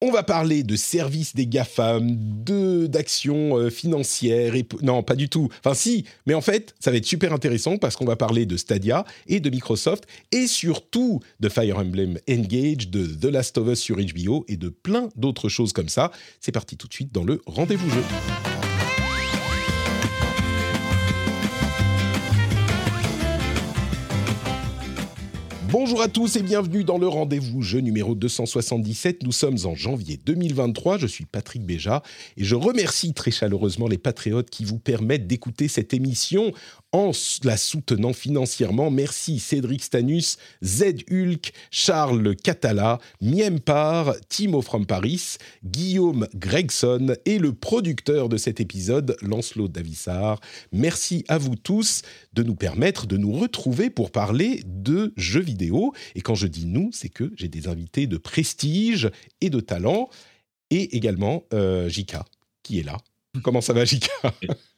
On va parler de services des GAFAM, d'actions euh, financières et non, pas du tout. Enfin si, mais en fait, ça va être super intéressant parce qu'on va parler de Stadia et de Microsoft et surtout de Fire Emblem Engage, de The Last of Us sur HBO et de plein d'autres choses comme ça. C'est parti tout de suite dans le rendez-vous jeu. Bonjour à tous et bienvenue dans le rendez-vous jeu numéro 277. Nous sommes en janvier 2023. Je suis Patrick Béja et je remercie très chaleureusement les patriotes qui vous permettent d'écouter cette émission en la soutenant financièrement. Merci Cédric Stanus, Z Hulk, Charles Catala, Miempar, Timo from Paris, Guillaume Gregson et le producteur de cet épisode, Lancelot Davissard. Merci à vous tous de nous permettre de nous retrouver pour parler de jeux vidéo. Et quand je dis nous, c'est que j'ai des invités de prestige et de talent, et également euh, Jika, qui est là. Comment ça va, Jika?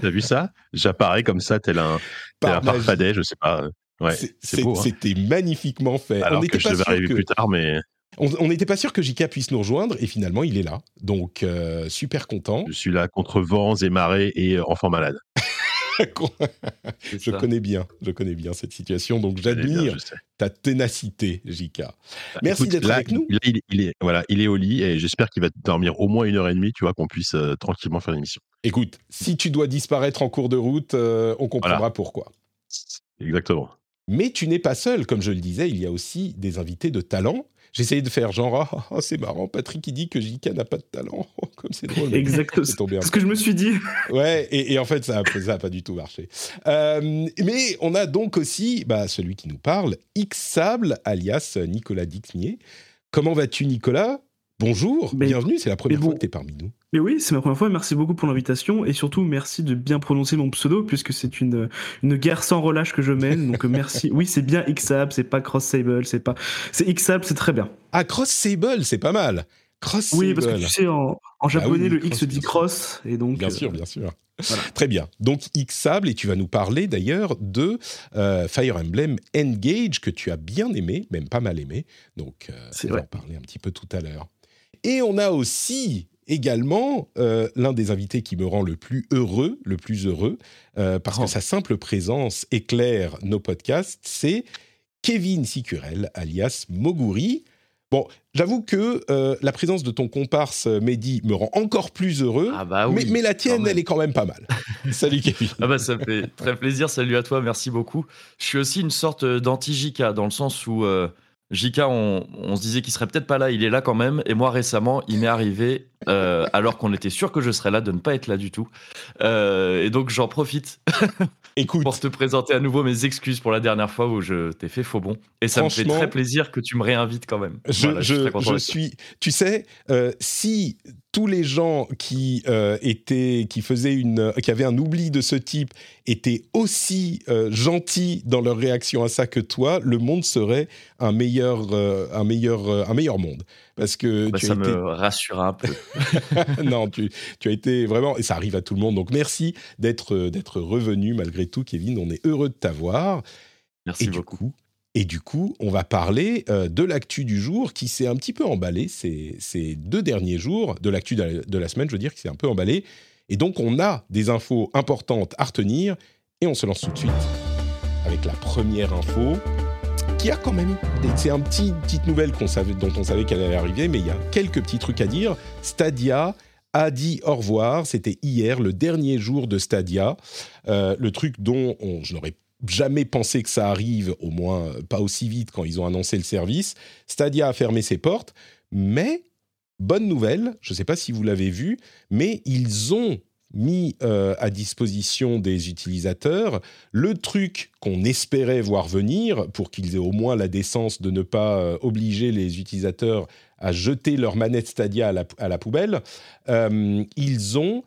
T'as vu ça? J'apparais comme ça, tel un, tel un farfadet, je sais pas. Ouais, hein. C'était magnifiquement fait. Alors on que n'était je pas devais sûr arriver que plus tard, mais on n'était pas sûr que Jika puisse nous rejoindre, et finalement il est là. Donc euh, super content. je suis là contre vents et marées et euh, enfants malades. je connais bien, je connais bien cette situation, donc j'admire ta ténacité, Jika. Bah, Merci d'être avec nous. Là, il, est- il est, voilà, il est au lit et j'espère qu'il va dormir au moins une heure et demie, tu vois, qu'on puisse euh, tranquillement faire l'émission. Écoute, si tu dois disparaître en cours de route, euh, on comprendra Voilà. pourquoi. Exactement. Mais tu n'es pas seul, comme je le disais, il y a aussi des invités de talent. J'essayais de faire genre, ah, ah, c'est marrant, Patrick il dit que Jika n'a pas de talent, comme c'est drôle. Exactement. C'est ce que je me suis dit. Ouais, et, et en fait, ça n'a pas du tout marché. Euh, mais on a donc aussi bah, celui qui nous parle, X-Sable, alias Nicolas Dixnier. Comment vas-tu, Nicolas? Bonjour, Mais- bienvenue, c'est la première fois que tu es parmi nous. Mais oui, c'est ma première fois. Merci beaucoup pour l'invitation et surtout merci de bien prononcer mon pseudo puisque c'est une, une guerre sans relâche que je mène. Donc euh, merci. Oui, c'est bien Xab, c'est pas Cross Sable, c'est pas. C'est Xab, c'est très bien. Ah, Cross Sable, c'est pas mal. Cross Oui, parce que tu sais, en, en japonais, oui, le X se dit cross et donc. Bien euh, sûr, bien sûr. voilà. Très bien. Donc X-Sable, et tu vas nous parler d'ailleurs de euh, Fire Emblem Engage, que tu as bien aimé, même pas mal aimé. Donc euh, on va en parler un petit peu tout à l'heure. Et on a aussi également euh, l'un des invités qui me rend le plus heureux, le plus heureux, euh, parce Oh. que sa simple présence éclaire nos podcasts, c'est Kevin Sicurel, alias Moguri. Bon, j'avoue que euh, la présence de ton comparse Mehdi me rend encore plus heureux, Ah bah mais, oui. mais la tienne, elle est quand même pas mal. Salut Kevin. Ah bah ça me fait très plaisir. Salut à toi, merci beaucoup. Je suis aussi une sorte d'anti-JK dans le sens où JK, on, on se disait qu'il serait peut-être pas là, il est là quand même. Et moi récemment, il m'est arrivé, euh, alors qu'on était sûr que je serais là, de ne pas être là du tout. Euh, et donc j'en profite Écoute, pour te présenter à nouveau mes excuses pour la dernière fois où je t'ai fait faux bon. Et ça me fait très plaisir que tu me réinvites quand même. je, Voilà, suis je- suis. Tu sais, euh, si tous les gens qui euh, étaient, qui faisaient une, qui avaient un oubli de ce type, étaient aussi euh, gentils dans leur réaction à ça que toi, le monde serait un meilleur, euh, un meilleur, un meilleur monde. Parce que Bah, tu ça as été me rassure un peu. non, tu, tu as été vraiment, et ça arrive à tout le monde, donc merci d'être d'être revenu malgré tout, Kevin. On est heureux de t'avoir. Merci et du beaucoup. coup, et du coup, on va parler euh, de l'actu du jour qui s'est un petit peu emballé ces, deux derniers jours, de l'actu de, la- semaine, je veux dire, qui s'est un peu emballé. Et donc, on a des infos importantes à retenir, et on se lance tout de suite avec la première info qui a quand même. C'est un petit petite nouvelle dont on savait qu'elle allait arriver, mais il y a quelques petits trucs à dire. Stadia a dit au revoir. C'était hier, le dernier jour de Stadia. Euh, le truc dont on- je n'aurais jamais pensé que ça arrive, au moins euh, pas aussi vite quand ils ont annoncé le service. Stadia a fermé ses portes, mais bonne nouvelle, je ne sais pas si vous l'avez vu, mais ils ont mis euh, à disposition des utilisateurs le truc qu'on espérait voir venir pour qu'ils aient au moins la décence de ne pas euh, obliger les utilisateurs à jeter leur manette Stadia à la, poubelle. Ils ont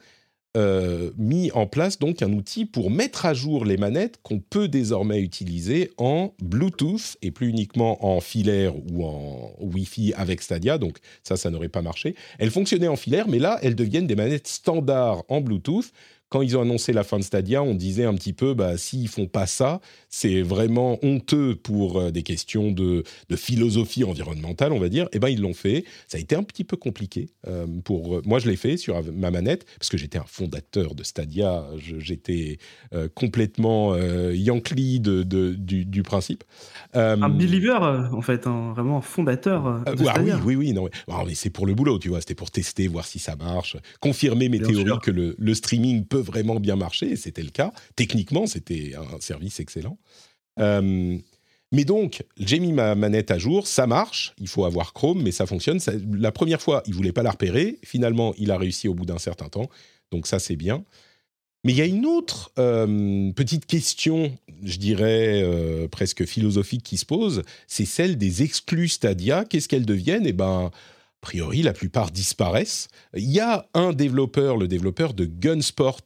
euh, mis en place donc un outil pour mettre à jour les manettes qu'on peut désormais utiliser en Bluetooth et plus uniquement en filaire ou en Wi-Fi avec Stadia. Donc ça, ça n'aurait pas marché. Elles fonctionnaient en filaire, mais là, elles deviennent des manettes standards en Bluetooth quand ils ont annoncé la fin de Stadia, on disait un petit peu, bah, s'ils font pas ça, c'est vraiment honteux pour euh, des questions de, de, philosophie environnementale, on va dire. Eh ben ils l'ont fait. Ça a été un petit peu compliqué euh, pour moi. Je l'ai fait sur ma manette parce que j'étais un fondateur de Stadia. J'étais euh, complètement euh, yankee de, de, du, du, principe. un believer en fait, un, vraiment un fondateur. De ah, oui, oui, oui, non, mais c'est pour le boulot, tu vois. C'était pour tester, voir si ça marche, confirmer mes Bien théories sûr. que le, le streaming peut vraiment bien marcher, et c'était le cas. Techniquement, c'était un service excellent. Euh, mais donc, j'ai mis ma manette à jour, ça marche, il faut avoir Chrome, mais ça fonctionne. La première fois, il voulait pas la repérer, finalement, il a réussi au bout d'un certain temps, donc ça c'est bien. Mais il y a une autre euh, petite question, je dirais euh, presque philosophique qui se pose, c'est celle des exclus Stadia. Qu'est-ce qu'elles deviennent? Eh ben, a priori, la plupart disparaissent. Il y a un développeur, le développeur de Gunsport,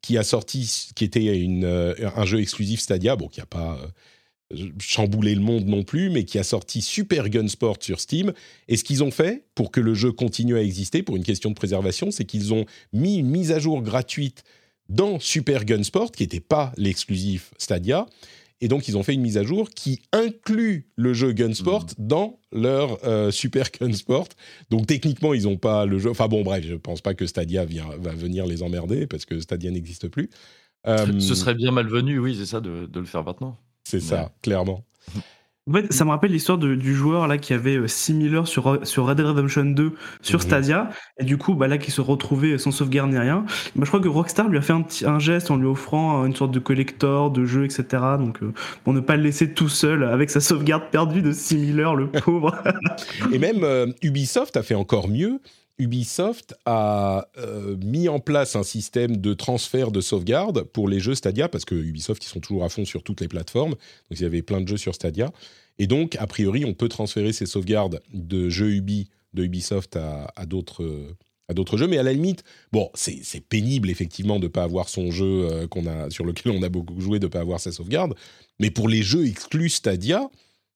qui a sorti, qui était euh, un jeu exclusif Stadia, bon, qui n'a pas euh, chamboulé le monde non plus, mais qui a sorti Super Gunsport sur Steam. Et ce qu'ils ont fait pour que le jeu continue à exister, pour une question de préservation, c'est qu'ils ont mis une mise à jour gratuite dans Super Gunsport, qui n'était pas l'exclusif Stadia, et donc, ils ont fait une mise à jour qui inclut le jeu Gunsport mmh. dans leur euh, Super Gunsport. Donc, techniquement, ils n'ont pas le jeu. Enfin, bon, bref, je ne pense pas que Stadia vient, va venir les emmerder parce que Stadia n'existe plus. Euh, Ce serait bien malvenu, oui, c'est ça, de, de, le faire maintenant. C'est ça, clairement. En fait, ça me rappelle l'histoire du joueur là qui avait 6000 euh, heures sur, sur Red Dead Redemption 2 sur mmh. Stadia et du coup bah là qui se retrouvait sans sauvegarde ni rien. Bah, je crois que Rockstar lui a fait un un geste en lui offrant une sorte de collector de jeu etc. Donc euh, pour ne pas le laisser tout seul avec sa sauvegarde perdue de 6000 heures le pauvre. et même euh, Ubisoft a fait encore mieux. Ubisoft a euh, mis en place un système de transfert de sauvegarde pour les jeux Stadia, parce que Ubisoft, ils sont toujours à fond sur toutes les plateformes, donc il y avait plein de jeux sur Stadia. Et donc, a priori, on peut transférer ces sauvegardes de jeux Ubi, de Ubisoft à, à d'autres à d'autres jeux, mais à la limite, bon, c'est pénible effectivement de ne pas avoir son jeu euh, qu'on a, sur lequel on a beaucoup joué, de ne pas avoir sa sauvegarde, mais pour les jeux exclus Stadia,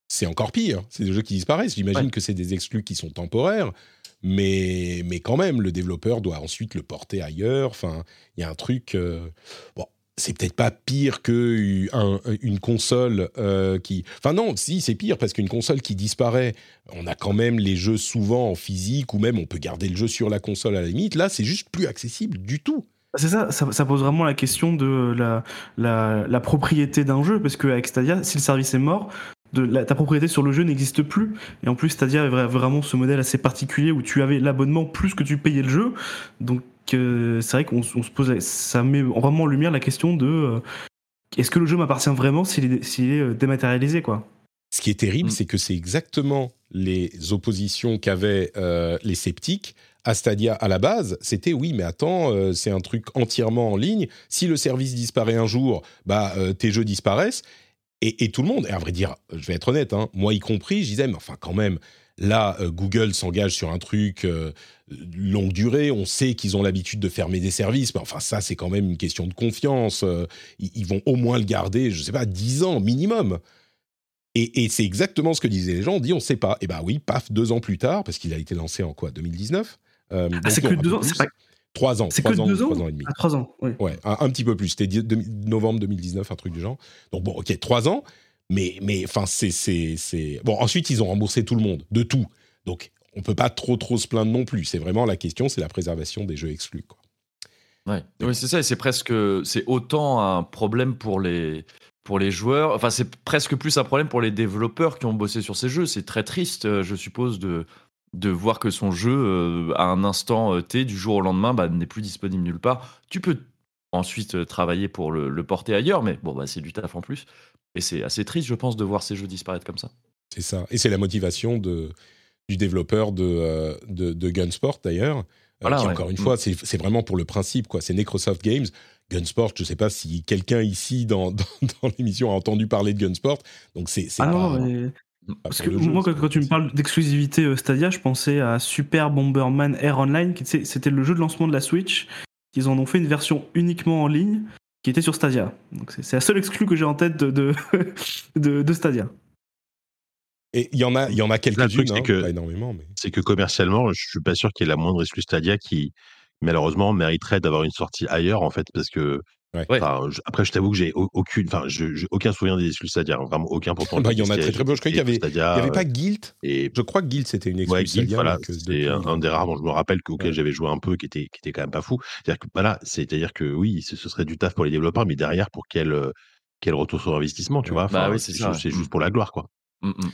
c'est encore pire. C'est des jeux qui disparaissent. J'imagine ouais. que c'est des exclus qui sont temporaires, mais, mais quand même, le développeur doit ensuite le porter ailleurs. Enfin, il y a un truc. Euh, bon, c'est peut-être pas pire que un, une console euh, qui. Enfin non, si c'est pire parce qu'une console qui disparaît, on a quand même les jeux souvent en physique ou même on peut garder le jeu sur la console à la limite. Là, c'est juste plus accessible du tout. C'est ça, ça, pose vraiment la question de la, la, la propriété d'un jeu, parce qu'avec Stadia, si le service est mort, de la, ta propriété sur le jeu n'existe plus. Et en plus, Stadia avait vraiment ce modèle assez particulier où tu avais l'abonnement plus que tu payais le jeu. Donc euh, c'est vrai qu'on se pose, ça met vraiment en lumière la question de euh, est-ce que le jeu m'appartient vraiment s'il est, s'il est, dématérialisé, quoi? Ce qui est terrible, mmh. c'est que c'est exactement les oppositions qu'avaient euh, les sceptiques à Stadia à la base, c'était oui, mais attends, euh, c'est un truc entièrement en ligne. Si le service disparaît un jour, bah euh, tes jeux disparaissent. Et, et, tout le monde, et à vrai dire, je vais être honnête, hein, moi y compris, je disais, mais enfin quand même, là, euh, Google s'engage sur un truc euh, longue durée, on sait qu'ils ont l'habitude de fermer des services, mais enfin ça, c'est quand même une question de confiance. Euh, ils, ils, vont au moins le garder, je sais pas, 10 ans minimum. Et, et c'est exactement ce que disaient les gens, on dit, on sait pas. Et ben oui, paf, deux ans plus tard, parce qu'il a été lancé en quoi, 2019 euh, ah, c'est que deux ans, c'est pas... Trois ans. C'est que ans, deux ans, trois ans et demi. Ah, trois ans, oui. Ouais, un, un, petit peu plus. C'était novembre 2019, un truc du genre. Donc bon, ok, trois ans. Mais, mais, enfin, c'est, c'est, c'est. Bon, ensuite, ils ont remboursé tout le monde, de tout. Donc, on peut pas trop, trop se plaindre non plus. C'est vraiment la question, c'est la préservation des jeux exclus, quoi. Ouais, oui, c'est ça. Et c'est presque. C'est autant un problème pour les pour les joueurs. Enfin, c'est presque plus un problème pour les développeurs qui ont bossé sur ces jeux. C'est très triste, je suppose, de, de voir que son jeu, euh, à un instant euh, T, du jour au lendemain, bah, n'est plus disponible nulle part. Tu peux ensuite euh, travailler pour le, le porter ailleurs, mais bon, bah, c'est du taf en plus. Et c'est assez triste, je pense, de voir ces jeux disparaître comme ça. C'est ça. Et c'est la motivation de, du développeur de, euh, de, de Gunsport, d'ailleurs. Voilà, qui, ouais. encore une Mm. fois, c'est vraiment pour le principe, quoi. C'est Microsoft Games. Gunsport, je ne sais pas si quelqu'un ici dans, dans, dans l'émission a entendu parler de Gunsport. Donc, c'est Ah pas. non, mais- Parce pour que le jeu, moi, quand, quand tu me parles d'exclusivité euh, Stadia, je pensais à Super Bomberman Air Online, qui était- c'était le jeu de lancement de la Switch. Ils en ont fait une version uniquement en ligne, qui était sur Stadia. Donc c'est la seule exclue que j'ai en tête de, de, de- de Stadia. Et il y en a, il y en a quelques-unes, hein, que- pas énormément, mais. C'est que commercialement, je suis pas sûr qu'il y ait la moindre exclus Stadia qui, malheureusement, mériterait d'avoir une sortie ailleurs, en fait, parce que. Ouais. Ouais. enfin, je- après, je t'avoue que j'ai au- aucune, enfin, je- aucun souvenir des exclus Stadia, vraiment aucun pourtant. Bah, il y en a très très peu. Je crois qu'il y avait, il y avait pas Guilt. Et Je crois que Guilt c'était une Ouais, exclus Guild, Stadia, voilà, c'est depuis- un, un des rares dont je me rappelle que- auquel Ouais. j'avais joué un peu, qui était, qui était quand même pas fou. C'est-à-dire que, voilà, c'est-à-dire que oui, ce, ce serait du taf pour les développeurs, mais derrière, pour quel, euh, quel retour sur investissement, tu Ouais. vois? Bah oui, c'est ouais. juste Mm. pour la gloire, quoi. Mm, mm.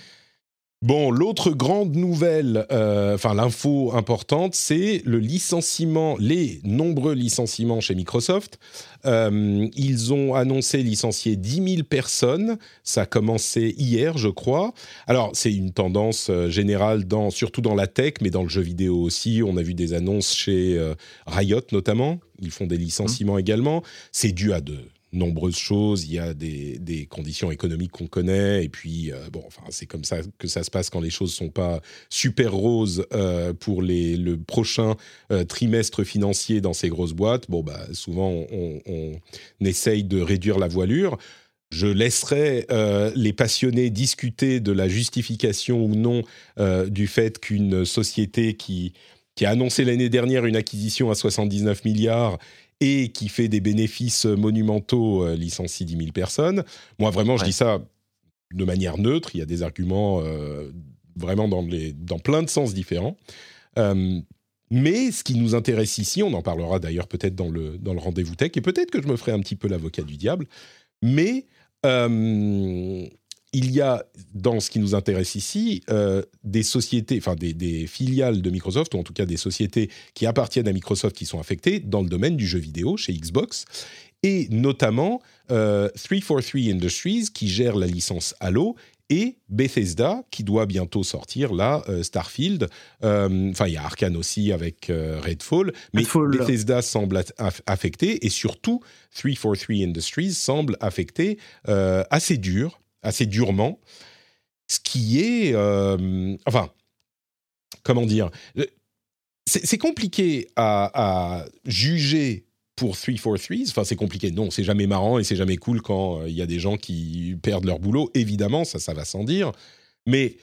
Bon, l'autre grande nouvelle, euh, enfin l'info importante, c'est le licenciement, les nombreux licenciements chez Microsoft. Euh, ils ont annoncé licencier 10 000 personnes. Ça a commencé hier, je crois. Alors, c'est une tendance euh, générale, dans, surtout dans la tech, mais dans le jeu vidéo aussi. On a vu des annonces chez euh, Riot notamment. Ils font des licenciements également. C'est dû à de nombreuses choses. Il y a des, conditions économiques qu'on connaît. Et puis, euh, bon, enfin, c'est comme ça que ça se passe quand les choses sont pas super roses euh, pour le prochain euh, trimestre financier dans ces grosses boîtes. Bon, bah, souvent, on, essaye de réduire la voilure. Je laisserai les passionnés discuter de la justification ou non du fait qu'une société qui a annoncé l'année dernière une acquisition à 79 milliards et qui fait des bénéfices monumentaux euh, licencie 10 000 personnes. Moi, vraiment, je dis ça de manière neutre. Il y a des arguments euh, vraiment dans, les, dans plein de sens différents. Euh, mais ce qui nous intéresse ici, on en parlera d'ailleurs peut-être dans le, dans le rendez-vous tech, et peut-être que je me ferai un petit peu l'avocat du diable, mais il y a dans ce qui nous intéresse ici euh, des sociétés, enfin des, des filiales de Microsoft, ou en tout cas des sociétés qui appartiennent à Microsoft qui sont affectées dans le domaine du jeu vidéo chez Xbox, et notamment euh, 343 Industries qui gère la licence Halo et Bethesda qui doit bientôt sortir là euh, Starfield. Euh, Enfin, il y a Arkane aussi avec Redfall, mais Redfall. Bethesda semble at- aff- affecté et surtout 343 Industries semble affecté euh, assez dur, assez durement, ce qui est, euh, enfin, comment dire, euh, c'est compliqué à, juger pour 343, enfin c'est compliqué, non, c'est jamais marrant et c'est jamais cool quand euh, il y a des gens qui perdent leur boulot, évidemment, ça, ça va sans dire, mais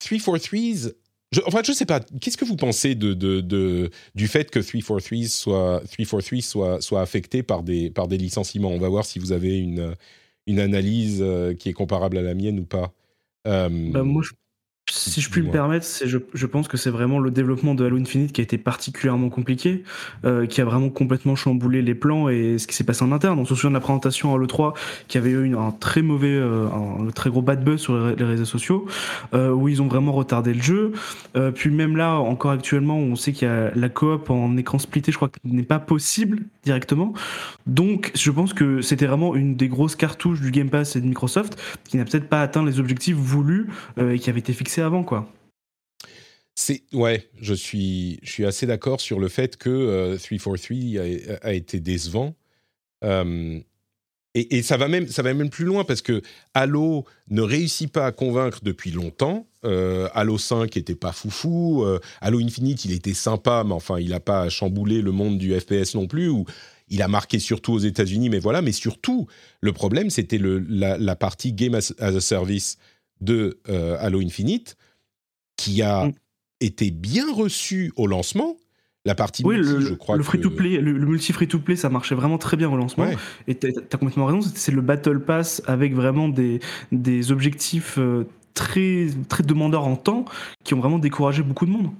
343, je, enfin je sais pas, qu'est-ce que vous pensez de- du fait que 343 soit, 343 soit, soit affecté par des, par des licenciements? On va voir si vous avez une, une analyse euh, qui est comparable à la mienne ou pas. Euh, Bah, moi, je- si je puis me permettre, c'est- je, je pense que c'est vraiment le développement de Halo Infinite qui a été particulièrement compliqué, euh, qui a vraiment complètement chamboulé les plans et ce qui s'est passé en interne. On se souvient de la présentation à l'E3 qui avait eu une- un très mauvais, euh, un très gros bad buzz sur les, les réseaux sociaux, euh, où ils ont vraiment retardé le jeu. Euh, puis même là, encore actuellement, on sait qu'il y a la coop en écran splitté, je crois que n'est pas possible directement. Donc, je pense que c'était vraiment une des grosses cartouches du Game Pass et de Microsoft qui n'a peut-être pas atteint les objectifs voulus euh, et qui avaient été fixés avant, quoi. C'est ouais, je suis je suis assez d'accord sur le fait que euh, 343 a, a été décevant. Euh, et, et ça va même ça va même plus loin parce que Halo ne réussit pas à convaincre depuis longtemps. Euh, Halo 5 était pas foufou. Euh, Halo Infinite, il était sympa, mais enfin, il n'a pas chamboulé le monde du FPS non plus. Il a marqué surtout aux États-Unis, mais voilà. Mais surtout, le problème, c'était la, la partie Game as a Service de euh, Halo Infinite qui a Mm. été bien reçue au lancement. La partie Oui, multi, le, je crois le que- free-to-play, le, le multi-free-to-play, ça marchait vraiment très bien au lancement. Ouais. Et t'as as complètement raison, c'est- le Battle Pass avec vraiment des, des objectifs euh, très, très demandeurs en temps qui ont vraiment découragé beaucoup de monde.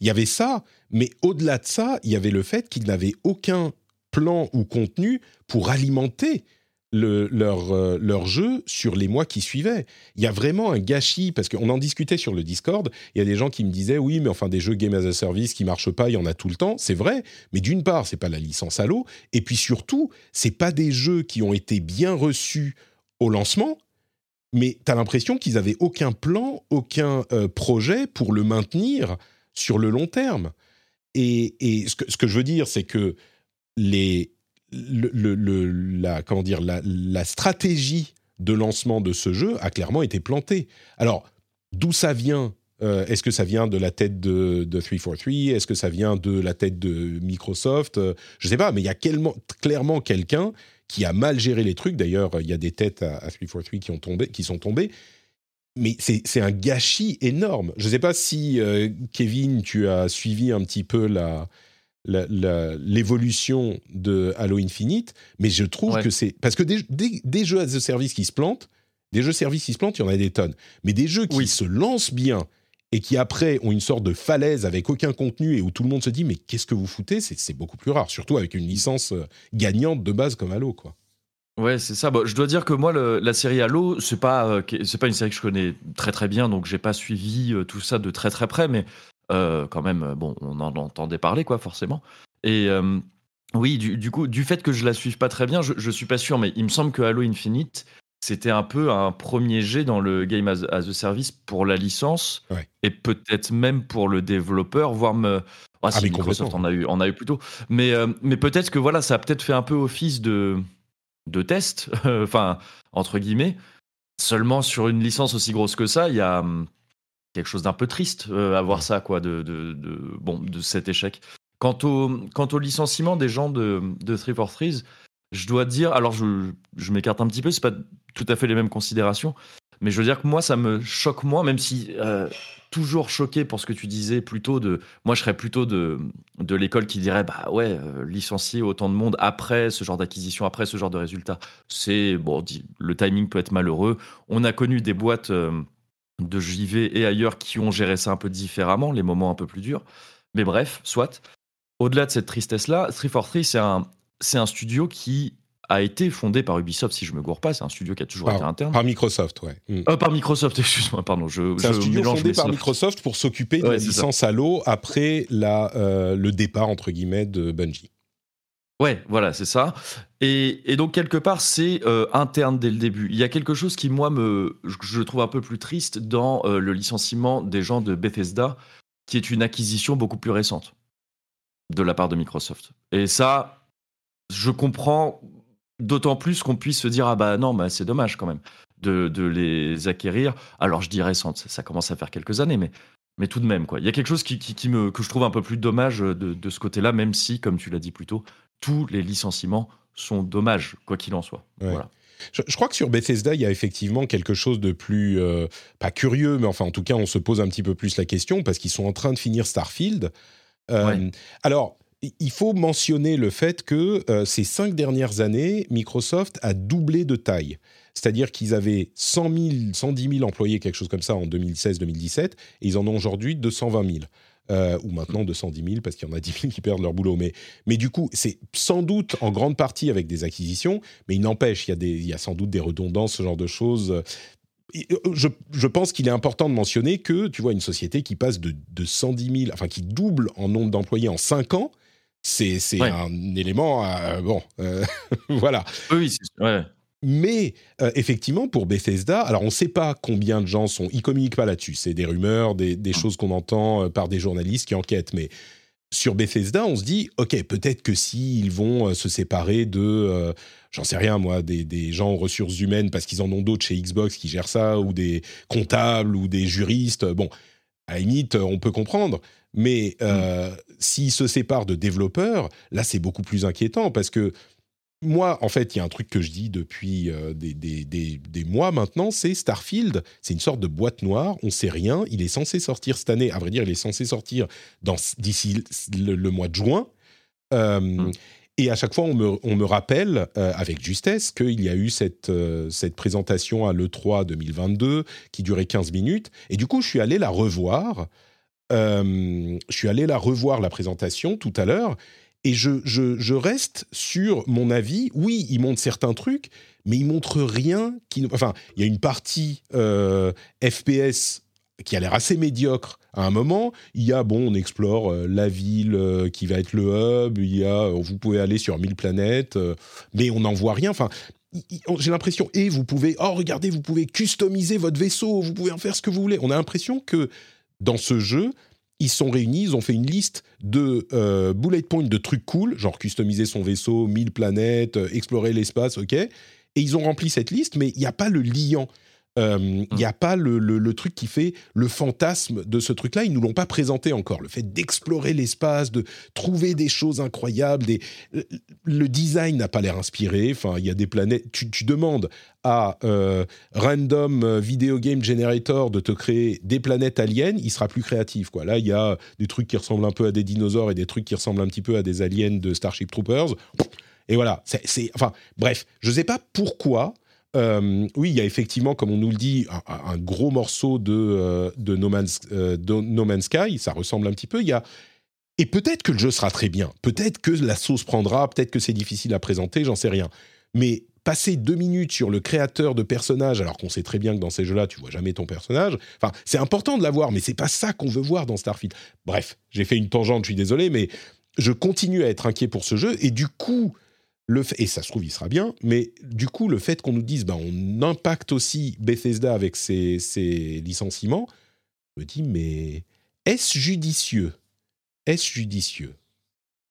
Il y avait ça, mais au-delà de ça, il y avait le fait qu'ils n'avaient aucun plan ou contenu pour alimenter le- leur, euh, jeu sur les mois qui suivaient. Il y a vraiment un gâchis, parce qu'on en discutait sur le Discord, il y a des gens qui me disaient, oui, mais enfin des jeux Game as a Service qui marchent pas, il y en a tout le temps, c'est vrai, mais d'une part, c'est pas la licence Halo, et puis surtout, c'est pas des jeux qui ont été bien reçus au lancement, mais tu as l'impression qu'ils avaient aucun plan, aucun euh, projet pour le maintenir sur le long terme. et, et ce, que, ce que je veux dire, c'est que les, la, stratégie de lancement de ce jeu a clairement été plantée. Alors, d'où ça vient Euh, Est-ce que ça vient de la tête de, de 343 Est-ce que ça vient de la tête de Microsoft? Euh, Je ne sais pas, mais il y a clairement quelqu'un qui a mal géré les trucs. D'ailleurs, il y a des têtes à, à 343 qui, ont tombé, qui sont tombées. Mais c'est un gâchis énorme. Je ne sais pas si, euh, Kevin, tu as suivi un petit peu la- l'évolution de Halo Infinite, mais je trouve Ouais. que c'est... Parce que des, des- des jeux as a service qui se plantent, des jeux services qui se plantent, il y en a des tonnes. Mais des jeux qui Oui. se lancent bien et qui après ont une sorte de falaise avec aucun contenu et où tout le monde se dit mais qu'est-ce que vous foutez? C'est, beaucoup plus rare, surtout avec une licence euh, gagnante de base comme Halo. Quoi. Ouais, c'est ça. Bon, je dois dire que moi, le- la série Halo, c'est pas, euh, c'est pas une série que je connais très très bien, donc j'ai pas suivi euh, tout ça de très très près, mais quand même, euh, bon, on en entendait parler, quoi, forcément. Et euh, oui, du, du coup, du fait que je la suive pas très bien, je, je suis pas sûr, mais il me semble que Halo Infinite, c'était un peu un premier jet dans le game as, as a service pour la licence, Ouais. et peut-être même pour le développeur, voire me. Ah, si, mais Microsoft complètement. a eu, en a eu plutôt. Mais, euh, mais peut-être que voilà, ça a peut-être fait un peu office de, de test, enfin, entre guillemets. Seulement sur une licence aussi grosse que ça, il y a hum, quelque chose d'un peu triste euh, à voir ça, quoi, de, de, de- bon, de cet échec. Quant au, quant au licenciement des gens de, de 343, je dois dire, alors je, je m'écarte un petit peu, c'est pas tout à fait les mêmes considérations, mais je veux dire que moi, ça me choque moins, même si euh, toujours choqué pour ce que tu disais plutôt de. Moi, je serais plutôt de, de l'école qui dirait bah ouais, euh, licencier autant de monde après ce genre d'acquisition, après ce genre de résultat, c'est bon, le timing peut être malheureux. On a connu des boîtes euh, de JV et ailleurs qui ont géré ça un peu différemment, les moments un peu plus durs. Mais bref, soit. Au-delà de cette tristesse-là, 343, c'est un, c'est un studio qui a été fondé par Ubisoft, si je me gourre pas. C'est un studio qui a toujours été interne. par Microsoft, ouais. Mm. Euh, par Microsoft, excuse-moi, pardon. Je, C'est un studio fondé par. Microsoft pour s'occuper de Ouais, la c'est ça. licence Halo après la, euh, le départ, entre guillemets, de Bungie. Ouais, voilà, c'est ça. Et, donc, quelque part, c'est euh, interne dès le début. Il y a quelque chose qui, moi, me, je, trouve un peu plus triste dans euh, le licenciement des gens de Bethesda, qui est une acquisition beaucoup plus récente de la part de Microsoft. Et ça, je comprends d'autant plus qu'on puisse se dire ah bah non, c'est dommage quand même de, les acquérir. Alors, je dis récente, ça, commence à faire quelques années, mais tout de même, quoi. Il y a quelque chose qui, me, que je trouve un peu plus dommage de, de ce côté-là, même si, comme tu l'as dit plus tôt, tous les licenciements sont dommages, quoi qu'il en soit. Ouais. Voilà. Je, je crois que sur Bethesda, il y a effectivement quelque chose de plus, euh, pas curieux, mais enfin en tout cas, on se pose un petit peu plus la question parce qu'ils sont en train de finir Starfield. Euh, Ouais. Alors, il faut mentionner le fait que euh, ces cinq dernières années, Microsoft a doublé de taille. C'est-à-dire qu'ils avaient 100 000, 110 000 employés, quelque chose comme ça, en 2016-2017, et ils en ont aujourd'hui 220 000. Euh, ou maintenant 210 000 parce qu'il y en a 10 000 qui perdent leur boulot. Mais, mais du coup, c'est sans doute en grande partie avec des acquisitions, mais il n'empêche, il y, a des, il y a sans doute des redondances, ce genre de choses. Euh, Je, je pense qu'il est important de mentionner que, tu vois, une société qui passe de, de 110 000, enfin qui double en nombre d'employés en 5 ans, c'est Ouais. un élément, euh, bon, euh, voilà. Oui, c'est ouais. Mais euh, effectivement, pour Bethesda, alors on ne sait pas combien de gens sont. Ils communiquent pas là-dessus. C'est des rumeurs, des, des choses qu'on entend euh, par des journalistes qui enquêtent. Mais sur Bethesda, on se dit, ok, peut-être que s'ils vont euh, se séparer de, euh, j'en sais rien moi, des, des gens aux ressources humaines parce qu'ils en ont d'autres chez Xbox qui gèrent ça, ou des comptables ou des juristes. Bon, à la limite, on peut comprendre. Mais euh, s'ils se séparent de développeurs, là, c'est beaucoup plus inquiétant parce que moi, en fait, il y a un truc que je dis depuis euh, des, des- des- des mois maintenant, c'est Starfield, c'est une sorte de boîte noire, on sait rien, il est censé sortir cette année, à vrai dire, il est censé sortir d'ici le, le mois de juin. Euh, Mm. Et à chaque fois, on me, on me rappelle, euh, avec justesse, qu'il y a eu cette, cette présentation à l'E3 2022 qui durait 15 minutes. Et du coup, je suis allé la revoir. Je suis allé la revoir, la présentation, tout à l'heure. Et je, reste sur mon avis. Oui, il montre certains trucs, mais il montre rien qui. Enfin, il y a une partie euh, FPS qui a l'air assez médiocre à un moment. Il y a, bon, on explore euh, la ville euh, qui va être le hub, il y a, vous pouvez aller sur 1000 planètes, mais on n'en voit rien. Enfin, j'ai l'impression, et vous pouvez, oh, regardez, vous pouvez customiser votre vaisseau, vous pouvez en faire ce que vous voulez. On a l'impression que dans ce jeu, ils sont réunis, ils ont fait une liste de euh, bullet points de trucs cool, genre customiser son vaisseau, 1000 planètes, euh, explorer l'espace, ok. Et ils ont rempli cette liste, mais il n'y a pas le liant. Il n'y a pas le, le- le truc qui fait le fantasme de ce truc-là. Ils nous l'ont pas présenté encore. Le fait d'explorer l'espace, de trouver des choses incroyables, des... le- design n'a pas l'air inspiré. Enfin, il y a des planètes. Tu, tu demandes à euh, Random euh, Video Game Generator de te créer des planètes aliens, il sera plus créatif. Quoi. Là, il y a des trucs qui ressemblent un peu à des dinosaures et des trucs qui ressemblent un petit peu à des aliens de Starship Troopers. Et voilà. C'est, enfin, bref, je sais pas pourquoi. Euh, oui, il y a effectivement, comme on nous le dit, un, gros morceau de, euh, de, no Man's, euh, de No Man's Sky. Ça ressemble un petit peu. Il y a et peut-être que le jeu sera très bien. Peut-être que la sauce prendra. Peut-être que c'est difficile à présenter. J'en sais rien. Mais passer deux minutes sur le créateur de personnages, alors qu'on sait très bien que dans ces jeux-là, tu vois jamais ton personnage. Enfin, c'est important de l'avoir, mais c'est pas ça qu'on veut voir dans Starfield. Bref, j'ai fait une tangente, je suis désolé, mais je continue à être inquiet pour ce jeu. Et du coup, le fait, et ça se trouve, il sera bien, mais du coup, le fait qu'on nous dise, ben, on impacte aussi Bethesda avec ses, ses licenciements, je me dis, mais est-ce judicieux? Est-ce judicieux?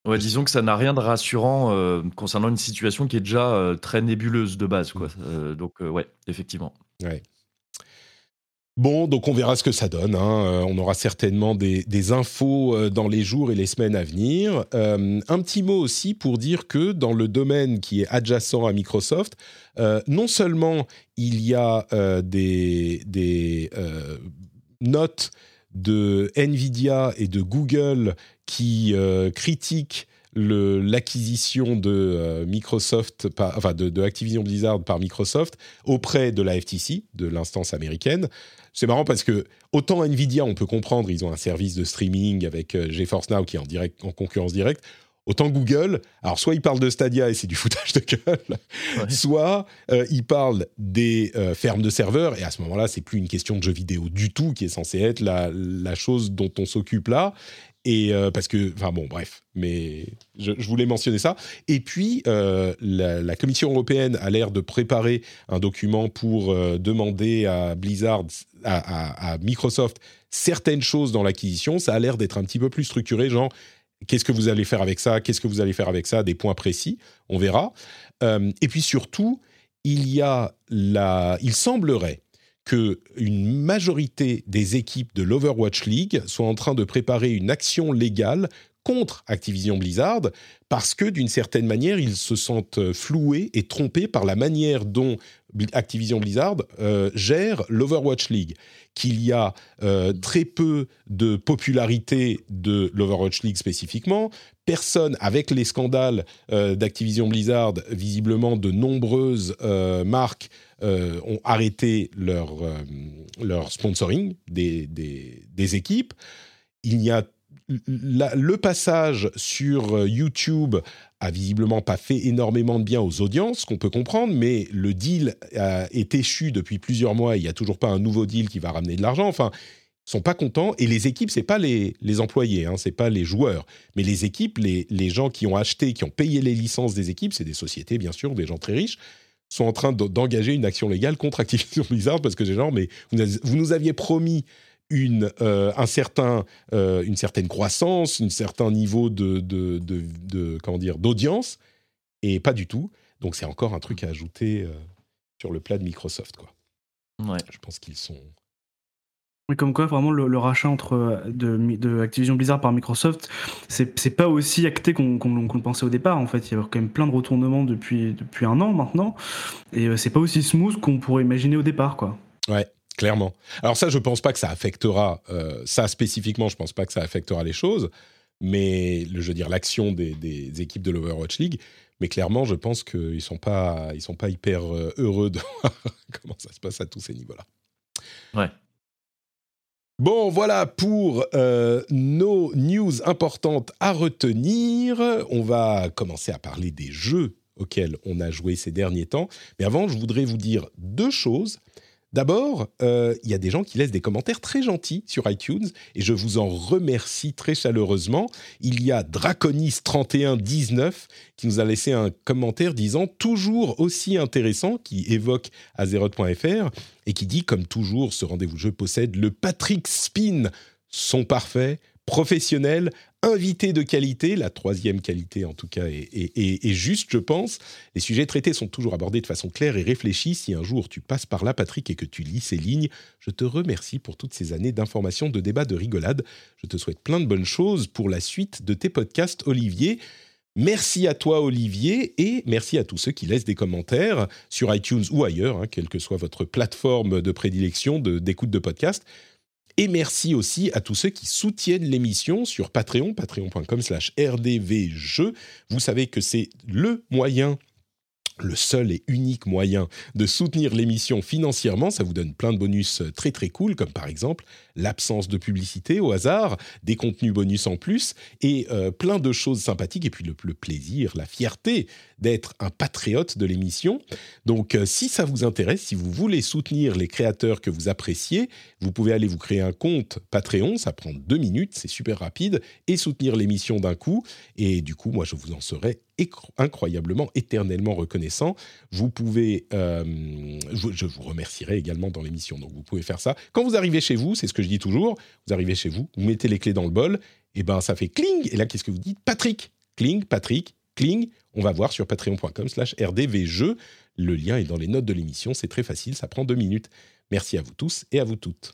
Ouais, disons que ça n'a rien de rassurant euh, concernant une situation qui est déjà euh, très nébuleuse de base. Quoi. Euh, donc, ouais, effectivement. Ouais. Bon, donc on verra ce que ça donne. hein. Euh, on aura certainement des, infos euh, dans les jours et les semaines à venir. Euh, un petit mot aussi pour dire que dans le domaine qui est adjacent à Microsoft, non seulement il y a des, notes de Nvidia et de Google qui critiquent l'acquisition de Microsoft, par- enfin de, de Activision Blizzard par Microsoft auprès de la FTC, de l'instance américaine. C'est marrant parce que autant Nvidia, on peut comprendre, ils ont un service de streaming avec euh, GeForce Now qui est en, direct, en concurrence directe. Autant Google, alors soit ils parlent de Stadia et c'est du foutage de gueule, Ouais. soit euh, ils parlent des euh, fermes de serveurs et à ce moment-là, c'est plus une question de jeux vidéo du tout qui est censée être la, la chose dont on s'occupe là. Et euh, parce que, enfin bon, bref, mais je, voulais mentionner ça. Et puis, euh, la, Commission européenne a l'air de préparer un document pour euh, demander à Blizzard, à, Microsoft, certaines choses dans l'acquisition. Ça a l'air d'être un petit peu plus structuré, genre, qu'est-ce que vous allez faire avec ça Qu'est-ce que vous allez faire avec ça Des points précis, on verra. Et puis surtout, il y a la, il semblerait que une majorité des équipes de l'Overwatch League soient en train de préparer une action légale contre Activision Blizzard parce que d'une certaine manière ils se sentent floués et trompés par la manière dont Activision Blizzard euh, gère l'Overwatch League qu'il y a euh, très peu de popularité de l'Overwatch League spécifiquement. Personne, avec les scandales euh, d'Activision Blizzard, visiblement de nombreuses marques euh, ont arrêté leur, euh, leur sponsoring des, des, des équipes. Il y a le passage sur euh, YouTube a visiblement pas fait énormément de bien aux audiences, qu'on peut comprendre, mais le deal est échu depuis plusieurs mois. Il n'y a toujours pas un nouveau deal qui va ramener de l'argent. Enfin, sont pas contents. Et les équipes, c'est pas les, les employés, hein, c'est pas les joueurs, mais les équipes, les, les gens qui ont acheté, qui ont payé les licences des équipes, c'est des sociétés bien sûr, des gens très riches, sont en train de- d'engager une action légale contre Activision Blizzard parce que c'est genre, mais vous, nous- vous nous aviez promis une, euh, un certain, euh, une certaine croissance, un certain niveau de, de, de- de- comment dire d'audience, et pas du tout. Donc c'est encore un truc à ajouter euh, sur le plat de Microsoft, quoi. Ouais. Je pense qu'ils sont. Oui, comme quoi, vraiment, le, le rachat entre euh, de, de Activision Blizzard par Microsoft, c'est pas aussi acté qu'on le pensait au départ. En fait, il y a quand même plein de retournements depuis, depuis un an maintenant, et euh, c'est pas aussi smooth qu'on pourrait imaginer au départ, quoi. Ouais, clairement. Alors ça, je pense pas que ça affectera euh, ça spécifiquement. Je pense pas que ça affectera les choses, mais le, je veux dire l'action des, des équipes de l'Overwatch League. Mais clairement, je pense qu'ils sont pas, ils sont pas hyper heureux de voir comment ça se passe à tous ces niveaux-là. Ouais. Bon, voilà pour euh, nos news importantes à retenir. On va commencer à parler des jeux auxquels on a joué ces derniers temps. Mais avant, je voudrais vous dire deux choses. D'abord, euh, il y a des gens qui laissent des commentaires très gentils sur iTunes et je vous en remercie très chaleureusement. Il y a Draconis3119 qui nous a laissé un commentaire disant toujours aussi intéressant, qui évoque Azeroth.fr et qui dit comme toujours, ce rendez-vous jeu possède le Patrick Spin, son parfait, professionnels, invités de qualité, la troisième qualité en tout cas est, juste, je pense. Les sujets traités sont toujours abordés de façon claire et réfléchie. Si un jour tu passes par là, Patrick, et que tu lis ces lignes, je te remercie pour toutes ces années d'information, de débat, de rigolade. Je te souhaite plein de bonnes choses pour la suite de tes podcasts, Olivier. Merci à toi, Olivier, et merci à tous ceux qui laissent des commentaires sur iTunes ou ailleurs, hein, quelle que soit votre plateforme de prédilection d'écoute de, podcast. Et merci aussi à tous ceux qui soutiennent l'émission sur Patreon, patreon.com slash. Vous savez que c'est le moyen le seul et unique moyen de soutenir l'émission financièrement. Ça vous donne plein de bonus très très cool, comme par exemple l'absence de publicité au hasard, des contenus bonus en plus et euh, plein de choses sympathiques. Et puis le, plaisir, la fierté d'être un patriote de l'émission. Donc euh, si ça vous intéresse, si vous voulez soutenir les créateurs que vous appréciez, vous pouvez aller vous créer un compte Patreon. Ça prend deux minutes, c'est super rapide, et soutenir l'émission d'un coup. Et du coup, moi, je vous en serai incroyablement, éternellement reconnaissant. Vous pouvez, euh, je, vous remercierai également dans l'émission, donc vous pouvez faire ça. Quand vous arrivez chez vous, c'est ce que je dis toujours, vous arrivez chez vous, vous mettez les clés dans le bol, et ben ça fait cling, et là qu'est-ce que vous dites? Patrick, cling, Patrick, cling, on va voir sur patreon.com slash rdvjeux, le lien est dans les notes de l'émission, c'est très facile, ça prend deux minutes. Merci à vous tous et à vous toutes.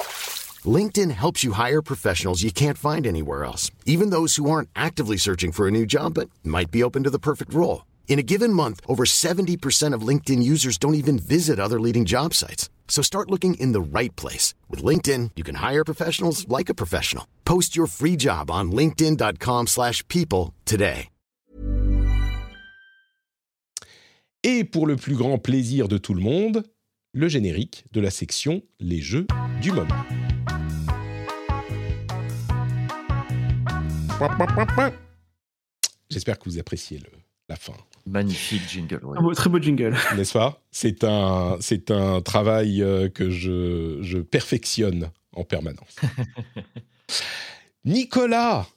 LinkedIn helps you hire professionals you can't find anywhere else, even those who aren't actively searching for a new job but might be open to the perfect role. In a given month, over 70% of LinkedIn users don't even visit other leading job sites. So start looking in the right place. With LinkedIn, you can hire professionals like a professional. Post your free job on linkedin.com slash people today. Et pour le plus grand plaisir de tout le monde, le générique de la section Les jeux du moment. J'espère que vous appréciez le, la fin. Magnifique jingle. très beau jingle. N'est-ce pas? C'est un, c'est un travail euh, que je, je perfectionne en permanence. Nicolas,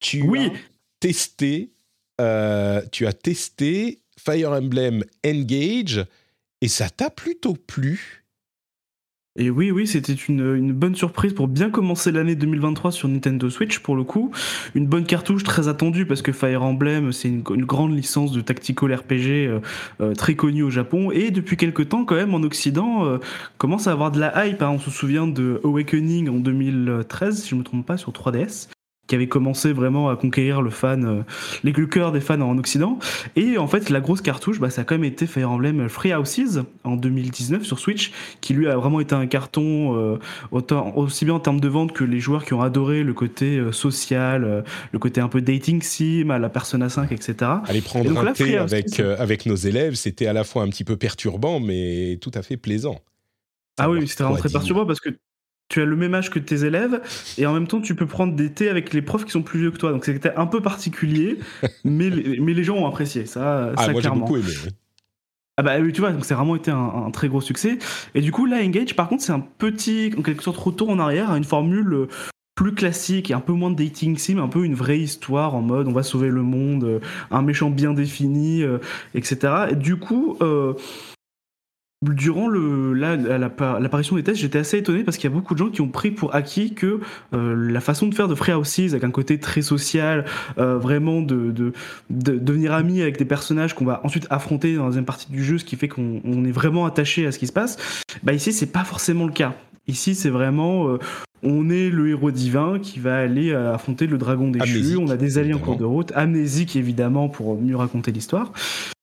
tu oui. as testé, euh, tu as testé Fire Emblem Engage et ça t'a plutôt plu? Et oui, oui, c'était une, bonne surprise pour bien commencer l'année 2023 sur Nintendo Switch pour le coup. Une bonne cartouche très attendue parce que Fire Emblem, c'est une, grande licence de tactical RPG euh, euh, très connue au Japon et depuis quelques temps quand même en Occident euh, commence à avoir de la hype. Hein. On se souvient de Awakening en 2013, si je ne me trompe pas, sur 3DS qui avait commencé vraiment à conquérir le fan, euh, les le cœur des fans en Occident. Et en fait, la grosse cartouche, bah, ça a quand même été Fire Emblem Free Houses en 2019 sur Switch, qui lui a vraiment été un carton euh, autant, aussi bien en termes de vente que les joueurs qui ont adoré le côté euh, social, le côté un peu dating sim, à la Persona 5, etc. Aller prendre donc, un thé avec, avec nos élèves, c'était à la fois un petit peu perturbant, mais tout à fait plaisant. Ah oui, c'était vraiment très perturbant parce que tu as le même âge que tes élèves et en même temps tu peux prendre des thés avec les profs qui sont plus vieux que toi. Donc c'était un peu particulier, mais, les, mais les gens ont apprécié ça. Ah, ça moi j'ai beaucoup aimé. Ah bah tu vois, donc c'est vraiment été un, très gros succès. Et du coup là, Engage, par contre, c'est un petit, en quelque sorte, retour en arrière à une formule plus classique et un peu moins de dating sim, un peu une vraie histoire en mode on va sauver le monde, un méchant bien défini, euh, etc. Et du coup, euh, durant le, l'apparition des tests, j'étais assez étonné parce qu'il y a beaucoup de gens qui ont pris pour acquis que euh, la façon de faire de Free Houses, avec un côté très social, euh, vraiment de, de, devenir ami avec des personnages qu'on va ensuite affronter dans la deuxième partie du jeu, ce qui fait qu'on est vraiment attaché à ce qui se passe, bah ici c'est pas forcément le cas. Ici c'est vraiment euh, on est le héros divin qui va aller affronter le dragon déchu. on a des alliés en cours de route, amnésique évidemment pour mieux raconter l'histoire.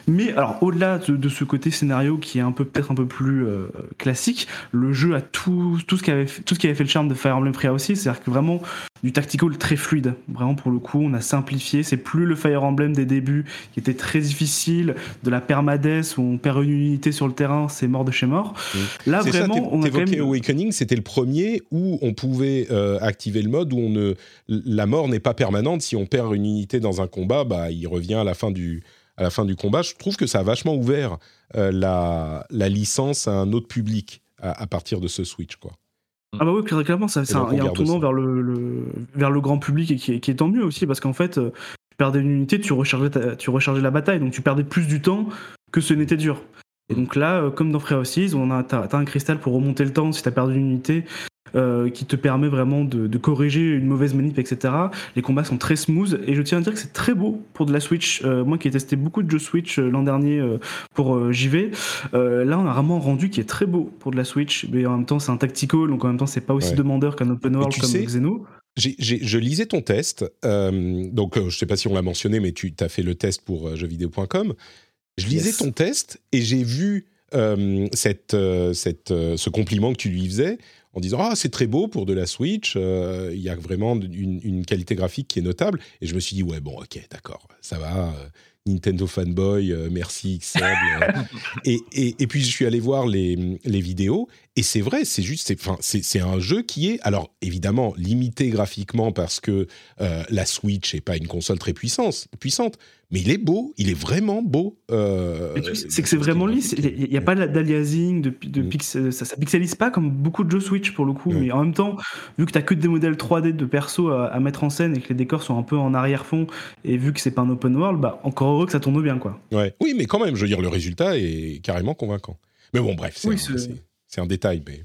Mais alors, au-delà de, de ce côté scénario qui est un peu peut-être un peu plus euh, classique, le jeu a tout, tout ce qui avait fait, tout ce qui avait fait le charme de Fire Emblem Three Houses, c'est-à-dire que vraiment du tactical très fluide. Vraiment pour le coup, on a simplifié. C'est plus le Fire Emblem des débuts qui était très difficile, de la permadesse où on perd une unité sur le terrain, c'est mort de chez mort. Là ça, vraiment, t'é- on a quand même. Awakening, c'était le premier où on pouvait euh, activer le mode où on ne, la mort n'est pas permanente. Si on perd une unité dans un combat, bah, il revient à la fin du, à la fin du combat. Je trouve que ça a vachement ouvert euh, la, la licence à un autre public à, à partir de ce Switch. Quoi. Ah bah oui, clairement, ça, donc, y a un tournant ça. vers le, le- vers le grand public et qui est, qui est tant mieux aussi parce qu'en fait, euh, tu perdais une unité, tu rechargeais, ta- tu rechargeais la bataille, donc tu perdais plus du temps que ce n'était dur. Et donc là, euh, comme dans Free Houses, on a, t'as, t'as un cristal pour remonter le temps si t'as perdu une unité. Euh, qui te permet vraiment de, de corriger une mauvaise manip, etc. Les combats sont très smooth et je tiens à dire que c'est très beau pour de la Switch. Euh, moi qui ai testé beaucoup de jeux Switch euh, l'an dernier pour JV, là on a vraiment un rendu qui est très beau pour de la Switch, mais en même temps c'est un tactical, donc en même temps c'est pas aussi Ouais. demandeur qu'un open world comme sais- Xeno. Je lisais ton test, euh, donc euh, je sais pas si on l'a mentionné, mais tu as fait le test pour euh, jeuxvideo.com. Je lisais Yes. ton test et j'ai vu cette, cette, ce compliment que tu lui faisais en disant ah c'est très beau pour de la Switch, euh, il y a vraiment une, une qualité graphique qui est notable. Et je me suis dit ouais bon ok d'accord ça va. euh, Nintendo fanboy, euh, merci et, et, et puis je suis allé voir les, les vidéos et c'est vrai, c'est juste, c'est, un jeu qui est, alors évidemment limité graphiquement parce que euh, la Switch n'est pas une console très puissante, puissante, mais il est beau, il est vraiment beau. euh, tu c'est que c'est vraiment lisse, il n'y a pas d'aliasing, de, de Mm. ça, ça pixelise pas comme beaucoup de jeux Switch pour le coup, Ouais. mais en même temps, vu que t'as que des modèles 3D de perso à, à mettre en scène et que les décors sont un peu en arrière-fond, et vu que c'est pas un open world, bah encore heureux que ça tourne bien quoi. Ouais. Oui, mais quand même, je veux dire, le résultat est carrément convaincant. Mais bon, bref, c'est, Oui, c'est- un détail. Mais...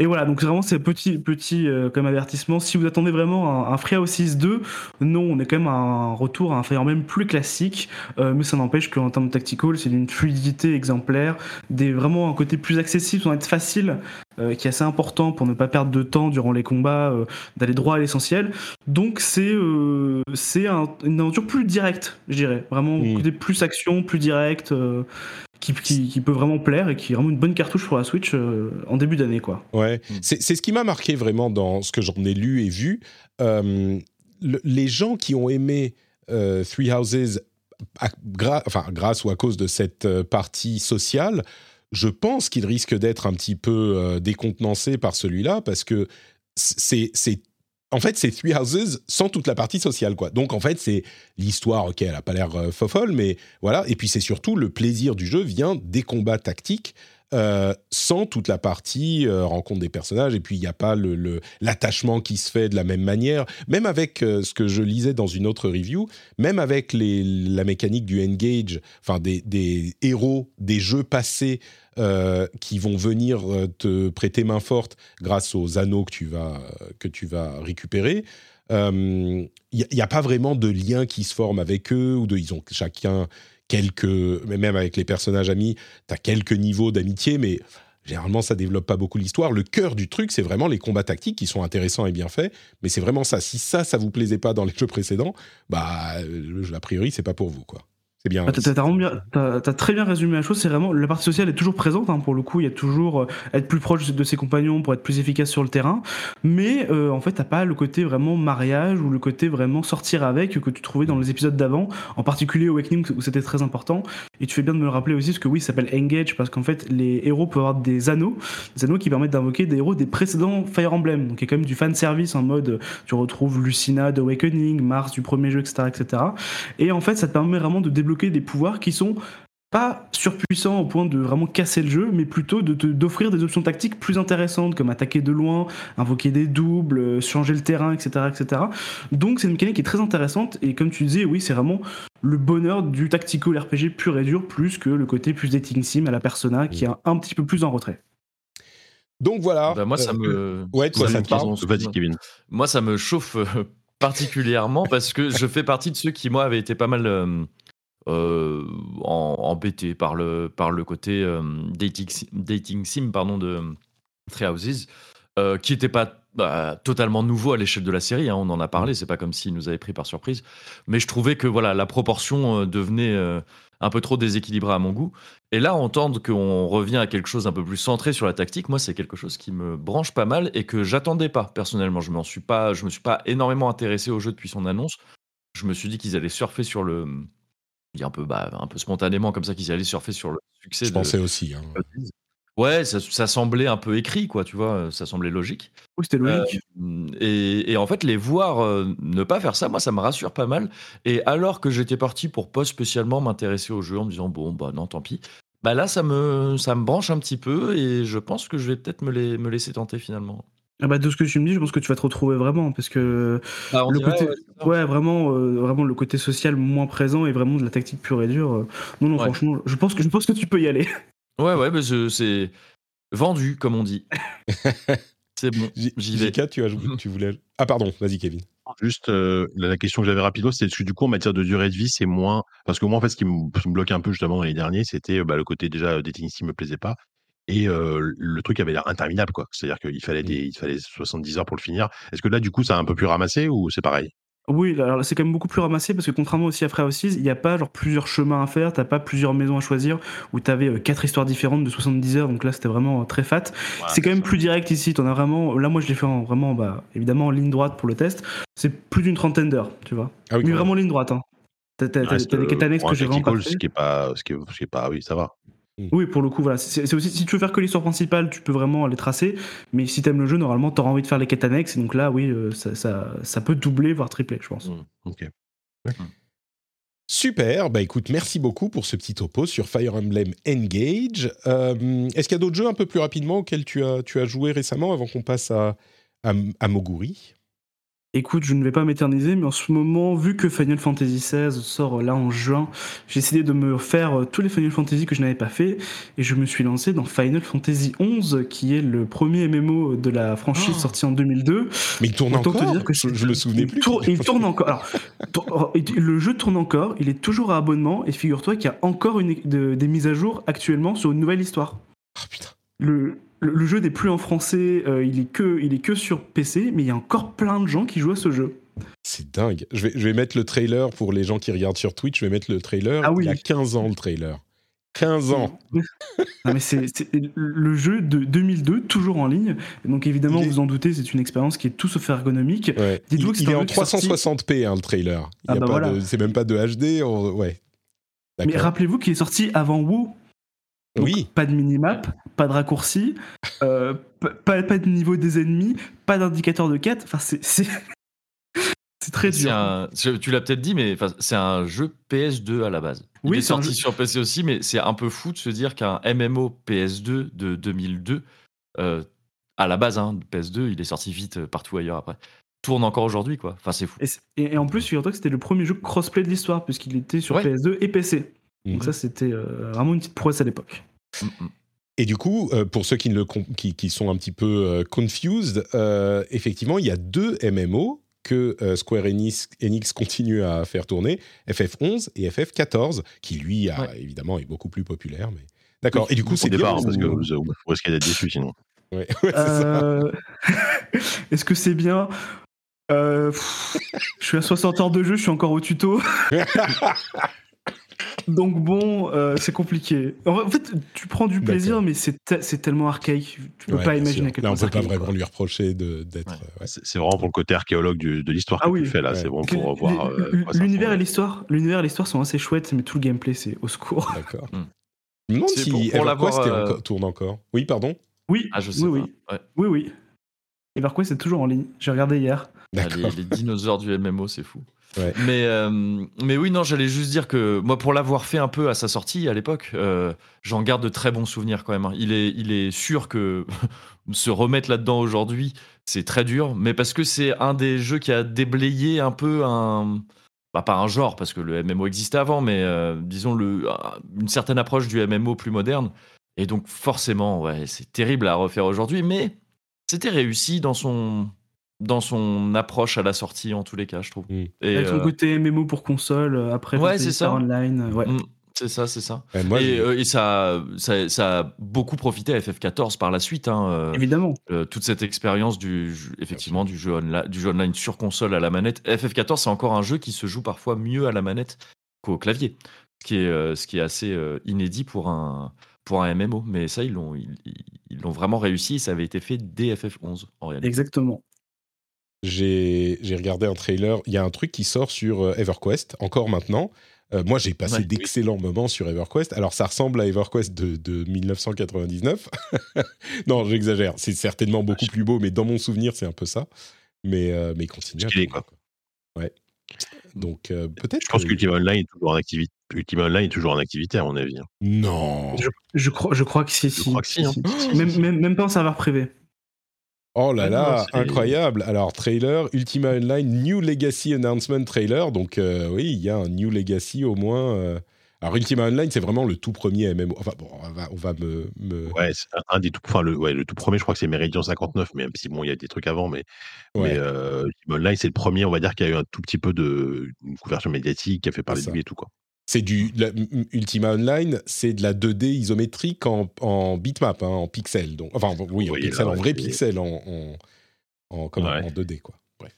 Et voilà, donc vraiment c'est petit petit euh, comme avertissement. Si vous attendez vraiment un, un Free Houses 2, non, on est quand même à un retour à un Fire Emblem plus classique, euh, mais ça n'empêche qu'en termes de tactical, c'est d'une fluidité exemplaire, des vraiment un côté plus accessible, sans être facile, euh, qui est assez important pour ne pas perdre de temps durant les combats, d'aller droit à l'essentiel. Donc c'est c'est un- une aventure plus directe, je dirais, vraiment Mm. côté plus action, plus direct. Qui, qui, qui peut vraiment plaire et qui est vraiment une bonne cartouche pour la Switch euh, en début d'année quoi. Ouais, Mm. c'est c'est ce qui m'a marqué vraiment dans ce que j'en ai lu et vu. Euh, le- les gens qui ont aimé euh, Three Houses, à- gra- enfin, grâce ou à cause de cette partie sociale, je pense qu'ils risquent d'être un petit peu euh, décontenancés par celui-là parce que c'est c'est en fait, c'est Three Houses sans toute la partie sociale, quoi. Donc, en fait, c'est l'histoire, ok, elle a pas l'air euh, fofolle, mais voilà. Et puis, c'est surtout le plaisir du jeu vient des combats tactiques euh, sans toute la partie euh, rencontre des personnages. Et puis, il n'y a pas le- le- l'attachement qui se fait de la même manière. Même avec ce que je lisais dans une autre review, même avec la mécanique du engage, enfin, des héros des jeux passés euh, qui vont venir euh, te prêter main forte grâce aux anneaux que tu vas, que tu vas récupérer. Il n'y a, pas vraiment de lien qui se forme avec eux, ou de, ils ont chacun quelques, même avec les personnages amis, tu as quelques niveaux d'amitié, mais généralement ça développe pas beaucoup l'histoire. Le cœur du truc, c'est vraiment les combats tactiques qui sont intéressants et bien faits, mais c'est vraiment ça. Si ça, ça vous plaisait pas dans les jeux précédents, bah, euh, a priori, c'est pas pour vous, quoi. C'est bien. Ah, T'as très bien résumé la chose. C'est vraiment la partie sociale est toujours présente. hein, pour le coup, il y a toujours euh, être plus proche de ses compagnons pour être plus efficace sur le terrain. Mais euh, en fait, t'as pas le côté vraiment mariage ou le côté vraiment sortir avec que tu trouvais dans les épisodes d'avant, en particulier Awakening où c'était très important. Et tu fais bien de me le rappeler aussi, parce que oui, ça s'appelle Engage parce qu'en fait, les héros peuvent avoir des anneaux, des anneaux qui permettent d'invoquer des héros des précédents Fire Emblem. Donc il y a quand même du fan service en mode tu retrouves Lucina d'Awakening, Mars du premier jeu, etc., etc. Et en fait, ça te permet vraiment de débloquer des pouvoirs qui sont pas surpuissants au point de vraiment casser le jeu, mais plutôt de te- d'offrir des options tactiques plus intéressantes, comme attaquer de loin, invoquer des doubles, euh, changer le terrain, etc., etc. Donc c'est une mécanique qui est très intéressante, et comme tu disais, oui, c'est vraiment le bonheur du tactical RPG pur et dur, plus que le côté plus dating sim à la Persona, qui est un, petit peu plus en retrait. Donc voilà. Bah, moi, ça Euh, me. Ouais, toi, ça ça me- te parle pardon, Vas-y, excuse-moi. Kevin. Moi, ça me chauffe euh, particulièrement parce que je fais partie de ceux qui, moi, avaient été pas mal euh, euh, en- embêtés par le, par le côté euh, dating, sim- dating sim pardon, de Three Houses. euh, qui n'était pas bah, totalement nouveau à l'échelle de la série. hein, on en a parlé, c'est pas comme s'il nous avait pris par surprise. Mais je trouvais que voilà, la proportion euh, devenait euh, un peu trop déséquilibrée à mon goût. Et là, entendre qu'on revient à quelque chose un peu plus centré sur la tactique, moi, c'est quelque chose qui me branche pas mal et que j'attendais pas personnellement. Je m'en suis pas, je me suis pas énormément intéressé au jeu depuis son annonce. Je me suis dit qu'ils allaient surfer sur le, un peu, bah, un peu spontanément comme ça, qu'ils allaient surfer sur le succès. Je de- pensais aussi. hein. Ouais, ça, ça semblait un peu écrit, quoi, tu vois, ça semblait logique. Oui, c'était logique. Euh, et, et en fait, les voir euh, ne pas faire ça, moi, ça me rassure pas mal. Et alors que j'étais parti pour pas spécialement m'intéresser au jeu en me disant, bon, bah non, tant pis. Bah là, ça me, ça me branche un petit peu et je pense que je vais peut-être me, les- me laisser tenter finalement. Ah bah, de ce que tu me dis, je pense que tu vas te retrouver vraiment parce que Bah, le dirait, côté, ouais, vraiment, euh, vraiment le côté social moins présent et vraiment de la tactique pure et dure. euh, non, non, Ouais. franchement, je pense que je pense que tu peux y aller. Ouais, ouais, je- c'est vendu, comme on dit. c'est bon, j'y vais. Tu, as, tu voulais. Ah, pardon, vas-y, Kevin. Juste, euh, la, question que j'avais rapido, c'est que du coup, en matière de durée de vie, c'est moins. Parce que moi, en fait, ce qui me, qui bloquait un peu justement dans les derniers, c'était bah, le côté déjà euh, dating sim me plaisait pas. Et euh, le truc avait l'air interminable, quoi. C'est-à-dire qu'il fallait, des, il fallait 70 heures pour le finir. Est-ce que là, du coup, ça a un peu plus ramassé ou c'est pareil? Oui, alors c'est quand même beaucoup plus ramassé parce que contrairement aussi à Frère il n'y a pas genre plusieurs chemins à faire, t'as pas plusieurs maisons à choisir où t'avais euh, quatre histoires différentes de 70 heures, donc là c'était vraiment euh, très fat. c'est quand même plus direct ici, t'en as vraiment. Là, moi je l'ai fait en, vraiment, bah, évidemment en ligne droite pour le test. C'est plus d'une trentaine d'heures, tu vois. Ah oui, Mais vraiment ligne droite. Hein. T'as, des quêtes annexes que j'ai vraiment pas fait. ce qui est pas, ce qui est, ce qui est pas, oui, ça va. Oui, pour le coup, voilà. C'est, aussi, si tu veux faire que l'histoire principale, tu peux vraiment les tracer. Mais si t'aimes le jeu, normalement, t'auras envie de faire les quêtes annexes. Et donc là, oui, euh, ça, ça, ça peut doubler, voire tripler, je pense. Mm. Ok. Super, bah écoute, merci beaucoup pour ce petit topo sur Fire Emblem Engage. Euh, Est-ce qu'il y a d'autres jeux un peu plus rapidement auxquels tu as, tu as joué récemment avant qu'on passe à, à, à Moguri? Écoute, je ne vais pas m'éterniser, mais en ce moment, vu que Final Fantasy XVI sort euh, là en juin, j'ai décidé de me faire euh, tous les Final Fantasy que je n'avais pas fait, et je me suis lancé dans Final Fantasy XI, qui est le premier MMO de la franchise Oh. sorti en 2002. Mais il tourne Autant encore te dire que je, je me souvenais il plus. tourne- il tourne encore. Alors, tour- le jeu tourne encore, il est toujours à abonnement, et figure-toi qu'il y a encore une, de- des mises à jour actuellement sur une nouvelle histoire. Ah putain. Le, le, le jeu n'est plus en français, euh, il, est que, il est que sur PC, mais il y a encore plein de gens qui jouent à ce jeu. C'est dingue. Je vais, je vais mettre le trailer pour les gens qui regardent sur Twitch. Je vais mettre le trailer. Ah oui. Il y a 15 ans le trailer. 15 ans. Non, mais c'est le jeu de 2002, toujours en ligne. Donc évidemment, est- vous en doutez, c'est une expérience qui est tout sauf ergonomique. Ouais. Il, que il est en jeu qui est sorti- 360p hein, le trailer. Ah bah voilà. C'est même pas de HD. on- Ouais. Mais rappelez-vous qu'il est sorti avant WoW. Donc, Oui. Pas de minimap, pas de raccourci, euh, pas, pas de niveau des ennemis, pas d'indicateur de quête. Enfin, c'est c'est c'est très C'est dur. un- tu l'as peut-être dit, mais enfin, c'est un jeu PS2 à la base. Il Oui, est sorti jeu- sur PC aussi, mais c'est un peu fou de se dire qu'un MMO PS2 de 2002, euh, à la base, hein, PS2, il est sorti vite euh, partout ailleurs après, tourne encore aujourd'hui, quoi. Enfin, c'est fou. Et, c'est- et- et en plus, figure-toi que c'était le premier jeu crossplay de l'histoire, puisqu'il était sur Ouais. PS2 et PC. Donc Mhm. ça, c'était euh, vraiment une petite prouesse à l'époque. Mm, mm. Et du coup, euh, pour ceux qui, ne le com- qui, qui sont un petit peu euh, confused, euh, effectivement, il y a deux MMO que euh, Square Enix, Enix continue à faire tourner, FF11 et FF14, qui lui, a, Ouais. évidemment, est beaucoup plus populaire. Mais... D'accord. Et du coup, c'est départ, bien, parce que ou- vous, vous risquez d'être déçu sinon. Ouais, ouais, c'est ça. Euh, Est-ce que c'est bien? Euh, Je suis à 60 heures de jeu, je suis encore au tuto. Donc bon, euh, c'est compliqué. En fait, tu prends du plaisir, mais c'est te- c'est tellement archaïque. Tu peux Ouais, pas imaginer quel Là, point on c'est peut pas vraiment quoi. lui reprocher de- d'être. Ouais. euh, ouais. C'est vraiment pour le côté archéologue du- de l'histoire Ah que oui. tu fais là. Ouais. C'est bon pour voir. euh, L'univers et l'histoire, l'univers et l'histoire sont assez chouettes, mais tout le gameplay c'est au secours. D'accord. Hmm. Je me demande si pour- pour EverQuest euh, tourne encore. Oui, pardon? Oui, Ah, je sais oui, pas. oui, Ouais. oui, oui. EverQuest c'est toujours en ligne. J'ai regardé hier. Ah, les dinosaures du MMO, c'est fou. Mais, euh, mais oui, non, j'allais juste dire que moi, pour l'avoir fait un peu à sa sortie à l'époque, euh, j'en garde de très bons souvenirs quand même. hein. Il est, il est sûr que se remettre là-dedans aujourd'hui, c'est très dur, mais parce que c'est un des jeux qui a déblayé un peu un. Bah, pas un genre, parce que le MMO existait avant, mais euh, disons le, une certaine approche du MMO plus moderne. Et donc, forcément, c'est terrible à refaire aujourd'hui, mais c'était réussi dans son, dans son approche à la sortie, en tous les cas, je trouve. Mm. Et, Avec son euh, côté MMO pour console, euh, après Ouais, c'est ça. Online. euh, ouais. mm, C'est ça, c'est ça. Moi, et euh, ça, ça, ça a beaucoup profité à FF14 par la suite. hein, euh, Évidemment. euh, toute cette expérience du jeu- effectivement du jeu, online, du jeu online sur console à la manette. FF14, c'est encore un jeu qui se joue parfois mieux à la manette qu'au clavier, ce qui est, euh, ce qui est assez euh, inédit pour un, pour un MMO. Mais ça, ils l'ont ils, ils- ils l'ont vraiment réussi et ça avait été fait dès FF11 en réalité. Exactement. J'ai regardé un trailer. Il y a un truc qui sort sur euh, EverQuest, encore maintenant. Euh, moi, j'ai passé Ouais. d'excellents moments sur EverQuest. Alors, ça ressemble à EverQuest de, de 1999. non, j'exagère. C'est certainement beaucoup plus beau, mais dans mon souvenir, c'est un peu ça. Mais, euh, mais il continue à quoi. Ouais. Donc, euh, peut-être. Je pense que- qu'Ultima Online est toujours en activité. Ultima Online est toujours en activité, à mon avis. hein. Non. Je, je crois, je crois que si, Je si. crois que si, hein. Même, même, même pas en serveur privé. Oh là Ah là, non, incroyable. Alors, trailer, Ultima Online, New Legacy Announcement Trailer. Donc, euh, oui, il y a un New Legacy au moins. euh. Alors, Ultima Online, c'est vraiment le tout premier MMO. Enfin, bon, on va, on va me. me- Ouais, c'est un- des tout, enfin le, ouais, le tout premier, je crois que c'est Meridian 59, même si bon, il y a des trucs avant, mais, Ouais. mais euh, Ultima Online, c'est le premier, on va dire, qui a eu un tout petit peu de une couverture médiatique, qui a fait parler de lui et tout quoi. C'est du. la- Ultima Online, c'est de la 2D isométrique en, en bitmap, hein, en pixels. Donc, enfin, oui, en Oui, pixels, là, en vrai pixels, en, en, en, comment, Ouais. en 2D, quoi. Bref.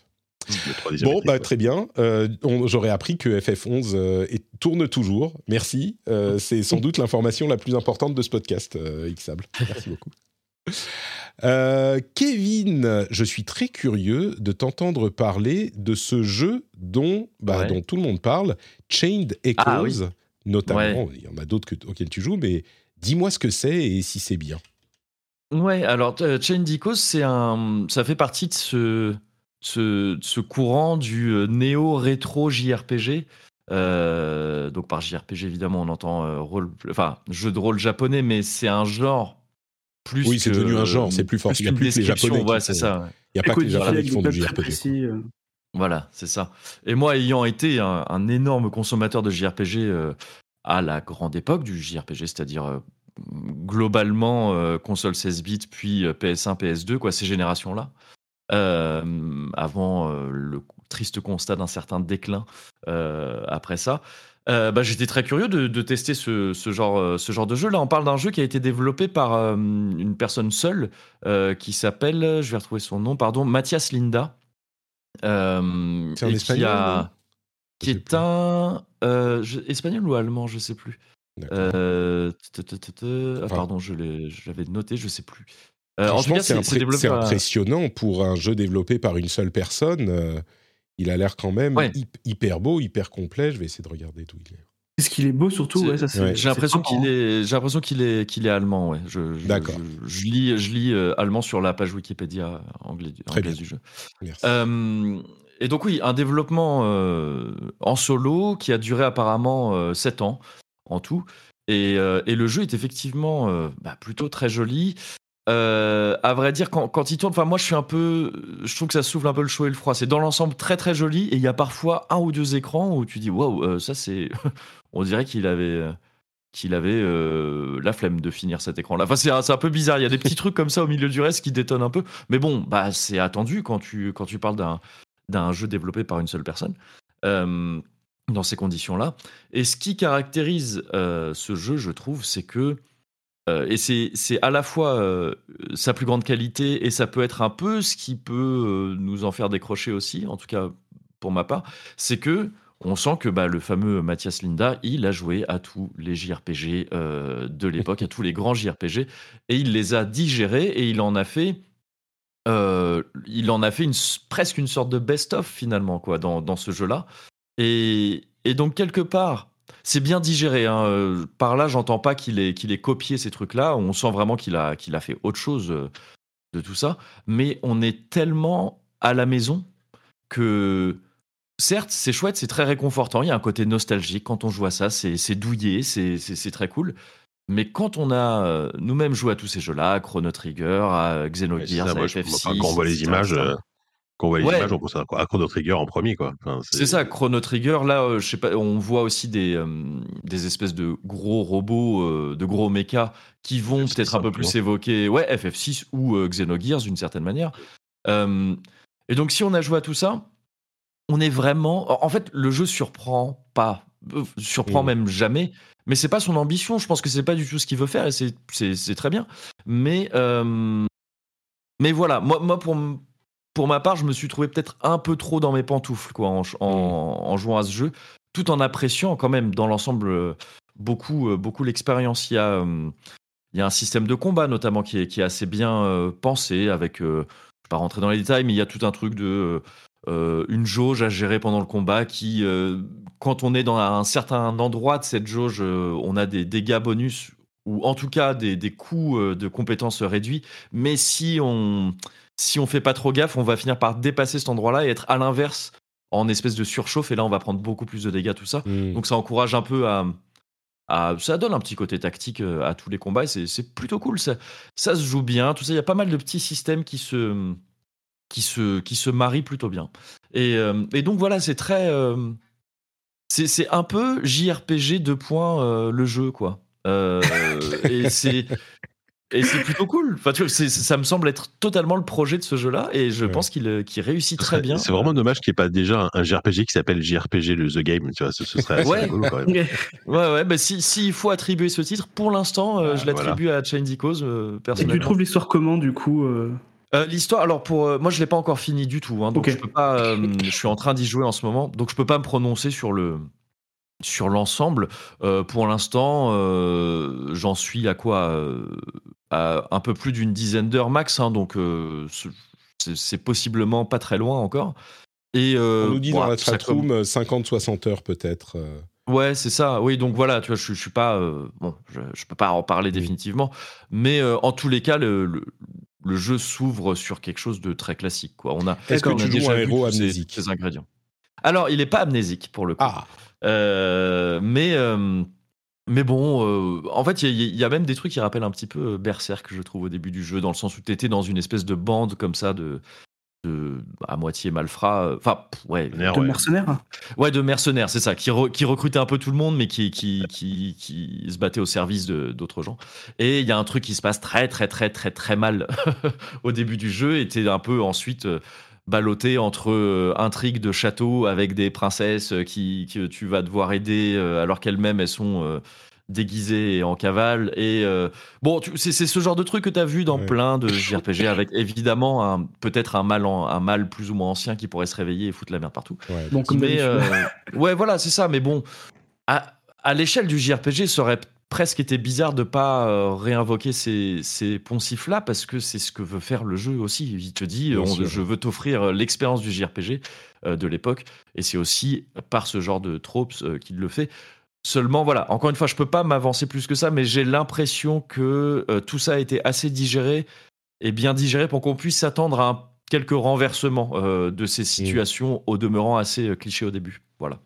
Le 3D Bon, bah, ouais. très bien. Euh, J'aurais appris que FF11 euh, tourne toujours. Merci. Euh, c'est sans doute l'information la plus importante de ce podcast, Xable. Merci beaucoup. Euh, Kevin, je suis très curieux de t'entendre parler de ce jeu dont, bah, Ouais. dont tout le monde parle, Chained Echoes, Ah oui. notamment. Il y en a d'autres que- auxquels tu joues, mais dis-moi ce que c'est et si c'est bien. Ouais, alors euh, Chain Echoes, c'est un, ça fait partie de ce, ce, ce courant du euh, néo-rétro JRPG. Euh, donc par JRPG évidemment on entend rôle, enfin jeu de rôle japonais, mais c'est un genre plus. Oui, c'est devenu un genre, c'est plus fort. Il y a plus que les description, Japonais qui Ouais, c'est ça. Il n'y a pas que les Japonais qui font du JRPG. précis, euh. Voilà, c'est ça. Et moi, ayant été un, un énorme consommateur de JRPG euh, à la grande époque du JRPG, c'est-à-dire euh, globalement euh, console 16 bits, puis euh, PS1, PS2, quoi, ces générations-là, euh, avant euh, le triste constat d'un certain déclin euh, après ça. Euh, bah, j'étais très curieux de, de tester ce, ce genre, euh, ce genre de jeu. Là, on parle d'un jeu qui a été développé par euh, une personne seule euh, qui s'appelle, je vais retrouver son nom, pardon, Mathias Linda. C'est et qui espagnol, a- non? Qui est plus. un je- espagnol ou allemand, je sais plus. D'accord. Euh, t- t- t- t- ah, pardon, je l'ai, j'avais noté, je sais plus. En tout cas, c'est impressionnant pour un jeu développé par une seule personne. Il a l'air quand même Ouais. hyper beau, hyper complet. Je vais essayer de regarder d'où il est. Est-ce qu'il est beau surtout? Ouais, Ouais. J'ai l'impression qu'il est, j'ai l'impression qu'il est, qu'il est allemand, ouais. Je, je- D'accord. Je, je lis, je lis euh, allemand sur la page Wikipédia anglais, du- jeu. Merci. Euh, et donc oui, un développement euh, en solo qui a duré apparemment 7 ans en tout. Et, euh, et le jeu est effectivement euh, bah, plutôt très joli. Euh, à vrai dire, quand, il tourne, moi je suis un peu, je trouve que ça souffle un peu le chaud et le froid. C'est dans l'ensemble très très joli et il y a parfois un ou deux écrans où tu dis waouh, euh, ça c'est, on dirait qu'il avait, euh, avait euh, la flemme de finir cet écran-là. Enfin c'est un, un peu bizarre. Il y a des petits trucs comme ça au milieu du reste qui détonnent un peu. Mais bon, bah c'est attendu quand tu quand tu parles d'un jeu développé par une seule personne. Dans ces conditions-là. Et ce qui caractérise ce jeu, je trouve, c'est que euh, et c'est c'est à la fois euh, sa plus grande qualité et ça peut être un peu ce qui peut euh, nous en faire décrocher aussi, en tout cas pour ma part, c'est que on sent que bah, le fameux Mathias Linda, il a joué à tous les JRPG de l'époque, à tous les grands JRPG, et il les a digérés et il en a fait, euh, il en a fait une, presque une sorte de best-of finalement quoi dans, dans ce jeu-là. Et, et donc quelque part, c'est bien digéré. hein. Par là, j'entends pas qu'il ait, qu'il ait copié ces trucs-là. On sent vraiment qu'il a, qu'il a fait autre chose euh, de tout ça. Mais on est tellement à la maison que, certes, c'est chouette, c'est très réconfortant. Il y a un côté nostalgique quand on joue à ça. C'est c'est douillé, c'est c'est- c'est très cool. Mais quand on a euh, nous-mêmes joué à tous ces jeux-là, à Chrono Trigger, à Xenogears, à moi, je- FF6, enfin, quand on voit les images, euh, quand on voit les Ouais. images, on pense à, à Chrono Trigger en premier, quoi. Enfin, C'est ça, Chrono Trigger. Là, euh, je sais pas, on voit aussi des, euh, des espèces de gros robots, euh, de gros mechas qui vont FF6 peut-être un peu plus évoquer ouais, FF6 ou Xenogears d'une certaine manière. Et donc, si on a joué à tout ça, on est vraiment. En fait, le jeu surprend pas surprend Mm. même jamais. Mais c'est pas son ambition. Je pense que c'est pas du tout ce qu'il veut faire et c'est- très bien. Mais mais voilà, moi, moi pour pour ma part, je me suis trouvé peut-être un peu trop dans mes pantoufles quoi en, jouant à ce jeu, tout en appréciant quand même dans l'ensemble euh, beaucoup euh, beaucoup l'expérience. Il y a euh, il y a un système de combat notamment qui est, assez bien pensé avec, je ne vais pas rentrer dans les détails, mais il y a tout un truc de une jauge à gérer pendant le combat qui, quand on est dans un certain endroit de cette jauge, on a des dégâts bonus ou en tout cas des, des coûts de compétences réduits. Mais si on si on fait pas trop gaffe, on va finir par dépasser cet endroit-là et être à l'inverse en espèce de surchauffe et là on va prendre beaucoup plus de dégâts tout ça. Mm. Donc ça encourage un peu à, à- ça donne un petit côté tactique euh, à tous les combats et c'est- plutôt cool. Ça, ça se joue bien, tout ça. Il y a pas mal de petits systèmes qui se, qui se, qui se marient plutôt bien. Et, euh, et donc voilà, c'est très. euh, c'est un peu JRPG 2 points euh, le jeu, quoi. Et c'est. Et c'est plutôt cool. Enfin, tu vois, ça me semble être totalement le projet de ce jeu-là, et je Ouais. pense qu'il euh, qu'il réussit très serait- bien. C'est vraiment dommage qu'il n'y ait pas déjà un, un JRPG qui s'appelle JRPG le The Game. Tu vois, ce, ce serait assez Ouais. rigolo quand même. Ouais, ouais. Bah, si, s'il faut attribuer ce titre, pour l'instant, euh, Ah, je l'attribue à Chain Cause euh, Et personnellement. tu trouves l'histoire comment, du coup euh? Euh, L'histoire, alors pour euh, moi je l'ai pas encore fini du tout, hein, donc je peux pas. euh, je suis en train d'y jouer en ce moment, donc je peux pas me prononcer sur le sur l'ensemble. Euh, pour l'instant, euh, j'en suis à quoi euh, À un peu plus d'une dizaine d'heures max, hein, donc euh, c'est- possiblement pas très loin encore. Et euh, On nous dit dans la chatroom 50-60 heures peut-être. euh. Ouais, c'est ça. Oui, donc voilà, tu vois, je, je suis pas euh, bon, je, je peux pas en parler définitivement, mais euh, en tous les cas, le, le, le jeu s'ouvre sur quelque chose de très classique. Quoi. On a, Est-ce que tu joues déjà un héros ces- amnésique? ces ingrédients. Alors, il est pas amnésique pour le coup. Ah, Euh, mais euh, mais bon, euh, en fait, il y, a- il y a même des trucs qui rappellent un petit peu euh, Berserk, je trouve, au début du jeu, dans le sens où tu étais dans une espèce de bande comme ça de de à moitié malfrat euh, enfin ouais De ouais. mercenaires Ouais, de mercenaires, c'est ça, qui, re- qui recrutait un peu tout le monde, mais qui, qui, qui, qui se battait au service de- d'autres gens. Et il y a un truc qui se passe très, très, très, très, très mal au début du jeu, et t'es un peu ensuite euh, ballotté entre euh, intrigues de château avec des princesses euh, qui, que tu vas devoir aider euh, alors qu'elles-mêmes, elles sont euh, déguisées et en cavale. Et euh, bon, tu- c'est c'est ce genre de truc que tu as vu dans Ouais. plein de JRPG, avec évidemment un- peut-être un mal, en- un mal plus ou moins ancien qui pourrait se réveiller et foutre la merde partout. ouais. Bon, Mais euh, ouais, voilà, c'est ça. Mais bon, à, à l'échelle du JRPG, ça aurait presque été bizarre de pas euh, réinvoquer ces, ces poncifs-là parce que c'est ce que veut faire le jeu aussi. Il te dit, on- je veux t'offrir euh, l'expérience du JRPG euh, de l'époque, et c'est aussi par ce genre de tropes euh, qu'il le fait. Seulement, voilà, encore une fois, je peux pas m'avancer plus que ça, mais j'ai l'impression que tout ça a été assez digéré et bien digéré pour qu'on puisse s'attendre à un- quelques renversements de ces situations au demeurant assez clichés au début. Voilà.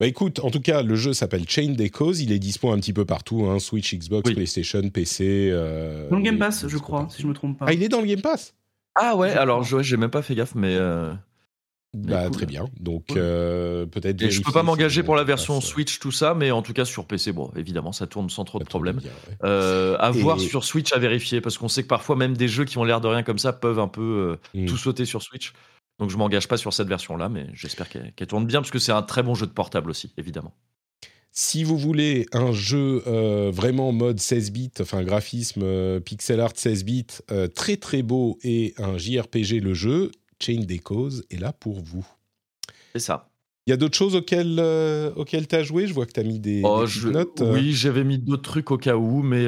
Bah écoute, en tout cas, le jeu s'appelle Chain des Causes. Il est dispo un petit peu partout, hein, Switch, Xbox, Oui. PlayStation, PC. euh, Dans le Game Pass, je crois, si je me trompe pas. Ah, il est dans le Game Pass? Ah ouais, alors je- j'ai même pas fait gaffe, mais euh, Bah cool. très bien. Donc Cool. euh, peut-être. et je peux pas m'engager pour la version Switch, tout ça, mais en tout cas sur PC, bon, évidemment, ça tourne sans trop de ça tourne problèmes. bien, ouais. Euh, à Et- voir sur Switch à vérifier parce qu'on sait que parfois même des jeux qui ont l'air de rien comme ça peuvent un peu euh, Mm. tout sauter sur Switch. Donc je m'engage pas sur cette version-là, mais j'espère qu'elle tourne bien parce que c'est un très bon jeu de portable aussi, évidemment. Si vous voulez un jeu euh, vraiment mode 16 bits, enfin graphisme euh, pixel art 16 bits, euh, très très beau et un JRPG le jeu, Chain des Causes est là pour vous. C'est ça. Il y a d'autres choses auxquelles, euh, auxquelles tu as joué? Je vois que tu as mis des, Oh, des petites je- notes. Oui, j'avais mis d'autres trucs au cas où, mais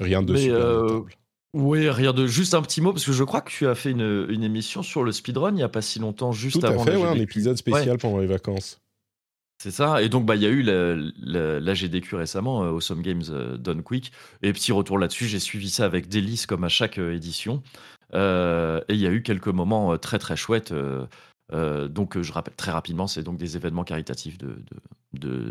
Rien de mais, super notable. Oui, rien de juste un petit mot parce que je crois que tu as fait une, une émission sur le speedrun il y a pas si longtemps, juste Tout à avant fait, ouais, un épisode spécial pendant les vacances. C'est ça. Et donc, bah, il y a eu la, la- la GDQ récemment, euh, Awesome Games euh, Done Quick. Et petit retour là-dessus, j'ai suivi ça avec délice comme à chaque euh, édition. Euh, et il y a eu quelques moments très très chouettes. euh, euh, donc, euh, je rappelle très rapidement, c'est donc des événements caritatifs de,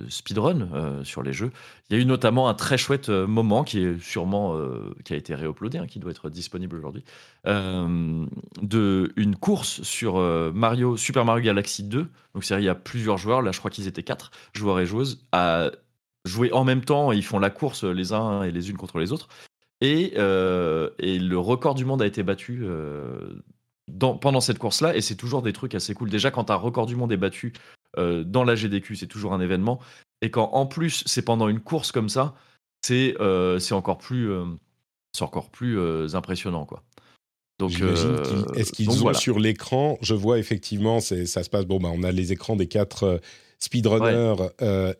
speedrun euh, sur les jeux. Il y a eu notamment un très chouette moment qui est sûrement qui a été réuploadé, hein, qui doit être disponible aujourd'hui, de une course sur Mario Super Mario Galaxy 2. Donc, c'est il y a plusieurs joueurs. Là, je crois qu'ils étaient quatre joueurs et joueuses à jouer en même temps. Ils font la course les uns et les unes contre les autres. Et, le record du monde a été battu dans- pendant cette course-là. Et c'est toujours des trucs assez cool. Déjà, quand un record du monde est battu euh, dans la GDQ, c'est toujours un événement. Et quand en plus c'est pendant une course comme ça, c'est euh, encore plus, euh, encore plus euh, impressionnant, quoi. Donc, euh, Est-ce qu'ils ont voilà. sur l'écran Je vois effectivement, ça se passe. Bon, bah, on a les écrans des quatre speedrunners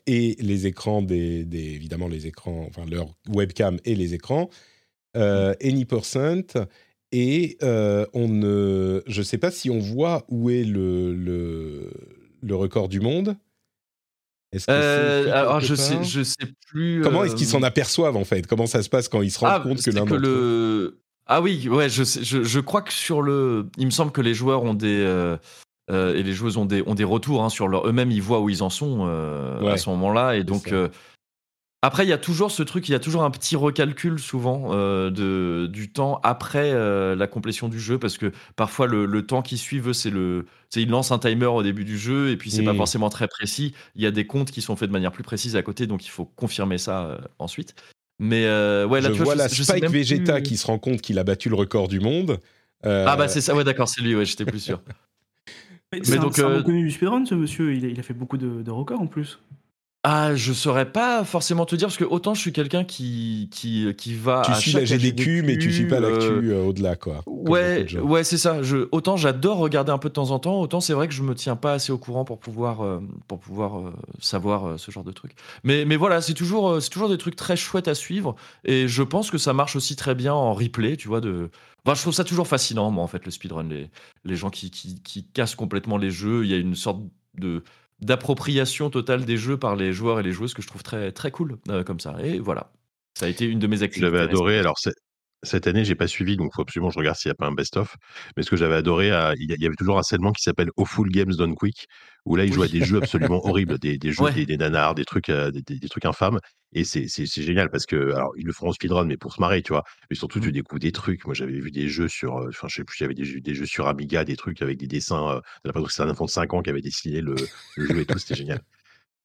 et les écrans des, des- évidemment les écrans, enfin leur webcam et les écrans. Euh, Any percent et euh, on ne, je sais pas si on voit où est le le, le record du monde. Est-ce que Euh, c'est écrit alors quelque je sais, part? je sais plus. Comment euh, est-ce qu'ils s'en aperçoivent en fait? Comment ça se passe quand ils se rendent Ah, compte que l'un le. Ah oui, ouais, je, sais- je, je crois que sur le. Il me semble que les joueurs ont des. euh, et les joueuses ont des, ont des retours hein, sur leur. Eux-mêmes, ils voient où ils en sont Ouais, à ce moment-là. Et donc. Après, il y a toujours ce truc, il y a toujours un petit recalcul souvent euh, de, du temps après euh, la complétion du jeu, parce que parfois le, le temps qui suit, eux, c'est le, c'est ils lancent un timer au début du jeu et puis c'est pas Mm. forcément très précis. Il y a des comptes qui sont faits de manière plus précise à côté, donc il faut confirmer ça euh, ensuite. Mais euh, ouais, là, je tu vois, vois je la sais- je sais Spike même Vegeta plus- qui se rend compte qu'il a battu le record du monde. Euh, Ah bah c'est ça, ouais d'accord, c'est lui, ouais, j'étais plus sûr. Mais, Mais c'est un- donc, c'est un euh, reconnu du speedrun, ce monsieur. Il a, il a fait beaucoup de, de records en plus. Ah, je saurais pas forcément te dire parce que autant je suis quelqu'un qui qui qui va tu à suis la GDQ, mais tu suis pas l'actu euh, euh, au-delà, quoi. Ouais, ouais, c'est ça. Je, autant j'adore regarder un peu de temps en temps, autant c'est vrai que je me tiens pas assez au courant pour pouvoir, euh, pour pouvoir euh, savoir ce genre de trucs. Mais, mais voilà, c'est toujours, c'est toujours des trucs très chouettes à suivre, et je pense que ça marche aussi très bien en replay, tu vois. De, enfin, je trouve ça toujours fascinant, moi, en fait, le speedrun, les, les gens qui, qui, qui cassent complètement les jeux. Il y a une sorte de d'appropriation totale des jeux par les joueurs et les joueuses que je trouve très très cool euh, comme ça. Et voilà, ça a été une de mes activités. J'avais adoré. Alors, cette année, j'ai pas suivi, donc faut absolument que je regarde s'il n'y a pas un best-of. Mais ce que j'avais adoré, euh, il y a- il y avait toujours un segment qui s'appelle Awful Games Done Quick, où là, ils jouent à des jeux absolument horribles, des, des jeux, Ouais. des, des nanars, des trucs, euh, des, des- trucs infâmes. Et c'est génial parce que, alors, ils le font en speedrun, mais pour se marrer, tu vois. Mais surtout, Mmh. tu découvres des trucs. Moi, j'avais vu des jeux sur, euh, enfin, je sais plus, j'avais des, jeux- des jeux sur Amiga, des trucs avec des dessins. Euh, que c'est un enfant de 5 ans qui avait dessiné le, le jeu et tout, c'était génial.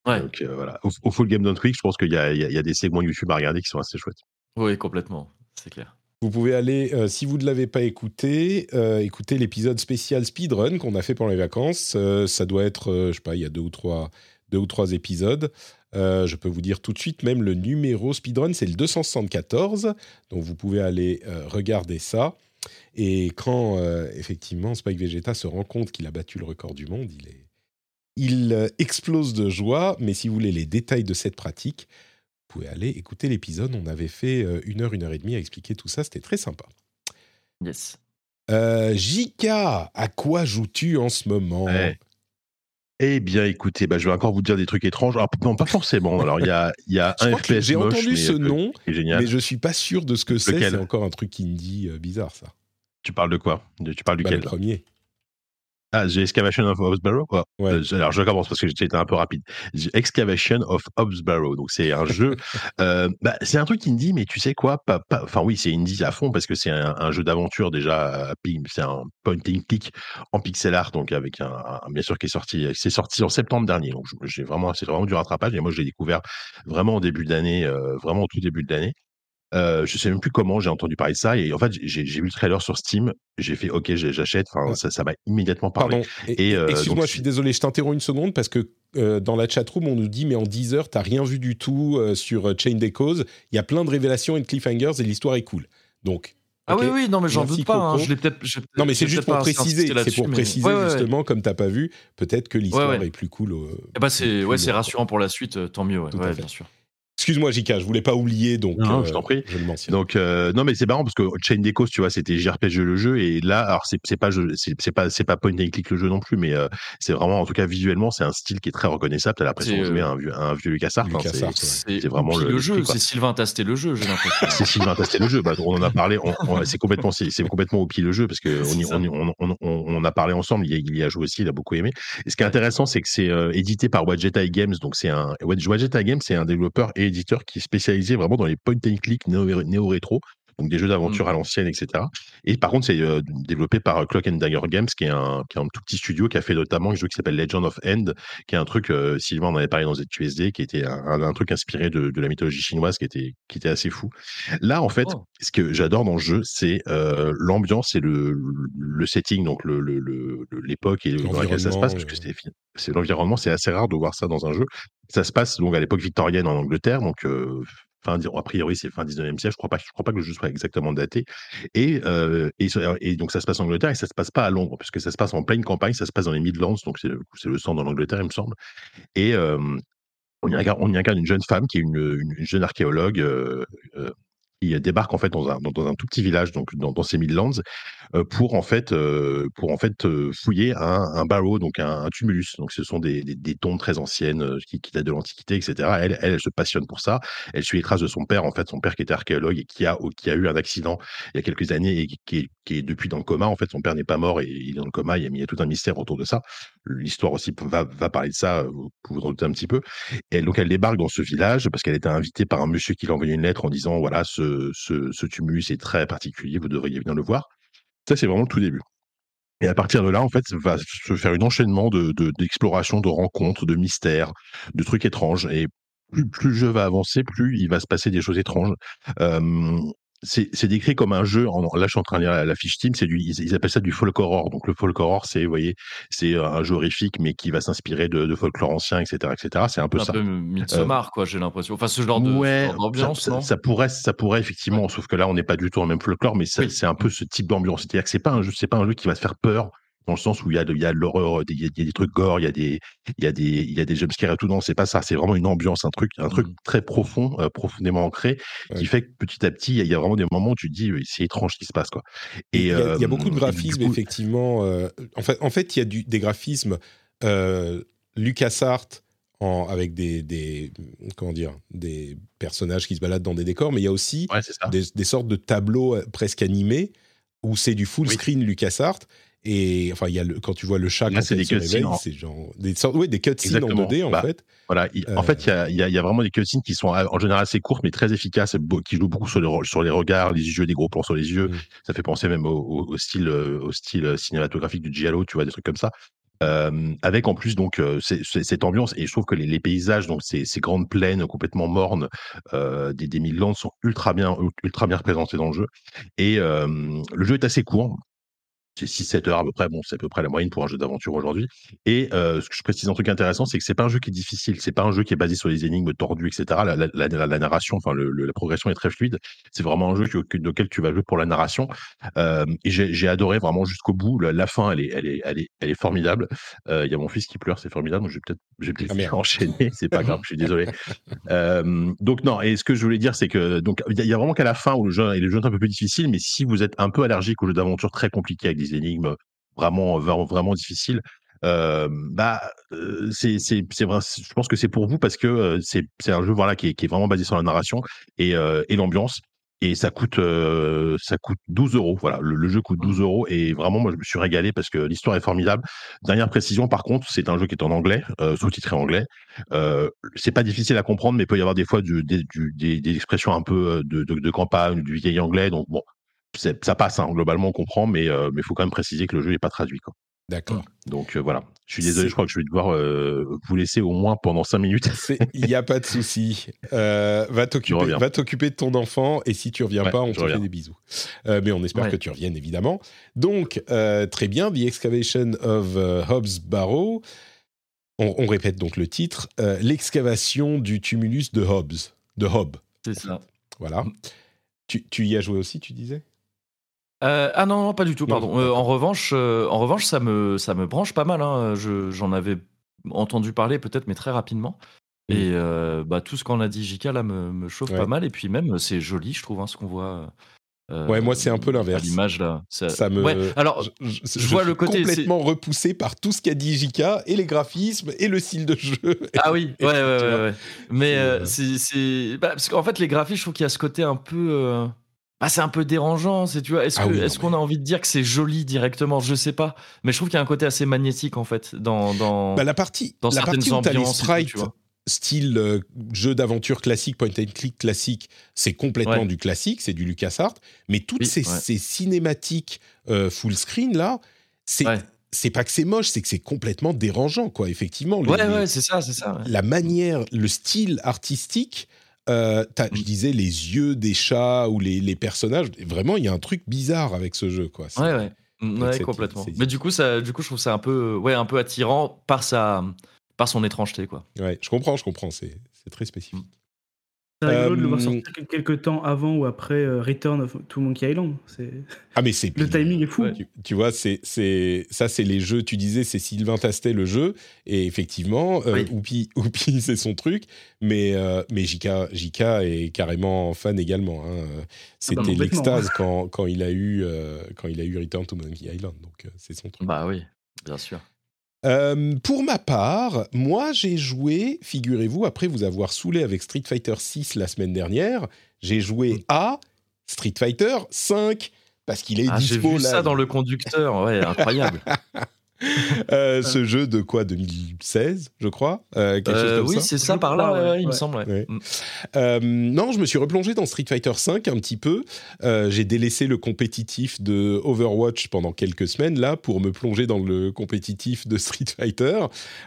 Ouais. Donc, euh, voilà. Au, au Full Game Done Quick, je pense qu'il y, il il y a des segments YouTube à regarder qui sont assez chouettes. Oui, complètement, c'est clair. Vous pouvez aller, euh, si vous ne l'avez pas écouté, euh, écouter l'épisode spécial speedrun qu'on a fait pendant les vacances. Euh, ça doit être, je sais pas, il y a deux ou trois, deux ou trois épisodes. Je peux vous dire tout de suite, même le numéro speedrun, c'est le 274. Donc vous pouvez aller regarder ça. Et quand effectivement Spike Vegeta se rend compte qu'il a battu le record du monde, il explose de joie. Mais si vous voulez les détails de cette pratique, pouvez aller écouter l'épisode. On avait fait euh, une heure, une heure et demie à expliquer tout ça. C'était très sympa. Yes. Euh, Jika, à quoi joues-tu en ce moment? Ouais. Eh bien, écoutez, bah, je vais encore vous dire des trucs étranges. Alors, non, pas forcément. Alors, il y a, y un FPS J'ai entendu mais, ce euh, nom, qui est génial. mais je suis pas sûr de ce que c'est. C'est encore un truc indie euh, bizarre, ça. Tu parles de quoi? De- Tu parles Bah, duquel? le premier. Ah, j'ai Excavation of Hobbsbarrow Ouais. Ouais. Euh, alors, je commence parce que été un peu rapide. J'ai Excavation of Hobbsbarrow. Donc, c'est un jeu. euh, bah, c'est un truc indie, mais tu sais quoi pas, pas- Enfin, oui, c'est indie à fond parce que c'est un, un jeu d'aventure déjà. pi- C'est un point and click en pixel art, donc avec un, un- bien sûr qui est sorti. C'est sorti en septembre dernier. Donc, j'ai vraiment, c'est vraiment du rattrapage. Et moi, je l'ai découvert vraiment au début euh, vraiment au tout début de l'année. Euh, je sais même plus comment j'ai entendu parler de ça et en fait j'ai vu le trailer sur Steam j'ai fait ok j'achète enfin ça ça m'a immédiatement parlé Pardon. Et- Et, euh, Excuse-moi, je suis désolé, je t'interromps une seconde parce que euh, dans la chatroom, on nous dit mais en 10 heures, t'as rien vu du tout euh, sur Chain des Causes. Il y a plein de révélations et de cliffhangers et l'histoire est cool. Donc. Ah oui, oui, non, mais j'en doute pas. hein, je l'ai peut-être. j'ai Non, mais c'est juste pour préciser. C'est pour mais- préciser Ouais, ouais, ouais. justement, comme t'as pas vu, peut-être que l'histoire Ouais, ouais. est plus cool. au- Eh ben, c'est rassurant pour la suite, euh, tant mieux. Ouais, Tout à Ouais, fait. bien sûr. Excuse-moi, Jika, je voulais pas oublier, donc Non, euh, je t'en prie. je le mentionne. Donc euh, non mais c'est marrant parce que Chain Decos tu vois c'était JRPG le jeu et là alors c'est c'est pas jeu- c'est c'est pas c'est pas point and click le jeu non plus mais euh, c'est vraiment en tout cas visuellement c'est un style qui est très reconnaissable t'as l'impression de jouer euh, à un vieux un vieux LucasArts hein, LucasArts, c'est- vraiment le- jeu. C'est Sylvain Tasté le jeu, j'ai l'impression. c'est Sylvain Tastet le jeu bah, on en a parlé c'est complètement c'est c'est complètement au pied le jeu parce que on, on, y- on, on, on- on a parlé ensemble il y a, il y a joué aussi il a beaucoup aimé et ce qui est intéressant c'est que c'est euh, édité par Wadjet Eye Games donc c'est un Games c'est un développeur et éditeur qui est spécialisé vraiment dans les point and click néo- néo-rétro donc des jeux d'aventure à l'ancienne, etc. Et par contre, c'est euh, développé par euh, Clock and Dagger Games, qui est, un, qui est un tout petit studio qui a fait notamment un jeu qui s'appelle Legend of End, qui est un truc, euh, Sylvain en avait parlé dans ZQSD, qui était un, un truc inspiré de, de la mythologie chinoise, qui était, qui était assez fou. Là, en fait, Oh. ce que j'adore dans le jeu, c'est euh, l'ambiance et le, le setting, donc le- le- le- l'époque et dans laquelle ça se passe, parce que c'est l'environnement, c'est assez rare de voir ça dans un jeu. Ça se passe donc à l'époque victorienne en Angleterre, donc euh, fin, a priori c'est fin 19e siècle. Je crois crois pas que le jeu soit exactement daté. Et, euh, donc ça se passe en Angleterre et ça se passe pas à Londres, puisque ça se passe en pleine campagne, ça se passe dans les Midlands, donc c'est le centre de l'Angleterre, il me semble. Et euh, on y incarne, une jeune femme qui est une, une- une jeune archéologue euh, qui débarque en fait dans un, dans, un tout petit village, donc dans, dans ces Midlands, euh, pour en fait, euh, pour en fait euh, fouiller un, un barrow, donc un, tumulus. Donc ce sont des, des, des tombes très anciennes qui, qui datent de l'Antiquité, etc. Elle, elle, se passionne pour ça. Elle suit les traces de son père, en fait, son père qui était archéologue et qui a, qui a eu un accident il y a quelques années et qui, est, qui est depuis dans le coma. En fait, son père n'est pas mort et il est dans le coma. Il y a, tout un mystère autour de ça. L'histoire aussi va, va parler de ça. Vous vous en douter un petit peu. Et donc elle débarque dans ce village parce qu'elle était invitée par un monsieur qui lui a envoyé une lettre en disant voilà ce, ce, tumulus est très particulier, vous devriez venir le voir. Ça c'est vraiment le tout début. Et à partir de là, en fait, va se faire un enchaînement de de- d'explorations, de, rencontres, de mystères, de trucs étranges. Et plus, le jeu va avancer, plus il va se passer des choses étranges. C'est décrit comme un jeu. En, là, je suis en train de lire la, la fiche Steam. C'est du, ils, ils appellent ça du folk horror. Donc le folk horror, c'est, vous voyez, c'est un jeu horrifique, mais qui va s'inspirer de, de folklore ancien, etc., etc. C'est un peu un ça. peu Midsommar, quoi, j'ai l'impression. Enfin, ce genre de ce Ouais, genre ça, non? ça, ça pourrait, ça pourrait effectivement, sauf que là, on n'est pas du tout en même folklore, mais Oui. c'est un peu ce type d'ambiance. C'est-à-dire que c'est pas un jeu, c'est pas un jeu qui va se faire peur dans le sens où il y a de, il y a de l'horreur, il y, a, il y a des trucs gore, il y a des, il y a des, il y a des jumpscares et tout. Non, c'est pas ça. C'est vraiment une ambiance, un truc, un truc Mhm. très profond, euh, profondément ancré, Ouais. qui fait que petit à petit, il y a- il y a vraiment des moments où tu te dis, euh, c'est étrange ce qui se passe, quoi. Il y, a, euh, il y a beaucoup de graphismes, coup- effectivement. euh, en, fait, en fait, il y a du, des graphismes euh, LucasArts en, avec des, des, comment dire, des personnages qui se baladent dans des décors, mais il y a aussi Ouais, des, des sortes de tableaux euh, presque animés où c'est du full Oui. screen LucasArts. Et enfin, il y a le, quand tu vois le chat Là, c'est des cutscenes, c'est genre des sortes, ouais, des cutscenes en Exactement. 2D en Bah, fait. Voilà, il- Euh, en fait, il y a, y y vraiment des cutscenes qui sont en général assez courtes, mais très efficaces, qui jouent beaucoup sur, les regards, les yeux, des gros plans sur les yeux. Mm. Ça fait penser même au, style, euh, au style euh, cinématographique du Giallo, tu vois, des trucs comme ça. Euh, avec en plus donc euh, cette ambiance et je trouve que les, les paysages donc ces, ces grandes plaines complètement mornes euh, des, des Midlands sont ultra bien ultra bien représentés dans le jeu et le jeu est assez court c'est 6-7 heures à peu près. Bon, c'est à peu près la moyenne pour un jeu d'aventure aujourd'hui. Et euh, ce que je précise un truc intéressant, c'est que c'est pas un jeu qui est difficile. C'est pas un jeu qui est basé sur les énigmes tordues, etc. La, la, la, la narration, enfin, le, le- la progression est très fluide. C'est vraiment un jeu que, que- auquel tu vas jouer pour la narration. Euh, et j'ai adoré vraiment jusqu'au bout. La, fin, elle est, elle est, elle est, elle est formidable. Euh, Il y a mon fils qui pleure, c'est formidable. Donc, je vais peut-être, je vais peut-être Ah, enchaîner. C'est pas grave, je suis désolé. Donc non, et ce que je voulais dire, c'est que donc il y, a- il y a vraiment qu'à la fin où le jeu et le jeu est un peu plus difficile, mais si vous êtes un peu allergique aux jeux d'aventure très compliqués avec des énigmes vraiment vraiment, difficiles, euh, bah c'est c'est c'est vrai. Je pense que c'est pour vous parce que c'est c'est un jeu voilà qui est, qui est vraiment basé sur la narration et euh, et l'ambiance. Et ça coûte, euh, ça coûte 12 euros. Voilà, le, le jeu coûte 12 euros. Et vraiment, moi, je me suis régalé parce que l'histoire est formidable. Dernière précision, par contre, c'est un jeu qui est en anglais, euh, sous-titré anglais. C'est pas difficile à comprendre, mais il peut y avoir des fois du, des, du- des, des expressions un peu de, de, de campagne, du vieil anglais. Donc bon, ça passe. Hein, globalement, on comprend, mais il mais faut quand même préciser que le jeu n'est pas traduit. Quoi. D'accord. Donc euh, voilà. Je suis désolé, C'est- je crois que je vais devoir euh, vous laisser au moins pendant 5 minutes. Il n'y a pas de souci. Euh, va t'occuper, reviens. va t'occuper de ton enfant et si tu reviens Ouais, pas, on te fait des bisous. Euh, mais on espère Ouais. que tu reviennes évidemment. Donc euh, très bien, The Excavation of euh, Hobbs Barrow. On, on répète donc le titre, euh, l'excavation du tumulus de Hobbes, de Hobbes. C'est ça. Voilà. Tu, tu y as joué aussi, tu disais? Euh, ah non, non, pas du tout, Non, pardon. Euh, en revanche, euh, en revanche, ça me, ça me branche pas mal. hein. Je- J'en avais entendu parler peut-être, mais très rapidement. Mm. Et bah, tout ce qu'on a dit, JK, là, me, me chauffe Ouais. pas mal. Et puis même, c'est joli, je trouve, hein, ce qu'on voit. Ouais, moi, c'est un peu l'inverse. L'image, là. Ça, Ça me. Ouais, alors, je, je- je vois suis le côté, complètement repoussé par tout ce qu'a dit JK et les graphismes et le style de jeu. Ah oui, ouais, ouais, ouais. Mais C'est, c'est. c'est- bah, parce qu'en fait, les graphismes, je trouve qu'il y a ce côté un peu. Ah, c'est un peu dérangeant, c'est tu vois. Est-ce Ah oui, qu'on a envie de dire que c'est joli directement? Je sais pas, mais je trouve qu'il y a un côté assez magnétique en fait dans dans. Bah, la partie, Dans la partie où t'as les tout, sprites style euh, jeu d'aventure classique, point and click classique, c'est complètement Ouais. du classique, c'est du LucasArts. Mais toutes Oui, ces, ouais. ces cinématiques euh, full screen là, c'est Ouais. c'est pas que c'est moche, c'est que c'est complètement dérangeant, quoi. Effectivement, les- Ouais, c'est ça, c'est ça. ouais. la manière, le style artistique. Euh, Mm. Je disais les yeux des chats ou les, les personnages. Vraiment, il y a un truc bizarre avec ce jeu, quoi. Ouais, ouais. Mm, Ouais, c'est- complètement. Mais du coup, ça, du coup, je trouve ça un peu, ouais, un peu attirant par sa, par son étrangeté, quoi. Ouais, je comprends, je comprends. C'est c'est très spécifique. C'est rigolo de le voir Euh, sortir quel- quelques temps avant ou après euh, Return of to Monkey Island. C'est- Ah, mais c'est Le timing est fou. Ouais. Tu, tu vois, c'est, c'est, ça, c'est les jeux. Tu disais, c'est Sylvain Tastet le jeu. Et effectivement, euh, Oui. Oupi, Oupi, c'est son truc. Mais, euh, mais JK, JK est carrément fan également. hein. C'était bah, complètement. l'extase quand, quand, il a eu, euh, quand il a eu Return to Monkey Island. Donc, euh, c'est son truc. Bah oui, bien sûr. Euh, pour ma part, moi, j'ai joué, figurez-vous, après vous avoir saoulé avec Street Fighter 6 la semaine dernière, j'ai Mm. joué à Street Fighter 5 parce qu'il est Ah, j'ai vu là. ça dans le conducteur, ouais, incroyable. Euh, ce jeu de quoi 2016, je crois euh, quelque chose Euh, comme oui, c'est ça par là, ouais, ouais, il me semble. ouais. Ouais. Mm. Euh, non, je me suis replongé dans Street Fighter 5 un petit peu. Euh, j'ai délaissé le compétitif de Overwatch pendant quelques semaines là pour me plonger dans le compétitif de Street Fighter.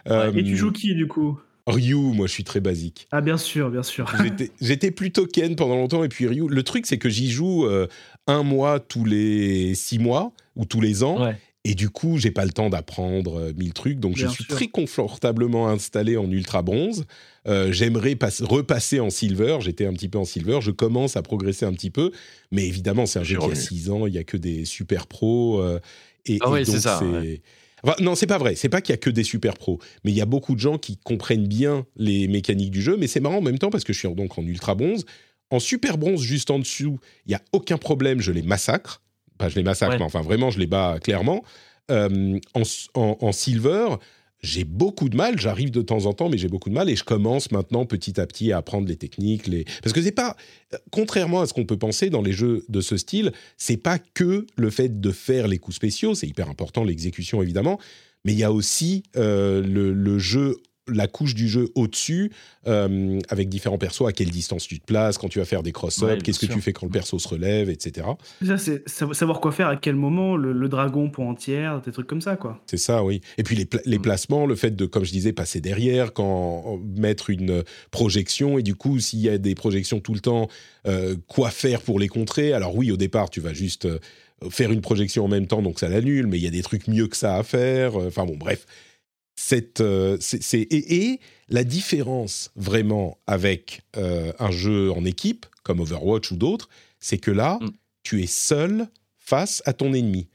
Euh, Et tu joues qui du coup? Ryu, moi je suis très basique. Ah bien sûr, bien sûr. J'étais- J'étais plutôt Ken pendant longtemps et puis Ryu. Le truc c'est que j'y joue euh, un mois tous les six mois ou tous les ans. Ouais. Et du coup, j'ai pas le temps d'apprendre euh, mille trucs, donc je suis sûr. très confortablement installé en ultra bronze. Euh, J'aimerais passe- repasser en silver. J'étais un petit peu en silver. Je commence à progresser un petit peu, mais évidemment, c'est un jeu qui a revenu. 6 ans. Il y a que des super pros. euh, et, Ah et ouais, c'est donc ça, c'est- ouais. Enfin, non, c'est pas vrai. C'est pas qu'il y a que des super pros, mais il y a beaucoup de gens qui comprennent bien les mécaniques du jeu. Mais c'est marrant en même temps parce que je suis donc en ultra bronze. En super bronze, juste en dessous, il y a aucun problème. Je les massacre. Pas je les massacre, Ouais. mais enfin vraiment, je les bats clairement. Euh, en, en- en silver, j'ai beaucoup de mal. J'arrive de temps en temps, mais j'ai beaucoup de mal. Et je commence maintenant petit à petit à apprendre les techniques. Les... Parce que c'est pas, contrairement à ce qu'on peut penser dans les jeux de ce style, c'est pas que le fait de faire les coups spéciaux. C'est hyper important, l'exécution évidemment. Mais il y a aussi euh, le, le jeu, la couche du jeu au-dessus, euh, avec différents persos, à quelle distance tu te places, quand tu vas faire des cross-up, Ouais, bien qu'est-ce que tu fais quand le perso se relève, etc. Ça, c'est sa- savoir quoi faire à quel moment, le, le dragon pour entière, des trucs comme ça, quoi. C'est ça, oui. Et puis les, pla- les placements, le fait de, comme je disais, passer derrière, quand mettre une projection, et du coup, s'il y a des projections tout le temps, euh, quoi faire pour les contrer Alors oui, au départ, tu vas juste euh, faire une projection en même temps, donc ça l'annule, mais il y a des trucs mieux que ça à faire. Euh, Enfin bon, bref. Cette, euh, c'est, et, et la différence vraiment avec euh, un jeu en équipe, comme Overwatch ou d'autres, c'est que là, Mm. tu es seul face à ton ennemi.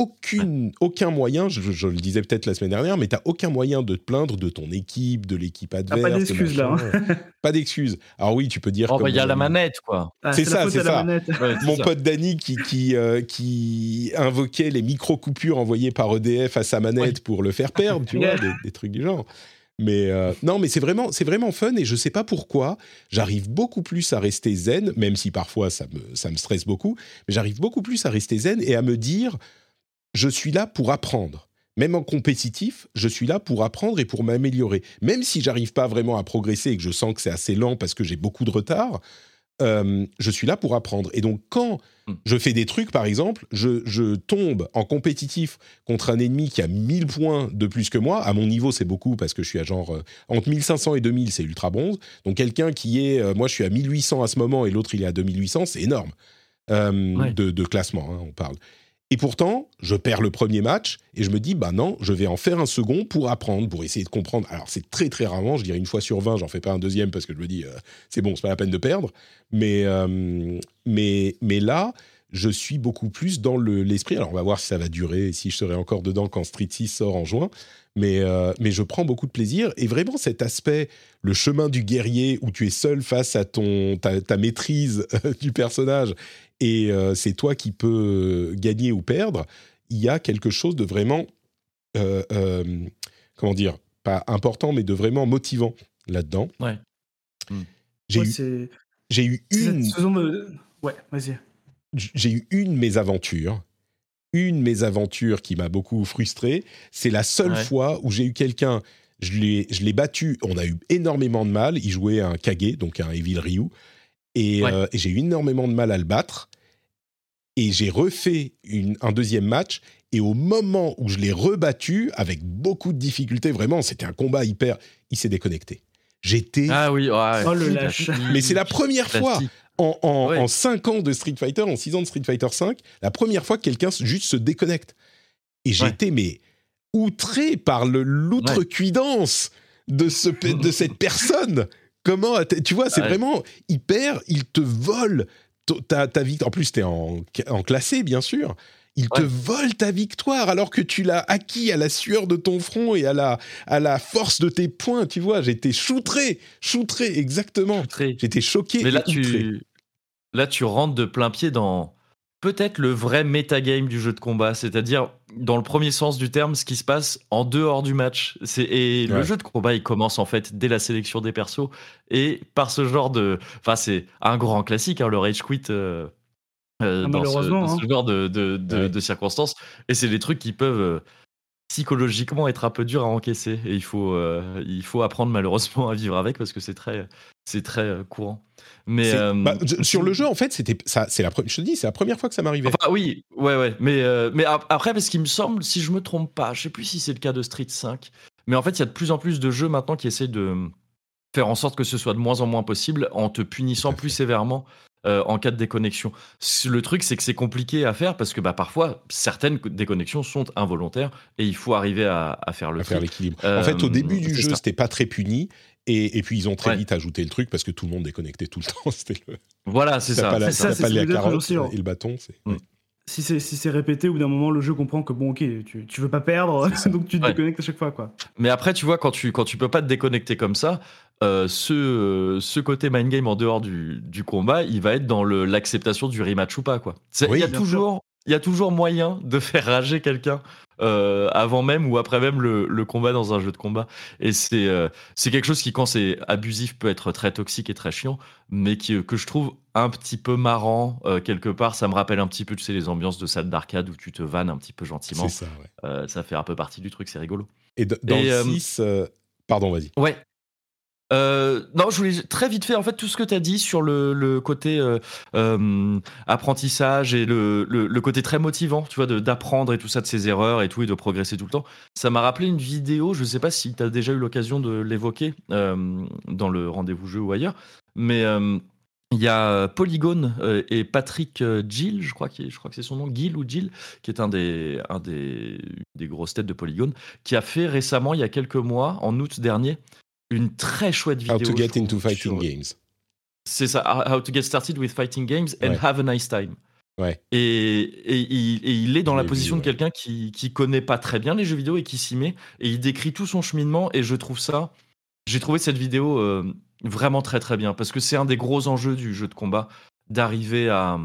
Aucune, aucun moyen, je, je le disais peut-être la semaine dernière, mais tu aucun moyen de te plaindre de ton équipe, de l'équipe adverse. pas de d'excuses, là, machin. pas d'excuses. Alors oui, tu peux dire. Oh, bah, il y a la manette, quoi. Ah, C'est ça, c'est ça. Ouais, Mon ça. pote Danny qui, qui, euh, qui invoquait les micro-coupures envoyées par EDF à sa manette pour le faire perdre, tu vois, des, des trucs du genre. Mais euh, non, mais c'est vraiment, c'est vraiment fun et je sais pas pourquoi. J'arrive beaucoup plus à rester zen, même si parfois ça me, ça me stresse beaucoup. Mais j'arrive beaucoup plus à rester zen et à me dire, je suis là pour apprendre. Même en compétitif, je suis là pour apprendre et pour m'améliorer. Même si j'arrive pas vraiment à progresser et que je sens que c'est assez lent parce que j'ai beaucoup de retard, euh, je suis là pour apprendre. Et donc, quand Mm. je fais des trucs, par exemple, je, je tombe en compétitif contre un ennemi qui a 1000 points de plus que moi. À mon niveau, c'est beaucoup parce que je suis à genre euh, entre 1500 et 2000, c'est ultra bronze. Donc, quelqu'un qui est, euh, moi, je suis à 1800 à ce moment et l'autre il est à 2800, c'est énorme euh, Ouais. de, de classement. hein, on parle. Et pourtant, je perds le premier match et je me dis, bah non, je vais en faire un second pour apprendre, pour essayer de comprendre. Alors, c'est très très rarement, je dirais une fois sur 20, j'en fais pas un deuxième parce que je me dis, euh, c'est bon, c'est pas la peine de perdre. Mais, euh, mais, mais là, je suis beaucoup plus dans le- l'esprit. Alors, on va voir si ça va durer et si je serai encore dedans quand Street 6 sort en juin. Mais, euh, mais je prends beaucoup de plaisir. Et vraiment, cet aspect, le chemin du guerrier où tu es seul face à ton, ta, ta maîtrise euh, du personnage et euh, c'est toi qui peux gagner ou perdre, il y a quelque chose de vraiment, euh, euh, comment dire, pas important, mais de vraiment motivant là-dedans. Ouais. J'ai Ouais, eu, c'est j'ai eu une cette saison de- Ouais, vas-y. J'ai eu une mésaventure, une mésaventure qui m'a beaucoup frustré. C'est la seule Ouais. fois où j'ai eu quelqu'un. Je l'ai, je l'ai battu. On a eu énormément de mal. Il jouait un Kage, donc un Evil Ryu. Et, Ouais. euh, et j'ai eu énormément de mal à le battre. Et j'ai refait une- un deuxième match. Et au moment où je l'ai rebattu, avec beaucoup de difficultés, vraiment, c'était un combat hyper. Il s'est déconnecté. J'étais. Ah oui, ouais. Oh, le lâche. Mais c'est la première fois. En, en, Ouais. en 5 ans de Street Fighter, en 6 ans de Street Fighter 5, la première fois que quelqu'un juste se déconnecte. Et Ouais. été, mais, outré par l'outrecuidance de, ce, de cette personne. Comment, tu vois, c'est vraiment hyper, il te vole ta, ta victoire. En plus, t'es en, en classé, bien sûr. Il te vole ta victoire alors que tu l'as acquis à la sueur de ton front et à la, à la force de tes poings, tu vois. J'étais choutré, choutré, exactement. J'étais choqué. Mais là, et outré. tu, là, tu rentres de plein pied dans peut-être le vrai metagame du jeu de combat, c'est-à-dire, dans le premier sens du terme, ce qui se passe en dehors du match. Et Ouais. le jeu de combat, il commence en fait dès la sélection des persos. Et par ce genre de. Enfin, c'est un grand classique, hein, le Rage Quit. euh, euh, Ah, dans ce, malheureusement, dans ce hein. genre de, de, de- Ouais. de circonstances. Et c'est des trucs qui peuvent euh, psychologiquement être un peu durs à encaisser. Et il faut, euh, il faut apprendre malheureusement à vivre avec parce que c'est très, c'est très euh, courant. Mais euh, bah, sur le jeu, en fait, c'était ça. C'est la, je te dis, c'est la première fois que ça m'arrivait. Enfin, oui, ouais, ouais. Mais, euh, mais ap- après, parce qu'il me semble, si je me trompe pas, je sais plus si c'est le cas de Street 5, mais en fait, il y a de plus en plus de jeux maintenant qui essaient de faire en sorte que ce soit de moins en moins possible en te punissant plus sévèrement. Euh, en cas de déconnexion. Le truc, c'est que c'est compliqué à faire parce que bah, parfois, certaines co- déconnexions sont involontaires et il faut arriver à, à faire le à faire l'équilibre. Euh, en fait, au début du jeu, c'était pas très puni. Et, et puis, ils ont très Ouais. vite ajouté le truc parce que tout le monde déconnectait tout le temps. C'était le. Voilà, c'est ça. pas, la, C'est ça, pas la carotte aussi, alors. et le bâton. c'est- Mm. Si c'est si c'est répété, au bout d'un moment, le jeu comprend que bon, ok, tu, tu veux pas perdre, donc tu te Ouais. déconnectes à chaque fois, quoi. Mais après, tu vois, quand tu, quand tu peux pas te déconnecter comme ça, euh, ce, euh, ce côté mind game en dehors du, du combat, il va être dans l'acceptation du rematch ou pas. quoi. Oui, il, y a toujours, il y a toujours moyen de faire rager quelqu'un euh, avant même ou après même le, le combat dans un jeu de combat. Et c'est euh, quelque chose qui, quand c'est abusif, peut être très toxique et très chiant, mais qui, que je trouve un petit peu marrant euh, quelque part. Ça me rappelle un petit peu, tu sais, les ambiances de salle d'arcade où tu te vannes un petit peu gentiment. C'est ça, ouais. Ça fait un peu partie du truc, c'est rigolo. Et dans Et, le euh, 6, euh, pardon, vas-y. Ouais. Euh, non, je voulais très vite fait en fait tout ce que tu as dit sur le, côté euh, euh, apprentissage et le, le, côté très motivant, tu vois, d'apprendre et tout ça de ses erreurs et tout et de progresser tout le temps. Ça m'a rappelé une vidéo, je sais pas si tu as déjà eu l'occasion de l'évoquer dans le rendez-vous jeu ou ailleurs, mais il y a Polygone euh, et Patrick Gill, je crois, est- je crois que c'est son nom, Gill ou Gill, qui est un des, un des, des grosses têtes de Polygone, qui a fait récemment, il y a quelques mois, en août dernier, une très chouette vidéo. How to get trouve, into fighting sur- games. C'est ça, How to get started with fighting games and Ouais. have a nice time. Ouais. Et, et il, et il est dans Je la position vu, de quelqu'un qui, qui connaît pas très bien les jeux vidéo et qui s'y met. Et il décrit tout son cheminement. Et je trouve ça. J'ai trouvé cette vidéo euh, vraiment très très bien. Parce que c'est un des gros enjeux du jeu de combat d'arriver à,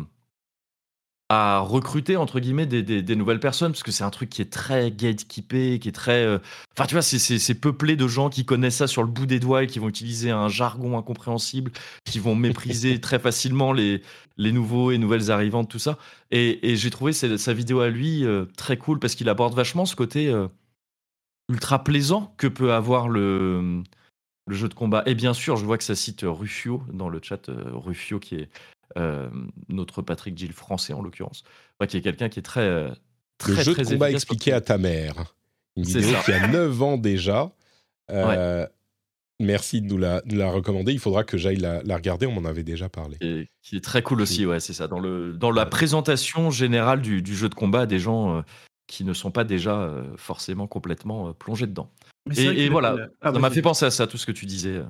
à recruter entre guillemets des, des- des nouvelles personnes. Parce que c'est un truc qui est très gatekeepé, qui est très. euh, Enfin, tu vois, c'est- c'est c'est peuplé de gens qui connaissent ça sur le bout des doigts et qui vont utiliser un jargon incompréhensible, qui vont mépriser très facilement les, les nouveaux et nouvelles arrivantes, tout ça. Et, et j'ai trouvé sa, sa vidéo à lui euh, très cool parce qu'il aborde vachement ce côté euh, ultra plaisant que peut avoir le, le jeu de combat. Et bien sûr, je vois que ça cite Rufio dans le chat, Rufio qui est euh, notre Patrick Gill français en l'occurrence, Ouais, qui est quelqu'un qui est très. euh, très Le jeu très de combat expliqué à ta mère. Une vidéo ça. qui a 9 ans déjà. Euh, Merci de nous la, de la recommander. Il faudra que j'aille la, la regarder. On m'en avait déjà parlé. Et qui est très cool aussi, ouais, c'est ça. Dans, le, dans la présentation générale du, du jeu de combat des gens euh, qui ne sont pas déjà euh, forcément complètement euh, plongés dedans. Mais Et, voilà, la- ah, ça m'a vas-y. fait penser à ça, tout ce que tu disais. euh.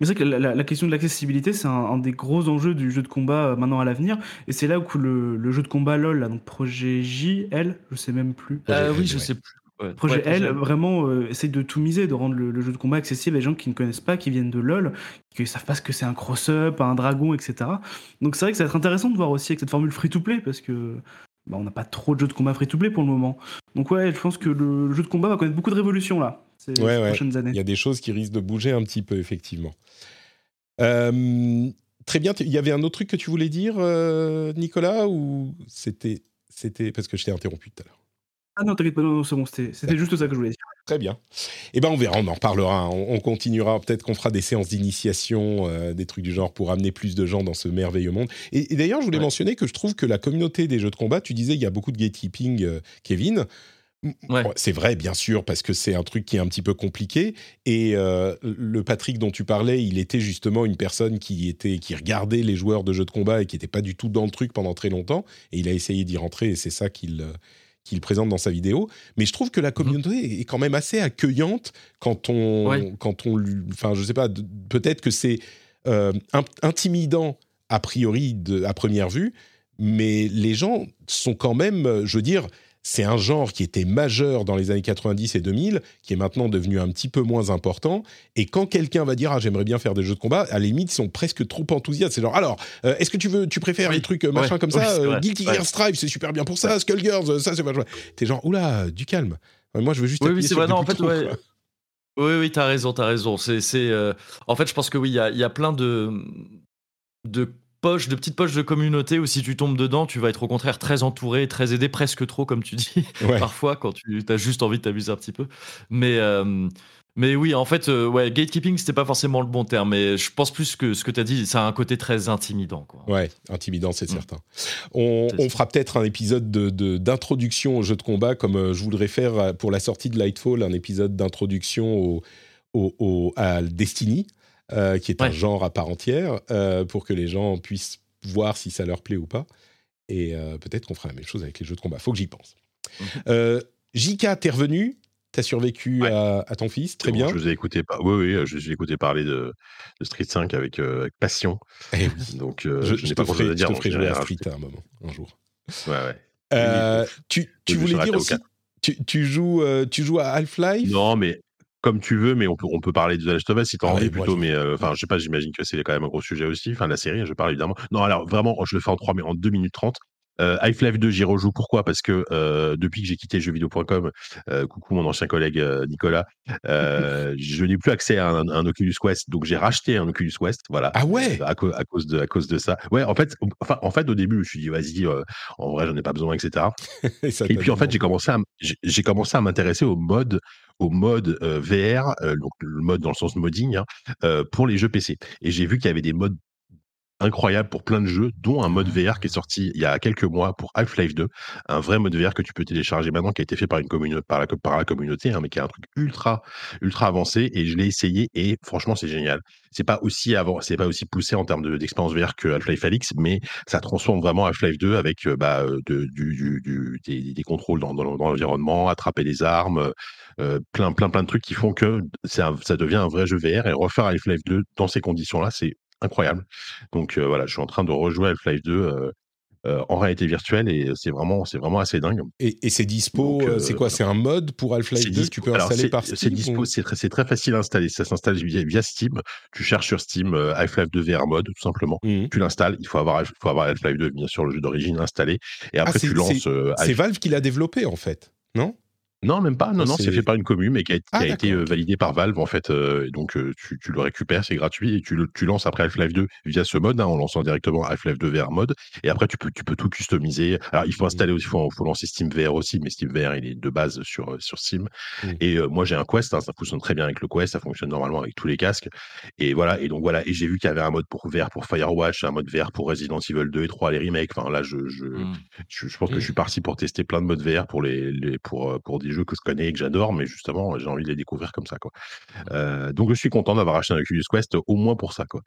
Mais c'est vrai que la, la- la question de l'accessibilité, c'est un, un des gros enjeux du jeu de combat euh, maintenant à l'avenir. Et c'est là où le, le jeu de combat LOL, là, donc Projet J, L, je sais même plus. Euh, oui, je ouais. sais plus. Ouais, Projet ouais, L, vraiment, euh, essaye de tout miser, de rendre le, le jeu de combat accessible à des gens qui ne connaissent pas, qui viennent de LoL, qui ne savent pas ce que c'est un cross-up, un dragon, etc. Donc c'est vrai que ça va être intéressant de voir aussi avec cette formule free-to-play, parce que bah, on n'a pas trop de jeux de combat free-to-play pour le moment. Donc ouais, je pense que le, le jeu de combat va connaître beaucoup de révolutions là, ces, Ouais, ces ouais. prochaines années. Il y a des choses qui risquent de bouger un petit peu, effectivement. Euh, très bien. Il y avait un autre truc que tu voulais dire, euh, Nicolas, ou c'était, c'était parce que je t'ai interrompu tout à l'heure. Ah non, t'inquiète pas, non, non, c'est bon, c'était c'était juste ça que je voulais dire. Très bien. Eh ben on verra, on en reparlera. On, on continuera. Peut-être qu'on fera des séances d'initiation, euh, des trucs du genre pour amener plus de gens dans ce merveilleux monde. Et, et d'ailleurs, je voulais Ouais. mentionner que je trouve que la communauté des jeux de combat, tu disais, il y a beaucoup de gatekeeping, euh, Kevin. Ouais. C'est vrai, bien sûr, parce que c'est un truc qui est un petit peu compliqué. Et euh, le Patrick dont tu parlais, il était justement une personne qui était qui regardait les joueurs de jeux de combat et qui n'était pas du tout dans le truc pendant très longtemps. Et il a essayé d'y rentrer et c'est ça qu'il euh, qu'il présente dans sa vidéo. Mais je trouve que la communauté est quand même assez accueillante quand on, Ouais. quand on, lui- enfin, je sais pas, peut-être que c'est euh, in- intimidant a priori de, à première vue, mais les gens sont quand même, euh, je veux dire, c'est un genre qui était majeur dans les années 90 et 2000, qui est maintenant devenu un petit peu moins important. Et quand quelqu'un va dire ah j'aimerais bien faire des jeux de combat, à la limite ils sont presque trop enthousiastes. C'est genre alors euh, est-ce que tu veux, tu préfères Oui. les trucs euh, machin Ouais. comme Oui, ça, euh. Guilty. Gear Strive c'est super bien pour ça, Skullgirls ça c'est pas T'es genre oula du calme. Moi je veux juste Oui, oui, c'est vrai. Non, en fait, ouais. Oui, oui, t'as raison, t'as raison. C'est, c'est, euh, En fait, je pense que oui, il y a, y a plein de, de poches, de petites poches de communauté où si tu tombes dedans, tu vas être au contraire très entouré, très aidé, presque trop, comme tu dis, Ouais. parfois, quand tu as juste envie de t'amuser un petit peu. Mais, euh, mais oui, en fait, euh, ouais, gatekeeping, c'était pas forcément le bon terme, mais je pense plus que ce que t'as dit, ça a un côté très intimidant. Quoi. Ouais, intimidant, c'est Mm. certain. On, fera peut-être un épisode de- de- d'introduction au jeu de combat, comme euh, je voudrais faire pour la sortie de Lightfall, un épisode d'introduction au, au- au- à Destiny, euh, qui est un genre à part entière, euh, pour que les gens puissent voir si ça leur plaît ou pas. Et euh, peut-être qu'on fera la même chose avec les jeux de combat. Faut que j'y pense. Euh, Jika, t'es revenu? T'as survécu Ouais. à, à ton fils, très Bon, bien. Je vous ai écouté, par... oui, oui, je vous ai écouté parler de, de Street 5 avec, avec passion. Eh oui. Donc, je, n'ai pas grand chose à dire. je te ferai jouer à Street à un moment, un jour. Ouais, ouais. Oui, tu tu voulais dire aussi, tu, tu joues, euh, tu joues à Half-Life? Non, mais comme tu veux, mais on peut, on peut parler de The Last of Us si t'as Ah envie ouais, plutôt. je- Mais euh, enfin, je sais pas, j'imagine que c'est quand même un gros sujet aussi. Enfin, la série, je parle évidemment. Non, alors vraiment, je le fais en 3, mais en 2 minutes 30. Euh, Half-Life 2, j'y rejoue. Pourquoi? Parce que euh, depuis que j'ai quitté jeuxvideo.com, euh, coucou mon ancien collègue euh, Nicolas, euh, je n'ai plus accès à un, un Oculus Quest, donc j'ai racheté un Oculus Quest. Voilà. Ah ouais? à, cause- à cause de à cause de ça. Ouais, en fait, enfin, en fait, au début, je me suis dit vas-y, euh, en vrai, j'en ai pas besoin, etc. Et, puis en fait, donné j'ai commencé à m- j'ai j'ai commencé à m'intéresser au mode au mode euh, VR, euh, donc le mode dans le sens modding, hein, euh, pour les jeux PC. Et j'ai vu qu'il y avait des modes incroyables pour plein de jeux, dont un mode VR qui est sorti il y a quelques mois pour Half-Life 2, un vrai mode VR que tu peux télécharger maintenant, qui a été fait par une commune par la, par la communauté, hein, mais qui est un truc ultra ultra avancé. Et je l'ai essayé et franchement, c'est génial. C'est pas aussi avant, c'est pas aussi poussé en termes de- d'expérience VR que Half-Life Alix, mais ça transforme vraiment Half-Life 2 avec euh, bah, euh, de- du, du- du- des, des contrôles dans, dans- dans l'environnement, attraper des armes, euh, plein, plein, plein de trucs qui font que un- ça devient un vrai jeu VR et refaire Half-Life 2 dans ces conditions-là, c'est incroyable. Donc euh, voilà, je suis en train de rejouer Half-Life 2 euh, euh, en réalité virtuelle et c'est vraiment, c'est vraiment assez dingue. Et, et c'est dispo, euh, c'est quoi? C'est un mode pour Half-Life C'est 2 dispo- Tu peux installer c'est- par C'est Steam dispo, ou- c'est très, c'est très facile à installer. Ça s'installe via, via Steam. Tu cherches sur Steam euh, Half-Life 2 VR mode, tout simplement. Mhm. Tu l'installes. Il faut avoir, il faut avoir Half-Life 2, bien sûr, le jeu d'origine installé. Et après, Ah, c'est- tu lances. C'est Valve qui l'a développé en fait, non? Non, même pas. Non, Ah, non, c'est- fait par une commune, mais qui a, qui Ah, a été d'accord, euh, validé par Valve, en fait. euh, donc, euh, tu, tu le récupères, c'est gratuit, et tu, le, tu lances après Half-Life 2 via ce mode, hein, en lançant directement Half-Life 2 VR mode. Et après, tu peux, tu peux tout customiser. Alors, il faut installer aussi, il faut, faut lancer Steam VR aussi, mais Steam VR, il est de base sur, euh, sur Steam. Mm. Et moi, j'ai un Quest, hein, ça fonctionne très bien avec le Quest, ça fonctionne normalement avec tous les casques. Et voilà, et donc voilà, et j'ai vu qu'il y avait un mode pour VR pour Firewatch, un mode VR pour Resident Evil 2 et 3, les remakes. Enfin, là, je, je, Mm. je, je pense que je suis parti pour tester plein de modes VR pour les, les- pour pour des jeux que je connais et que j'adore, mais justement j'ai envie de les découvrir comme ça quoi. Euh, donc je suis content d'avoir acheté un Oculus Quest au moins pour ça quoi.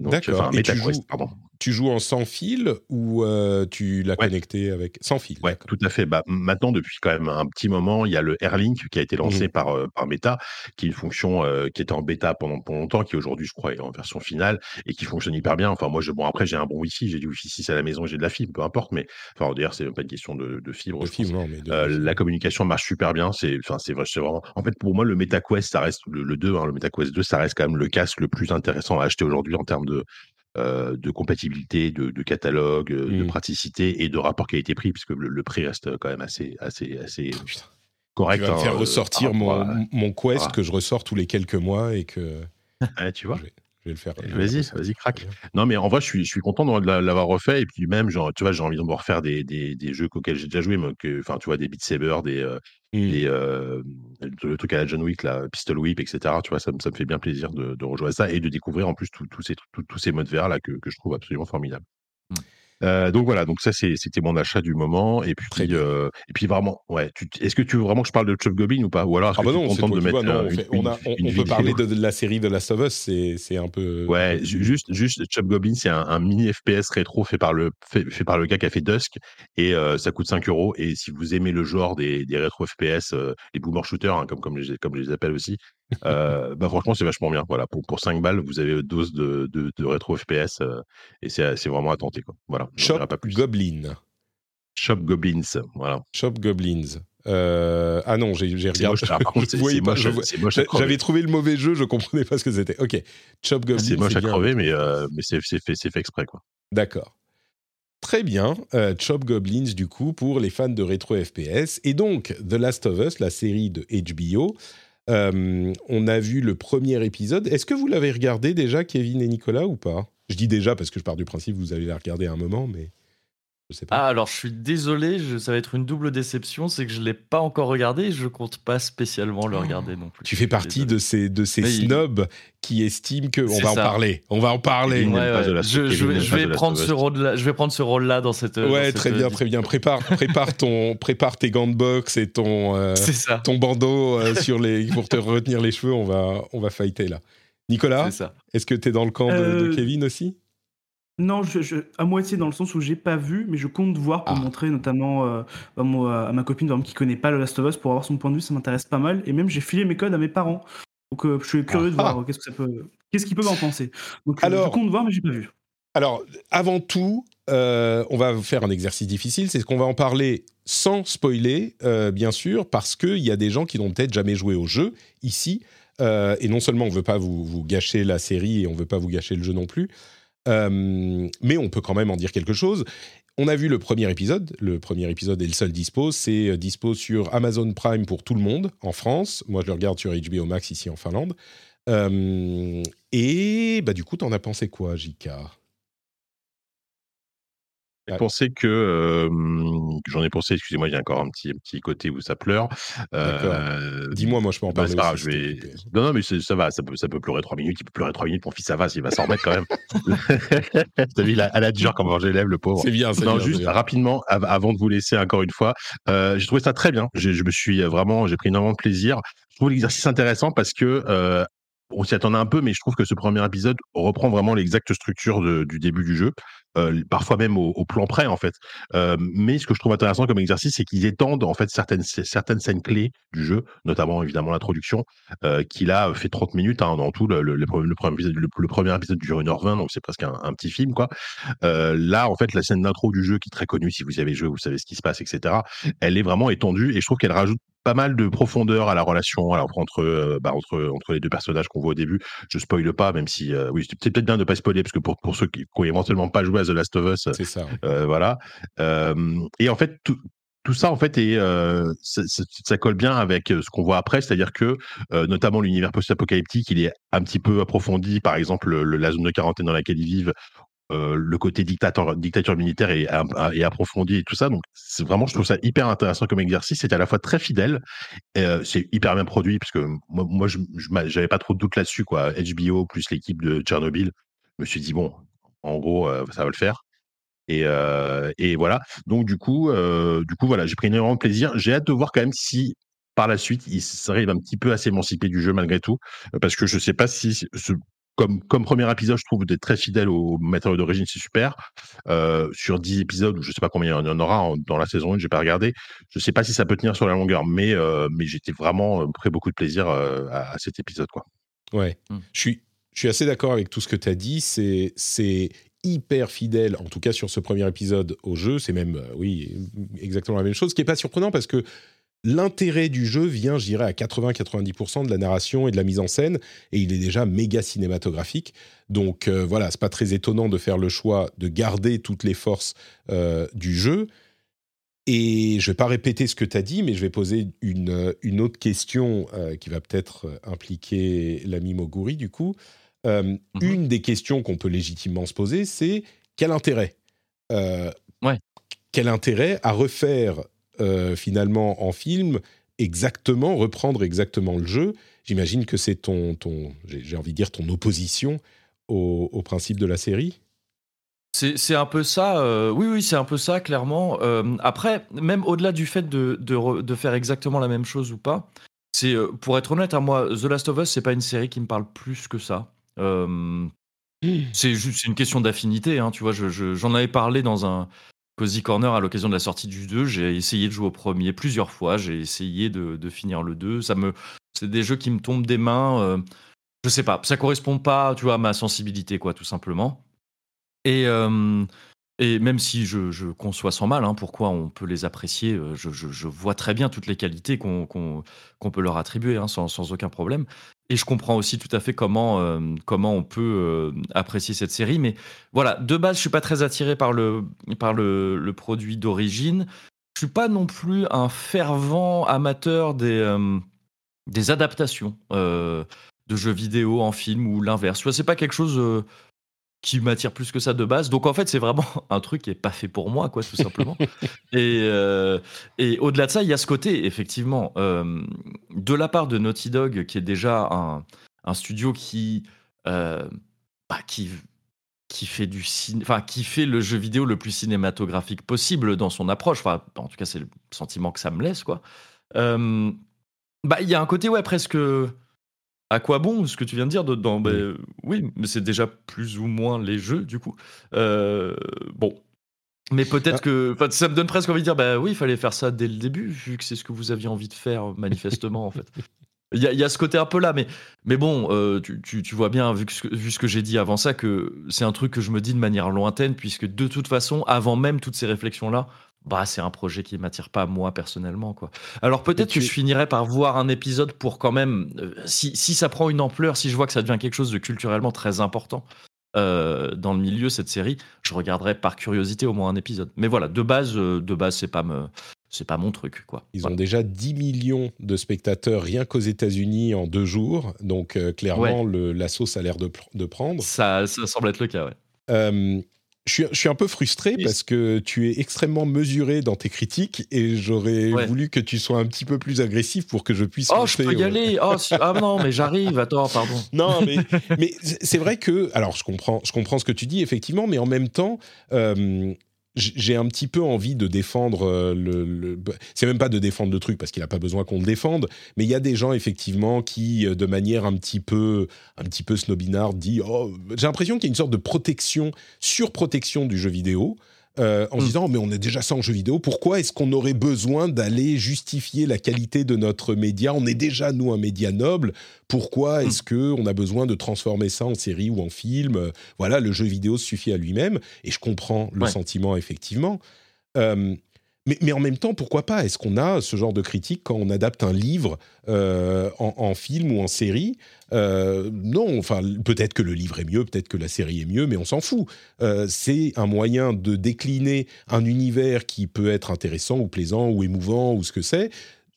D'accord. Et tu joues- pardon. Tu joues en sans fil ou euh, tu l'as Ouais. connecté avec sans fil Ouais, tout à fait. Bah, maintenant, depuis quand même un petit moment, il y a le Airlink qui a été lancé Mhm. par, euh, par Meta, qui est une fonction qui était en bêta pendant, pendant longtemps, qui aujourd'hui, je crois, est en version finale et qui fonctionne hyper bien. Enfin, moi, je, bon, après, j'ai un bon Wi-Fi, j'ai du Wi-Fi 6 à la maison, j'ai de la fibre, peu importe, mais enfin, d'ailleurs, c'est pas une question de, de fibre. De je pense. film, non, mais de- la communication marche super bien. C'est, enfin, c'est vrai- c'est vraiment. En fait, pour moi, le MetaQuest, ça reste le, le 2, hein, le MetaQuest 2, ça reste quand même le casque le plus intéressant à acheter aujourd'hui en termes de euh, de compatibilité, de, de catalogue, euh, de Mm. praticité et de rapport qualité-prix, puisque le, le prix reste quand même assez assez assez Ah, putain. correct. Tu vas me hein, faire euh, ressortir mon, à- mon Quest Ah. que je ressors tous les quelques mois et que Ouais, tu vois? je vais- Je vais le faire. Vas-y, vas-y, craque. Non, mais en vrai, je suis, je suis content de l'avoir refait. Et puis même, genre, tu vois, j'ai envie de me refaire des, des, des jeux auxquels j'ai déjà joué. Enfin, tu vois, des Beat Saber, des, euh, Mmh. des euh, le truc à la John Wick, la Pistol Whip, etc. Tu vois, ça, me- ça me fait bien plaisir de, de rejouer à ça et de découvrir en plus tous ces, modes VR là que, que je trouve absolument formidables. Euh, donc voilà, donc ça c'est- c'était mon achat du moment et puis euh, et puis vraiment ouais. Est-ce que tu veux vraiment que je parle de Chop Goblin ou pas? Ou alors est-ce Ah que bah tu non, de mettre vois. Non, euh, on, une, fait- on, a- une- on- une on peut parler de, de la série The Last of Us. C'est un peu. Ouais, ju- juste, juste Goblin, c'est un, un mini FPS rétro fait par le fait, fait par le gars qui a fait Dusk et euh, ça coûte 5 euros. Et si vous aimez le genre des, des rétro FPS, les boomer shooters, hein, comme comme je, comme je les appelle aussi, euh, bah franchement c'est vachement bien. Voilà, pour pour 5 balles, vous avez une dose de, de, de rétro FPS euh, et c'est c'est vraiment à tenter quoi. Voilà, Shop pas plus. Goblin. Shop Goblins, voilà. Shop Goblins. Euh, ah non, j'ai j'ai C'est regardé. ah, c'est c'est c'est. J'avais trouvé le mauvais jeu, je comprenais pas ce que c'était. Ok, Shop Goblin. C'est moche à bien. crever, mais, euh, mais c'est c'est fait, c'est fait exprès quoi. D'accord. Très bien. Euh, Chop Goblins, du coup, pour les fans de rétro FPS. Et donc, The Last of Us, la série de HBO. Euh, on a vu le premier épisode. Est-ce que vous l'avez regardé déjà, Kevin et Nicolas, ou pas? Je dis déjà parce que je pars du principe que vous allez la regarder à un moment, mais je sais pas. Ah, alors je suis désolé, je- ça va être une double déception, c'est que je l'ai pas encore regardé et je compte pas spécialement le regarder non plus. tu fais partie Désolé. de ces, de ces snobs qui estiment que... On C'est va en parler. On va en parler. Ouais, ouais, Je, vais, je prendre of ce Us. rôle-là. Je vais prendre ce rôle-là dans cette. dans Ouais, cette, très bien, euh, très bien. Prépare, prépare, ton, prépare tes gants de boxe et ton... euh, C'est ça. ton bandeau euh, sur les pour te retenir les cheveux, on va on va fighter là. Nicolas, est-ce que tu es dans le camp de, de Kevin aussi? Non, je, je- à moitié dans le sens où j'ai pas vu, mais je compte voir pour Ah. montrer notamment euh, à, moi- à ma copine par exemple, qui connaît pas le Last of Us pour avoir son point de vue, ça m'intéresse pas mal. Et même j'ai filé mes codes à mes parents, donc euh, je suis curieux de Ah. voir euh, qu'est-ce que ça peut, qu'est-ce qu'ils peuvent en penser. Donc euh, Alors- je compte voir, mais j'ai pas vu. Alors, avant tout, euh, on va faire un exercice difficile, c'est qu'on va en parler sans spoiler, euh, bien sûr, parce qu'il y a des gens qui n'ont peut-être jamais joué au jeu ici. euh, et non seulement on veut pas vous, vous gâcher la série et on veut pas vous gâcher le jeu non plus, euh, mais on peut quand même en dire quelque chose. On a vu le premier épisode. Le premier épisode est le seul dispo. C'est euh, dispo sur Amazon Prime pour tout le monde en France. Moi, je le regarde sur HBO Max ici en Finlande. Euh, et bah, du coup, t'en as pensé quoi, Jika J'ai Ouais. pensé que euh, j'en ai pensé, excusez-moi, il y a encore un petit, un petit côté où ça pleure. Euh, Dis-moi, moi, je peux en bah, parler aussi, vais. occupé. Non, non, mais ça va, ça peut, ça peut pleurer trois minutes. Il peut pleurer trois minutes. Mon fils, ça va, il va s'en remettre quand même. T'as vu, elle a dur comme manger lève, le pauvre. C'est bien, c'est Non, bien. c'est juste bien. rapidement, av- avant de vous laisser encore une fois, euh, j'ai trouvé ça très bien. J'ai- Je me suis vraiment, j'ai pris énormément de plaisir. Je trouve l'exercice intéressant parce que on s'y attendait un peu, mais je trouve que ce premier épisode reprend vraiment l'exacte structure de- du début du jeu, euh, parfois même au, au plan près en fait. Euh, mais ce que je trouve intéressant comme exercice, c'est qu'ils étendent en fait certaines certaines scènes clés du jeu, notamment évidemment l'introduction, euh, qui là fait 30 minutes hein, dans tout. Le, le- le premier, le premier premier épisode dure 1h20, donc c'est presque un, un petit film quoi. Euh, là, en fait, la scène d'intro du jeu, qui est très connue, si vous y avez joué, vous savez ce qui se passe, etc. Elle est vraiment étendue et je trouve qu'elle rajoute pas mal de profondeur à la relation alors entre euh, bah, entre entre les deux personnages qu'on voit au début. Je spoile pas, même si euh, oui, c'est peut-être bien de pas spoiler parce que pour pour ceux qui n'ont éventuellement pas joué à The Last of Us, C'est ça. euh, voilà. Euh, et en fait, tout, tout ça, en fait, est, euh, ça, ça- ça colle bien avec euh, ce qu'on voit après, c'est-à-dire que, euh, notamment l'univers post-apocalyptique, il est un petit peu approfondi. Par exemple, le- la zone de quarantaine dans laquelle ils vivent, euh, le côté dictateur, dictature militaire est, approfondi et tout ça. Donc, c'est vraiment, je trouve ça hyper intéressant comme exercice. C'est à la fois très fidèle, euh, c'est hyper bien produit, parce que moi, je j'avais pas trop de doute là-dessus, quoi. HBO plus l'équipe de Tchernobyl, je me suis dit, bon, en gros, euh, ça va le faire. Et, voilà. Donc du coup, du coup voilà, j'ai pris énormément de plaisir. J'ai hâte de voir quand même si par la suite il s'arrive un petit peu à s'émanciper du jeu malgré tout, parce que je sais pas si ce, comme comme premier épisode, je trouve d'être très fidèle au matériau d'origine, c'est super. Euh, sur 10 épisodes, ou je sais pas combien il y en aura en- dans la saison 1, j'ai pas regardé. Je sais pas si ça peut tenir sur la longueur, mais euh, mais j'étais vraiment euh, pris beaucoup de plaisir euh, à, à cet épisode quoi. Ouais. Mm. Je suis, je suis assez d'accord avec tout ce que tu as dit. C'est, c'est hyper fidèle, en tout cas sur ce premier épisode, au jeu. C'est même, euh, oui, exactement la même chose, ce qui n'est pas surprenant parce que l'intérêt du jeu vient, je dirais, à 80-90% de la narration et de la mise en scène, et il est déjà méga cinématographique. Donc euh, voilà, c'est pas très étonnant de faire le choix de garder toutes les forces euh, du jeu. Et je vais pas répéter ce que tu as dit, mais je vais poser une, euh, une autre question euh, qui va peut-être impliquer l'ami Moguri, du coup. Mhm. Une des questions qu'on peut légitimement se poser, c'est quel intérêt Ouais. Quel intérêt à refaire euh, finalement en film exactement, reprendre exactement le jeu J'imagine que c'est ton, ton j'ai envie de dire, ton opposition au, au principe de la série C'est un peu ça, euh, oui, oui, c'est un peu ça, clairement. Euh, après, même au-delà du fait de, de, re- de faire exactement la même chose ou pas, c'est, euh, pour être honnête, à moi, The Last of Us, c'est pas une série qui me parle plus que ça. Euh, c'est juste une question d'affinité, hein, tu vois. je- je- J'en avais parlé dans un Cozy Corner à l'occasion de la sortie du 2. J'ai essayé de jouer au premier plusieurs fois. J'ai essayé de, finir le 2. Ça me, c'est des jeux qui me tombent des mains. euh, je sais pas, ça correspond pas, tu vois, à ma sensibilité, quoi, tout simplement. Et, euh, et même si je, conçois sans mal hein, pourquoi on peut les apprécier, euh, je, vois très bien toutes les qualités qu'on peut leur attribuer hein, sans aucun problème. Et je comprends aussi tout à fait comment, euh, comment on peut euh, apprécier cette série. Mais voilà, de base, je suis pas très attiré par le, par le, produit d'origine. Je suis pas non plus un fervent amateur des, euh, des adaptations de jeux vidéo en film ou l'inverse. C'est pas quelque chose qui m'attire plus que ça de base. Donc en fait, c'est vraiment un truc qui est pas fait pour moi, quoi, tout simplement. et euh, et au-delà de ça, il y a ce côté, effectivement, euh, de la part de Naughty Dog, qui est déjà un, un studio qui, euh, bah, qui qui fait du enfin qui fait le jeu vidéo le plus cinématographique possible dans son approche. Enfin, en tout cas, c'est le sentiment que ça me laisse, quoi. Bah, il y a un côté ouais presque à quoi bon ce que tu viens de dire dedans Oui. Ben, oui mais c'est déjà plus ou moins les jeux du coup Euh, bon mais peut-être Ah. que ça me donne presque envie de dire bah oui il fallait faire ça dès le début vu que c'est ce que vous aviez envie de faire manifestement en fait il y, a, il y a ce côté un peu là mais mais bon euh, tu, tu- tu vois bien vu, que ce que- vu ce que j'ai dit avant ça que c'est un truc que je me dis de manière lointaine puisque de toute façon avant même toutes ces réflexions là bah c'est un projet qui m'attire pas moi personnellement quoi alors peut-être tu- que je finirai par voir un épisode pour quand même, euh, si, si ça prend une ampleur, si je vois que ça devient quelque chose de culturellement très important euh, dans le milieu cette série, je regarderai par curiosité au moins un épisode. Mais voilà, de base, euh, de base, c'est pas me, c'est pas mon truc quoi. Ils Voilà. ont déjà 10 millions de spectateurs rien qu'aux États-Unis en deux jours. Donc, euh, clairement, le- la sauce a l'air de, pr- de prendre. Ça, ça semble être le cas, ouais. Je, suis, je suis un peu frustré Oui. parce que tu es extrêmement mesuré dans tes critiques et j'aurais Ouais. voulu que tu sois un petit peu plus agressif pour que je puisse. Oh, je peux y aller. Oh, si- ah non, mais j'arrive. Attends, pardon. Non, mais, mais c'est vrai que. Alors, je comprends, je comprends ce que tu dis, effectivement, mais en même temps. euh, j'ai un petit peu envie de défendre euh, le. le- c'est même pas de défendre le truc parce qu'il n'a pas besoin qu'on le défende, mais il y a des gens effectivement qui, euh, de manière un petit peu, un petit peu snobinard, dit oh, j'ai l'impression qu'il y a une sorte de protection, surprotection du jeu vidéo. Euh, en se Mm. disant mais on est déjà ça en jeu vidéo, pourquoi est-ce qu'on aurait besoin d'aller justifier la qualité de notre média? On est déjà nous un média noble, pourquoi est-ce que on a besoin de transformer ça en série ou en film? Voilà, le jeu vidéo suffit à lui-même et je comprends le Ouais. sentiment effectivement. Euh, mais, en même temps, pourquoi pas? Est-ce qu'on a ce genre de critique quand on adapte un livre euh, en, film ou en série? Euh, Non, enfin peut-être que le livre est mieux, peut-être que la série est mieux, mais on s'en fout. Euh, c'est un moyen de décliner un univers qui peut être intéressant ou plaisant ou émouvant ou ce que c'est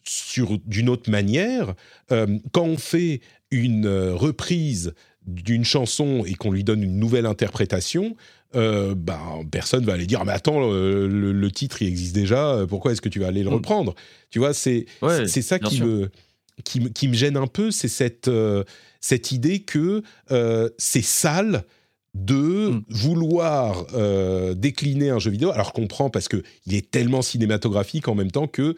sur d'une autre manière. Quand on fait une reprise d'une chanson et qu'on lui donne une nouvelle interprétation, euh, ben, personne va aller dire ah, mais attends euh, le, le titre il existe déjà euh, pourquoi est-ce que tu vas aller le Mm. reprendre? Tu vois c'est Ouais, c'est ça qui sûr. me qui, me- qui me gêne un peu c'est cette euh, cette idée que euh, c'est sale de Mm. vouloir décliner un jeu vidéo alors je comprends parce que il est tellement cinématographique en même temps que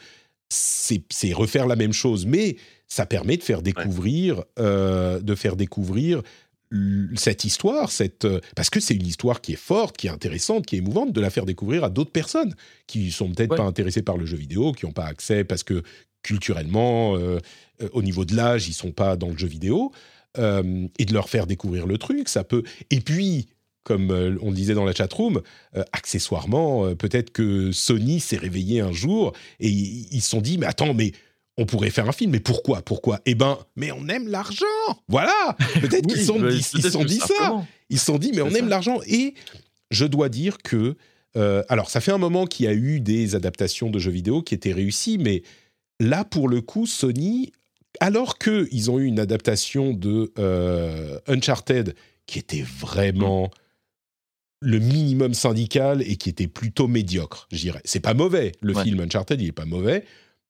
c'est refaire la même chose mais ça permet de faire découvrir de faire découvrir cette histoire, cette, euh, parce que c'est une histoire qui est forte, qui est intéressante, qui est émouvante, de la faire découvrir à d'autres personnes qui sont peut-être Ouais. pas intéressées par le jeu vidéo, qui n'ont pas accès parce que culturellement, euh, euh, au niveau de l'âge, ils sont pas dans le jeu vidéo, euh, et de leur faire découvrir le truc, ça peut. Et puis, comme on disait dans la chatroom, euh, accessoirement, euh, peut-être que Sony s'est réveillé un jour et ils se sont dit, mais attends, mais on pourrait faire un film, mais pourquoi Pourquoi? Eh ben, mais on aime l'argent Voilà Peut-être qu'ils Oui, sont bah, dit, ils sont que dit ça ils se sont dit, mais on aime l'argent. Et je dois dire que. euh, alors, ça fait un moment qu'il y a eu des adaptations de jeux vidéo qui étaient réussies, mais là, pour le coup, Sony alors qu'ils ont eu une adaptation de euh, Uncharted qui était vraiment le minimum syndical et qui était plutôt médiocre, je dirais. C'est pas mauvais, le Ouais. film Uncharted, il est pas mauvais.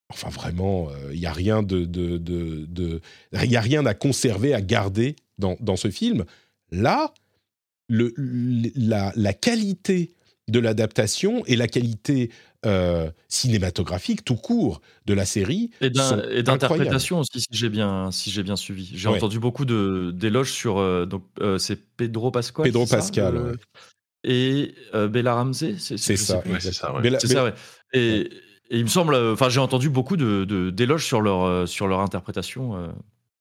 Enfin, vraiment, euh, il y a rien de, de, de, y a rien à conserver, à garder dans, dans ce film. Là, le, la, la qualité de l'adaptation et la qualité euh, cinématographique tout court de la série Et d'interprétation aussi, si j'ai bien, si j'ai bien suivi. J'ai Ouais. entendu beaucoup de d'éloges sur. euh, donc, euh, c'est Pedro Pascal. Pedro ça, Pascal, ouais. Et Bella Ramsey, c'est ça. c'est ça, ouais. Ça. Et, et il me semble, euh, enfin, j'ai entendu beaucoup de de- d'éloges sur leur euh, sur leur interprétation. euh.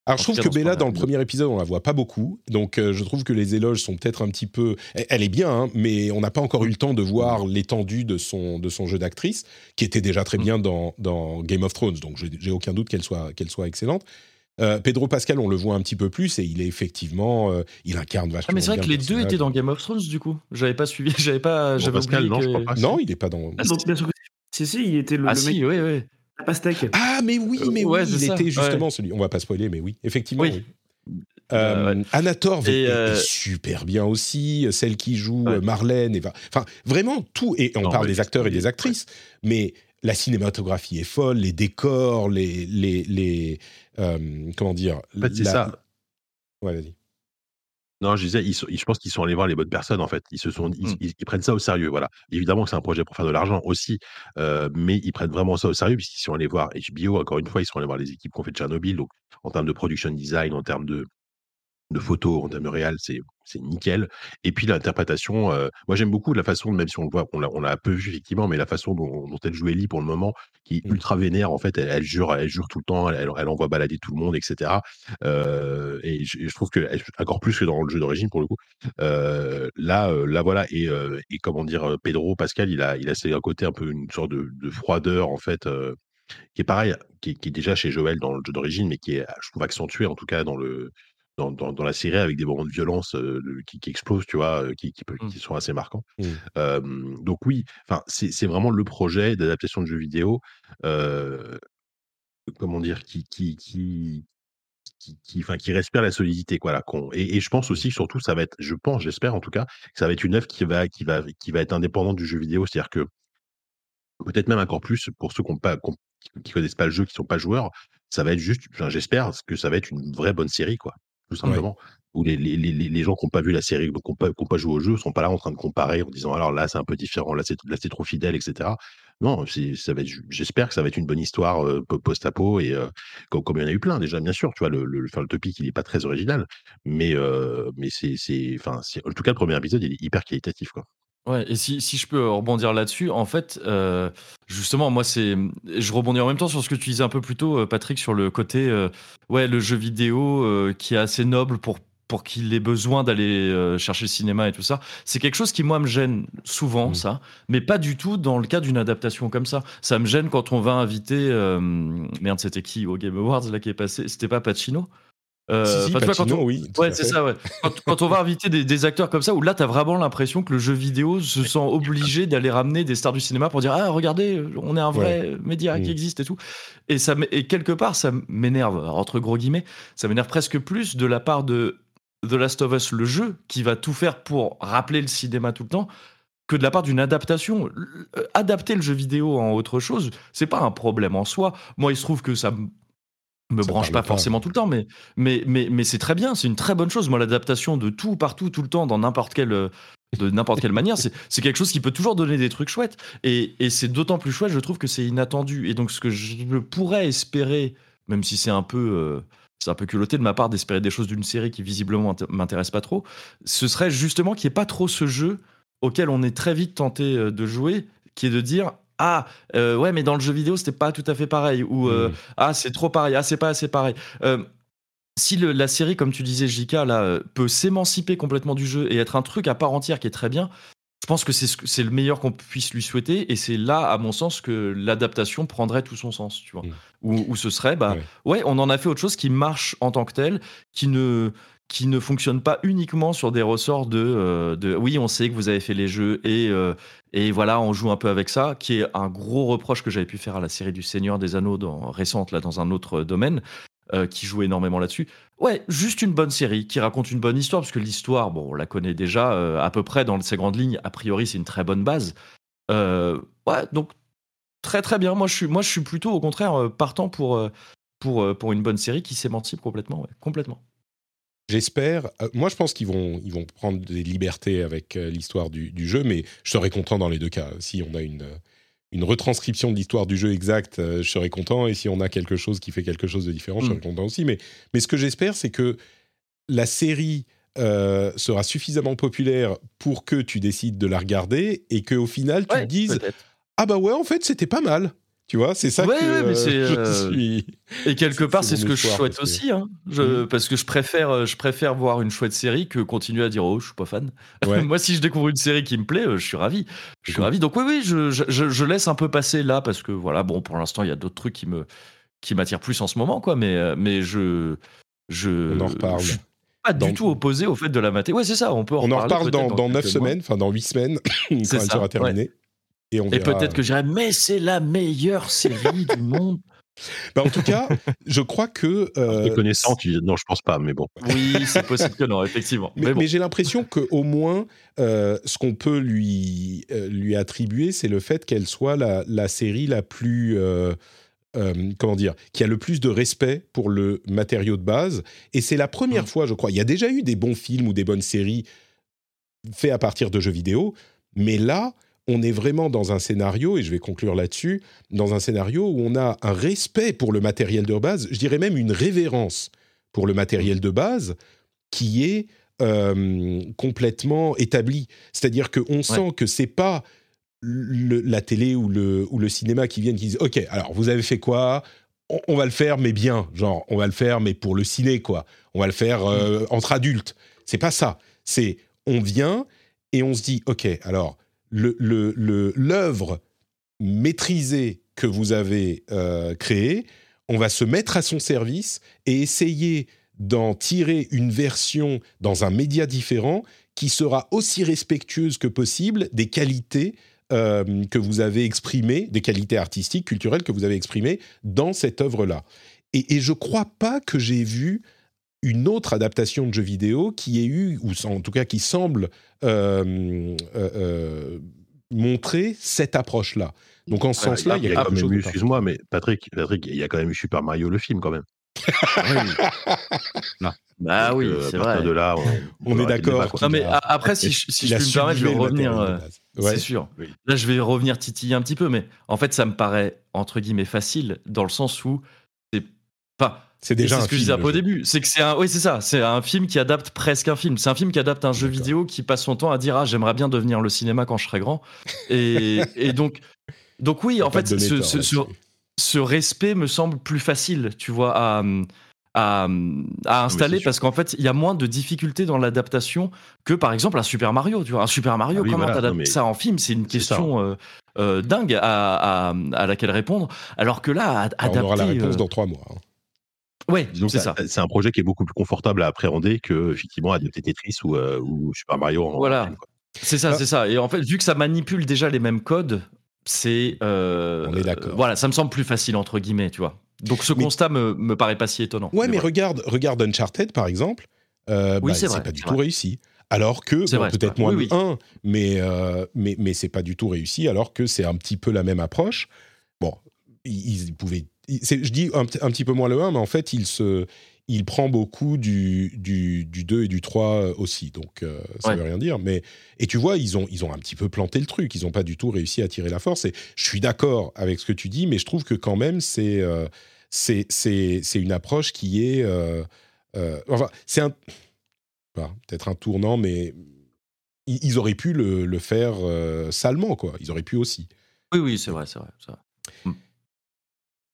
Alors, En je trouve que Bella, dans le premier épisode, on la voit pas beaucoup. Donc, euh, je trouve que les éloges sont peut-être un petit peu. Elle, est bien, hein, mais on n'a pas encore eu le temps de voir l'étendue de son, de son jeu d'actrice, qui était déjà très Mm. bien dans, dans Game of Thrones. Donc, j'ai aucun doute qu'elle soit, qu'elle soit excellente. Euh, Pedro Pascal, on le voit un petit peu plus et il est effectivement. euh, il incarne vachement Ah, mais c'est vrai que le les deux étaient dans Game of Thrones, du coup. J'avais pas suivi, j'avais pas, j'avais oublié non, je que- crois pas. Non, il n'est pas dans. Ah, donc, bien sûr que si, si, il était le, Ah le si, mec oui, oui. la pastèque. Ah, mais oui, Euh, mais ouais, oui, c'est il ça, était justement celui. On va pas spoiler, mais oui, effectivement. Oui. oui. Euh, Euh, ouais. Anna est, euh, est super bien aussi, celle qui joue Ouais. euh, Marlène, et va- enfin vraiment tout. Et on Non, parle ouais, des acteurs et des actrices, mais la cinématographie est folle, les décors, les les, les euh, comment dire. En fait, c'est la- ça. Ouais, vas-y. Non, je disais, ils sont- ils- je pense qu'ils sont allés voir les bonnes personnes, en fait. Ils, se sont, ils, Mm. ils- ils prennent ça au sérieux, voilà. Évidemment que c'est un projet pour faire de l'argent aussi, euh, mais ils prennent vraiment ça au sérieux, puisqu'ils sont allés voir HBO, encore une fois, ils sont allés voir les équipes qui ont fait Tchernobyl, donc en termes de production design, en termes de, de photos, en termes de réel, c'est c'est nickel. Et puis l'interprétation, euh, moi j'aime beaucoup la façon, même si on le voit, on l'a on l'a un peu vu effectivement, mais la façon dont, dont elle joue Ellie pour le moment, qui est Mm. ultra vénère, en fait, elle, elle jure, elle jure tout le temps, elle, elle envoie balader tout le monde, etc. Euh, et je, je trouve que, encore plus que dans le jeu d'origine pour le coup, euh, là, là voilà, et, et comment dire, Pedro Pascal, il a, il a c'est un côté un peu une sorte de, de froideur en fait, qui est pareil, qui est, qui est déjà chez Joël dans le jeu d'origine, mais qui est, je trouve, accentué en tout cas dans le dans, dans, dans la série avec des moments de violence euh, le- qui, qui explosent, tu vois, euh, qui, qui, peut- qui sont assez marquants. Mm. Euh, donc oui, c'est vraiment le projet d'adaptation de jeux vidéo, euh, comment dire, qui qui qui enfin, qui respire la solidité, quoi. Là, et, et je pense aussi, surtout, ça va être, je pense, j'espère en tout cas, que ça va être une œuvre qui va, qui va, qui va être indépendante du jeu vidéo. C'est-à-dire que peut-être même encore plus pour ceux qui ne pas, qu'on- qui connaissent pas le jeu, qui sont pas joueurs, ça va être juste, j'espère que ça va être une vraie bonne série, quoi, tout simplement. Où les, les, les, les gens qui n'ont pas vu la série, qui n'ont pas, qui ont pas joué au jeu, sont pas là en train de comparer en disant alors là c'est un peu différent, là c'est trop fidèle, etc. Non, ça va j'espère que ça va être une bonne histoire euh, po- post-apo et euh, comme, comme il y en a eu plein déjà, bien sûr. Tu vois, le, le, enfin, le topic il est pas très original, mais euh, mais c'est, c'est, enfin, c'est- en tout cas le premier épisode il est hyper qualitatif, quoi. Ouais, et si, si je peux rebondir là-dessus, en fait, euh, justement, moi, c'est. Je rebondis en même temps sur ce que tu disais un peu plus tôt, euh, Patrick, sur le côté. euh, ouais, le jeu vidéo euh, qui est assez noble pour, pour qu'il ait besoin d'aller chercher le cinéma et tout ça. C'est quelque chose qui, moi, me gêne souvent, Mm. ça, mais pas du tout dans le cas d'une adaptation comme ça. Ça me gêne quand on va inviter. euh, merde, c'était qui au Game Awards, là, qui est passé C'était pas Pacino? Euh, si, vois, quand on- oui. Ouais, c'est ça, ouais. Quand, quand on va inviter des, des acteurs comme ça, où là, t'as vraiment l'impression que le jeu vidéo se sent obligé d'aller ramener des stars du cinéma pour dire Ah, regardez, on est un vrai média qui Mm. existe et tout. Et, ça, et quelque part, ça m'énerve, entre gros guillemets, ça m'énerve presque plus de la part de The Last of Us, le jeu, qui va tout faire pour rappeler le cinéma tout le temps, que de la part d'une adaptation. Euh, Adapter le jeu vidéo en autre chose, c'est pas un problème en soi. Moi, il se trouve que ça me Ça branche pas pas. forcément tout le temps, mais, mais, mais, mais c'est très bien, c'est une très bonne chose. Moi, l'adaptation de tout, partout, tout le temps, dans n'importe quelle, euh, de n'importe quelle manière, c'est c'est quelque chose qui peut toujours donner des trucs chouettes. Et, et c'est d'autant plus chouette, je trouve, que c'est inattendu. Et donc, ce que je pourrais espérer, même si c'est un peu. euh, c'est un peu culotté de ma part d'espérer des choses d'une série qui visiblement m'int- m'intéresse pas trop. Ce serait justement qu'il n'y ait pas trop ce jeu auquel on est très vite tenté euh, de jouer, qui est de dire ah euh, ouais mais dans le jeu vidéo c'était pas tout à fait pareil ou euh, Mm. ah c'est trop pareil, ah c'est pas assez pareil. Euh, si le- la série, comme tu disais, JK, là, peut s'émanciper complètement du jeu et être un truc à part entière qui est très bien, je pense que c'est ce le meilleur qu'on puisse lui souhaiter. Et c'est là, à mon sens, que l'adaptation prendrait tout son sens, tu vois. Mm. Où, où ce serait, bah, ouais. on en a fait autre chose qui marche en tant que tel, qui ne qui ne fonctionne pas uniquement sur des ressorts de, euh, de oui on sait que vous avez fait les jeux et euh, et voilà on joue un peu avec ça qui est un gros reproche que j'avais pu faire à la série du Seigneur des Anneaux dans, récente là dans un autre domaine euh, qui joue énormément là-dessus. Ouais, juste une bonne série qui raconte une bonne histoire, parce que l'histoire, bon, on la connaît déjà à peu près dans ses grandes lignes. A priori, c'est une très bonne base. Ouais, donc très très bien. Moi, je suis, moi, je suis plutôt au contraire partant pour, pour, pour une bonne série qui s'émancipe complètement. complètement. J'espère. euh, moi, je pense qu'ils vont, ils vont prendre des libertés avec euh, l'histoire du, du jeu, mais je serais content dans les deux cas. Si on a une, euh, une retranscription de l'histoire du jeu exacte, euh, je serais content. Et si on a quelque chose qui fait quelque chose de différent, je serais Mm. content aussi. Mais, mais ce que j'espère, c'est que la série sera suffisamment populaire pour que tu décides de la regarder et qu'au final, tu Ouais, te dises. Ah bah ouais, en fait, c'était pas mal. Tu vois, c'est ça Ouais, que ouais, mais je euh, suis. Et quelque part, c'est ce que je souhaite parce que- aussi, hein. Je- Mhm. parce que je préfère, euh, je préfère voir une chouette série que continuer à dire oh, je suis pas fan. Ouais. Moi, si je découvre une série qui me plaît, euh, je suis ravi. Je suis Cool. ravi. Donc oui, oui, je, je, je- je laisse un peu passer là parce que voilà, bon, pour l'instant, il y a d'autres trucs qui me qui m'attirent plus en ce moment, quoi. Mais mais je je On en reparle. je suis pas Dans- du tout opposé au fait de la mater. Ouais, c'est ça. On peut en On en reparle dans, dans 9 quelques mois. semaines, enfin dans 8 semaines, quand elle sera terminée. Et, on Et verra. peut-être que j'irai, mais c'est la meilleure série du monde. Bah, en tout cas, je crois que. euh, Les connaissants, tu dis non, je pense pas, mais bon. Oui, c'est possible que non, effectivement. Mais, Mais, bon. mais j'ai l'impression qu'au moins, euh, ce qu'on peut lui, euh, lui attribuer, c'est le fait qu'elle soit la, la série la plus. euh, euh, comment dire Qui a le plus de respect pour le matériau de base. Et c'est la première Mm. fois, je crois. Il y a déjà eu des bons films ou des bonnes séries faits à partir de jeux vidéo. Mais là, on est vraiment dans un scénario, et je vais conclure là-dessus, dans un scénario où on a un respect pour le matériel de base, je dirais même une révérence pour le matériel de base qui est euh, complètement établi. C'est-à-dire qu'on sent que c'est pas le- la télé ou le, ou le cinéma qui viennent qui disent Ok, alors vous avez fait quoi? On, on va le faire, mais bien. Genre, on va le faire, mais pour le ciné, quoi. On va le faire euh, entre adultes. C'est pas ça. C'est on vient et on se dit Ok, alors l'œuvre maîtrisée que vous avez euh, créée, on va se mettre à son service et essayer d'en tirer une version dans un média différent qui sera aussi respectueuse que possible des qualités euh, que vous avez exprimées, des qualités artistiques, culturelles que vous avez exprimées dans cette œuvre-là. Et, et je crois pas que j'ai vu une autre adaptation de jeu vidéo qui ait eu, ou en tout cas qui semble montrer cette approche-là. Donc en ce sens-là, il y a quand même eu, excuse-moi, mais Patrick, Patrick, il y a quand même eu Super Mario le film quand même. Bah Donc, oui, euh, à c'est vrai. de là, on, On est d'accord. Non mais après, si je, si je puis me permettre, je vais revenir. euh. Ouais. C'est sûr. Oui. Là, je vais revenir titiller un petit peu, mais en fait, ça me paraît entre guillemets facile dans le sens où c'est pas. C'est déjà c'est ce que je disais un peu au début. C'est que c'est un, oui, c'est ça. C'est un film qui adapte presque un film. C'est un film qui adapte un jeu vidéo qui passe son temps à dire ah j'aimerais bien devenir le cinéma quand je serai grand. Et, et donc, donc oui, en fait, ce, tort ce- ce- là-dessus. ce respect me semble plus facile, tu vois, à, à, à installer parce qu'en fait, il y a moins de difficultés dans l'adaptation que par exemple un Super Mario. Tu vois, un Super Mario, Ah oui, comment voilà, t'adaptes ça en film? C'est une question euh, euh, dingue à, à, à laquelle répondre. Alors que là, ad- Alors, on aura la adapter, réponse euh, dans trois mois. hein. Ouais, c'est ça. C'est un projet qui est beaucoup plus confortable à appréhender que effectivement adapter Tetris ou, euh, ou Super Mario. En Voilà. C'est ça, Ah. c'est ça. Et en fait, vu que ça manipule déjà les mêmes codes, c'est. euh, On est d'accord. Voilà, ça me semble plus facile, entre guillemets, tu vois. Donc ce Mais- constat me, me paraît pas si étonnant. Ouais, mais regarde, regarde Uncharted par exemple. Euh, Oui, bah, c'est c'est vrai, pas du c'est tout vrai. réussi. Alors que, C'est bon, vrai, c'est peut-être moins Oui. 1, mais, euh, mais, mais c'est pas du tout réussi, alors que c'est un petit peu la même approche. Bon, ils, ils pouvaient. Je dis un, petit- un petit peu moins le 1, mais en fait, il, se, il prend beaucoup du, du, du 2 et du 3 aussi. Donc, euh, ça Ouais. veut rien dire. Mais, et tu vois, ils ont, ils ont un petit peu planté le truc. Ils n'ont pas du tout réussi à tirer la force. Et je suis d'accord avec ce que tu dis, mais je trouve que quand même, c'est. euh, c'est c'est c'est une approche qui est euh, euh, enfin c'est un pas, peut-être un tournant mais ils, ils auraient pu le, le faire euh, salement quoi ils auraient pu aussi Oui, oui, c'est vrai, c'est vrai. c'est vrai.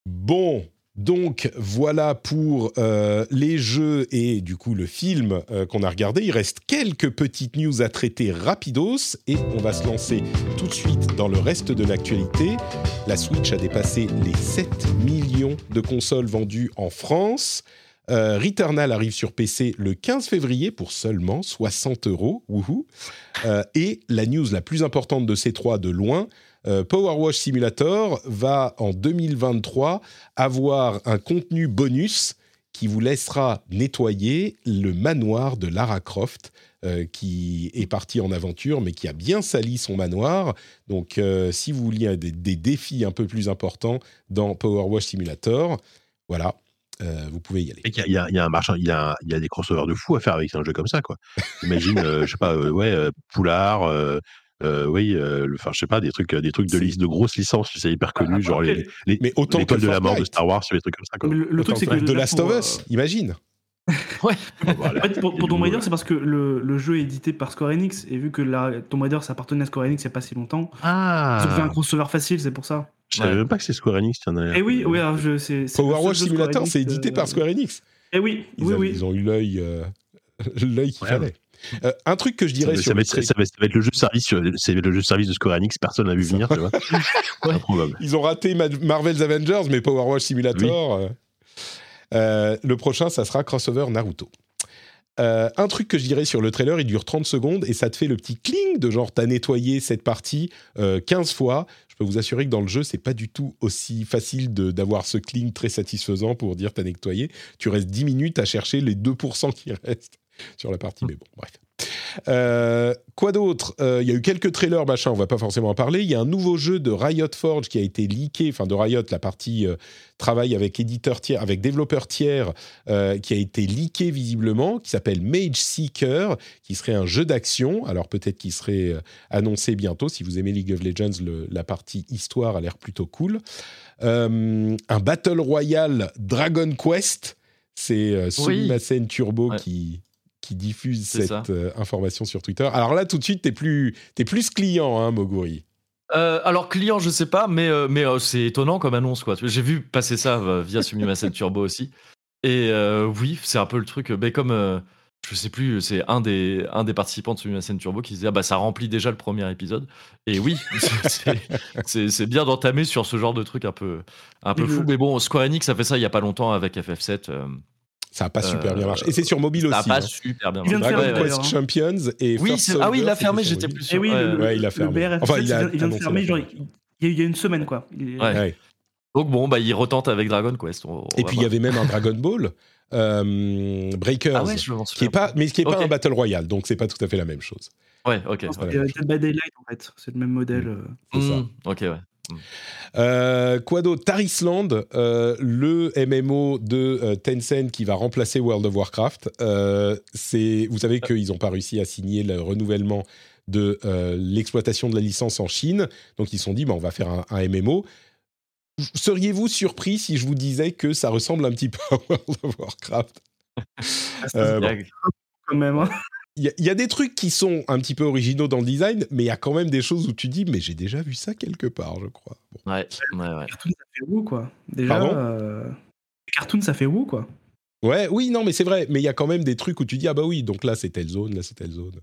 Bon donc voilà pour euh, les jeux et du coup le film euh, qu'on a regardé. Il reste quelques petites news à traiter rapidos et on va se lancer tout de suite dans le reste de l'actualité. La Switch a dépassé les 7 millions de consoles vendues en France. Euh, Returnal arrive sur PC le 15 février pour seulement 60 euros. Et la news la plus importante de ces trois de loin, euh, Power Wash Simulator va en 2023 avoir un contenu bonus qui vous laissera nettoyer le manoir de Lara Croft, euh, qui est partie en aventure, mais qui a bien sali son manoir. Donc, euh, si vous vouliez des, défis un peu plus importants dans Power Wash Simulator, voilà, vous pouvez y aller. Il y, a- un marchand, il y a, des crossovers de fou à faire avec un jeu comme ça, quoi. Imagine, je sais pas, ouais, Poulard, euh, oui, euh, enfin, je sais pas, des trucs, des trucs de C'est- liste, de grosses licences, tu sais, hyper connues, genre les, les, Mais autant l'étoile que de la mort de. Star Wars, sur des trucs comme ça, quoi. Le, le truc, c'est que. de Last of euh, Us, imagine. Ouais. Voilà. En fait, pour, pour Tomb Raider, c'est parce que le, le jeu est édité par Square Enix, et vu que la, Tomb Raider, ça appartenait à Square Enix il n'y a pas si longtemps, ils ont fait un Ah, crossover facile, c'est pour ça. je savais Ouais. même pas que c'est Square Enix en a. Et oui, oui, alors je, c'est. c'est Power Square Simulator, Enix, c'est édité euh, par Square Enix. Eh oui, Ils, oui, avaient- oui. ils ont eu l'œil euh, l'œil qu'il Ouais. fallait. Euh, un truc que je Ça dirais va, sur ça, va être, ça va être- ça va être le jeu service, sur- c'est le jeu de service de Square Enix, personne n'a vu venir, tu vois. Improbable. Ils ont raté Ma- Marvel's Avengers, mais Power Wash Simulator. euh, euh, le prochain, ça sera Crossover Naruto. Euh, un truc que je dirais sur le trailer, il dure 30 secondes et ça te fait le petit cling de genre t'as nettoyé cette partie euh, 15 fois. Je peux vous assurer que dans le jeu, c'est pas du tout aussi facile de- d'avoir ce cling très satisfaisant pour dire t'as nettoyé. Tu restes 10 minutes à chercher les 2% qui restent sur la partie, mais bon, bref. Euh, quoi d'autre? Euh, Il y a eu quelques trailers, machin, on va pas forcément en parler. Il y a un nouveau jeu de Riot Forge qui a été leaké, enfin de Riot, la partie euh, travail avec éditeur tiers, avec développeur tiers, euh, qui a été leaké visiblement, qui s'appelle Mage Seeker, qui serait un jeu d'action. Alors peut-être qu'il serait annoncé bientôt. Si vous aimez League of Legends, le- la partie histoire a l'air plutôt cool. Un Battle Royale Dragon Quest, c'est euh, Oui. Turbo Ouais. qui qui diffuse cette euh, information sur Twitter. Alors là, tout de suite, t'es plus, t'es plus client, hein, Moguri. Euh, alors client, je sais pas, mais euh, mais c'est étonnant comme annonce quoi. J'ai vu passer ça via Sumimasen Turbo aussi. Et oui, c'est un peu le truc. comme je sais plus, c'est un des un des participants de Sumimasen Turbo qui disait ah bah ça remplit déjà le premier épisode. Et oui, c'est- bien d'entamer sur ce genre de truc un peu un peu fou. Mais bon, Square Enix a fait ça il y a pas longtemps avec FF7. Ça n'a pas super Euh, bien marché. Et c'est sur mobile ça aussi. a pas hein. super bien Il vient de marché. Dragon fermer, Ouais, ouais. Quest d'ailleurs, Champions et Oui, First ah oui, il l'a fermé, j'étais plus Et sûr. oui, Ouais, le, ouais. Il a le fermé. BRF, Enfin, il, a vient, il vient de fermer, genre, il, y a, il y a une semaine, quoi. Il est- Ouais. Ouais. Donc bon, bah il retente avec Dragon Quest. on- on Et puis il y avait même un Dragon Ball euh, Breakers, ah ouais, je m'en qui est pas, mais qui est pas un battle royale, donc c'est pas tout à fait la même chose. Ouais, ok. C'est Ouais. Dead by Daylight, en fait. C'est le même modèle. euh. C'est ça. Hmm, Ok, ouais. Euh, quoi d'autre? Tarisland, euh, le MMO de euh, Tencent qui va remplacer World of Warcraft. Euh, c'est, vous savez qu'ils n'ont pas réussi à signer le renouvellement de euh, l'exploitation de la licence en Chine, donc ils se sont dit, bah, on va faire un, un MMO. Seriez-vous surpris si je vous disais que ça ressemble un petit peu à World of Warcraft? Euh, bon. Quand même. hein. Il y, a- il y a des trucs qui sont un petit peu originaux dans le design, mais il y a quand même des choses où tu dis, mais j'ai déjà vu ça quelque part, je crois. Bon. Ouais, ouais, ouais. Cartoon, ça fait wou, quoi. Déjà, Pardon? euh... Cartoon, ça fait wou, quoi. Ouais, oui, non, mais c'est vrai. Mais il y a quand même des trucs où tu dis ah bah oui, donc là c'est telle zone, là c'est telle zone.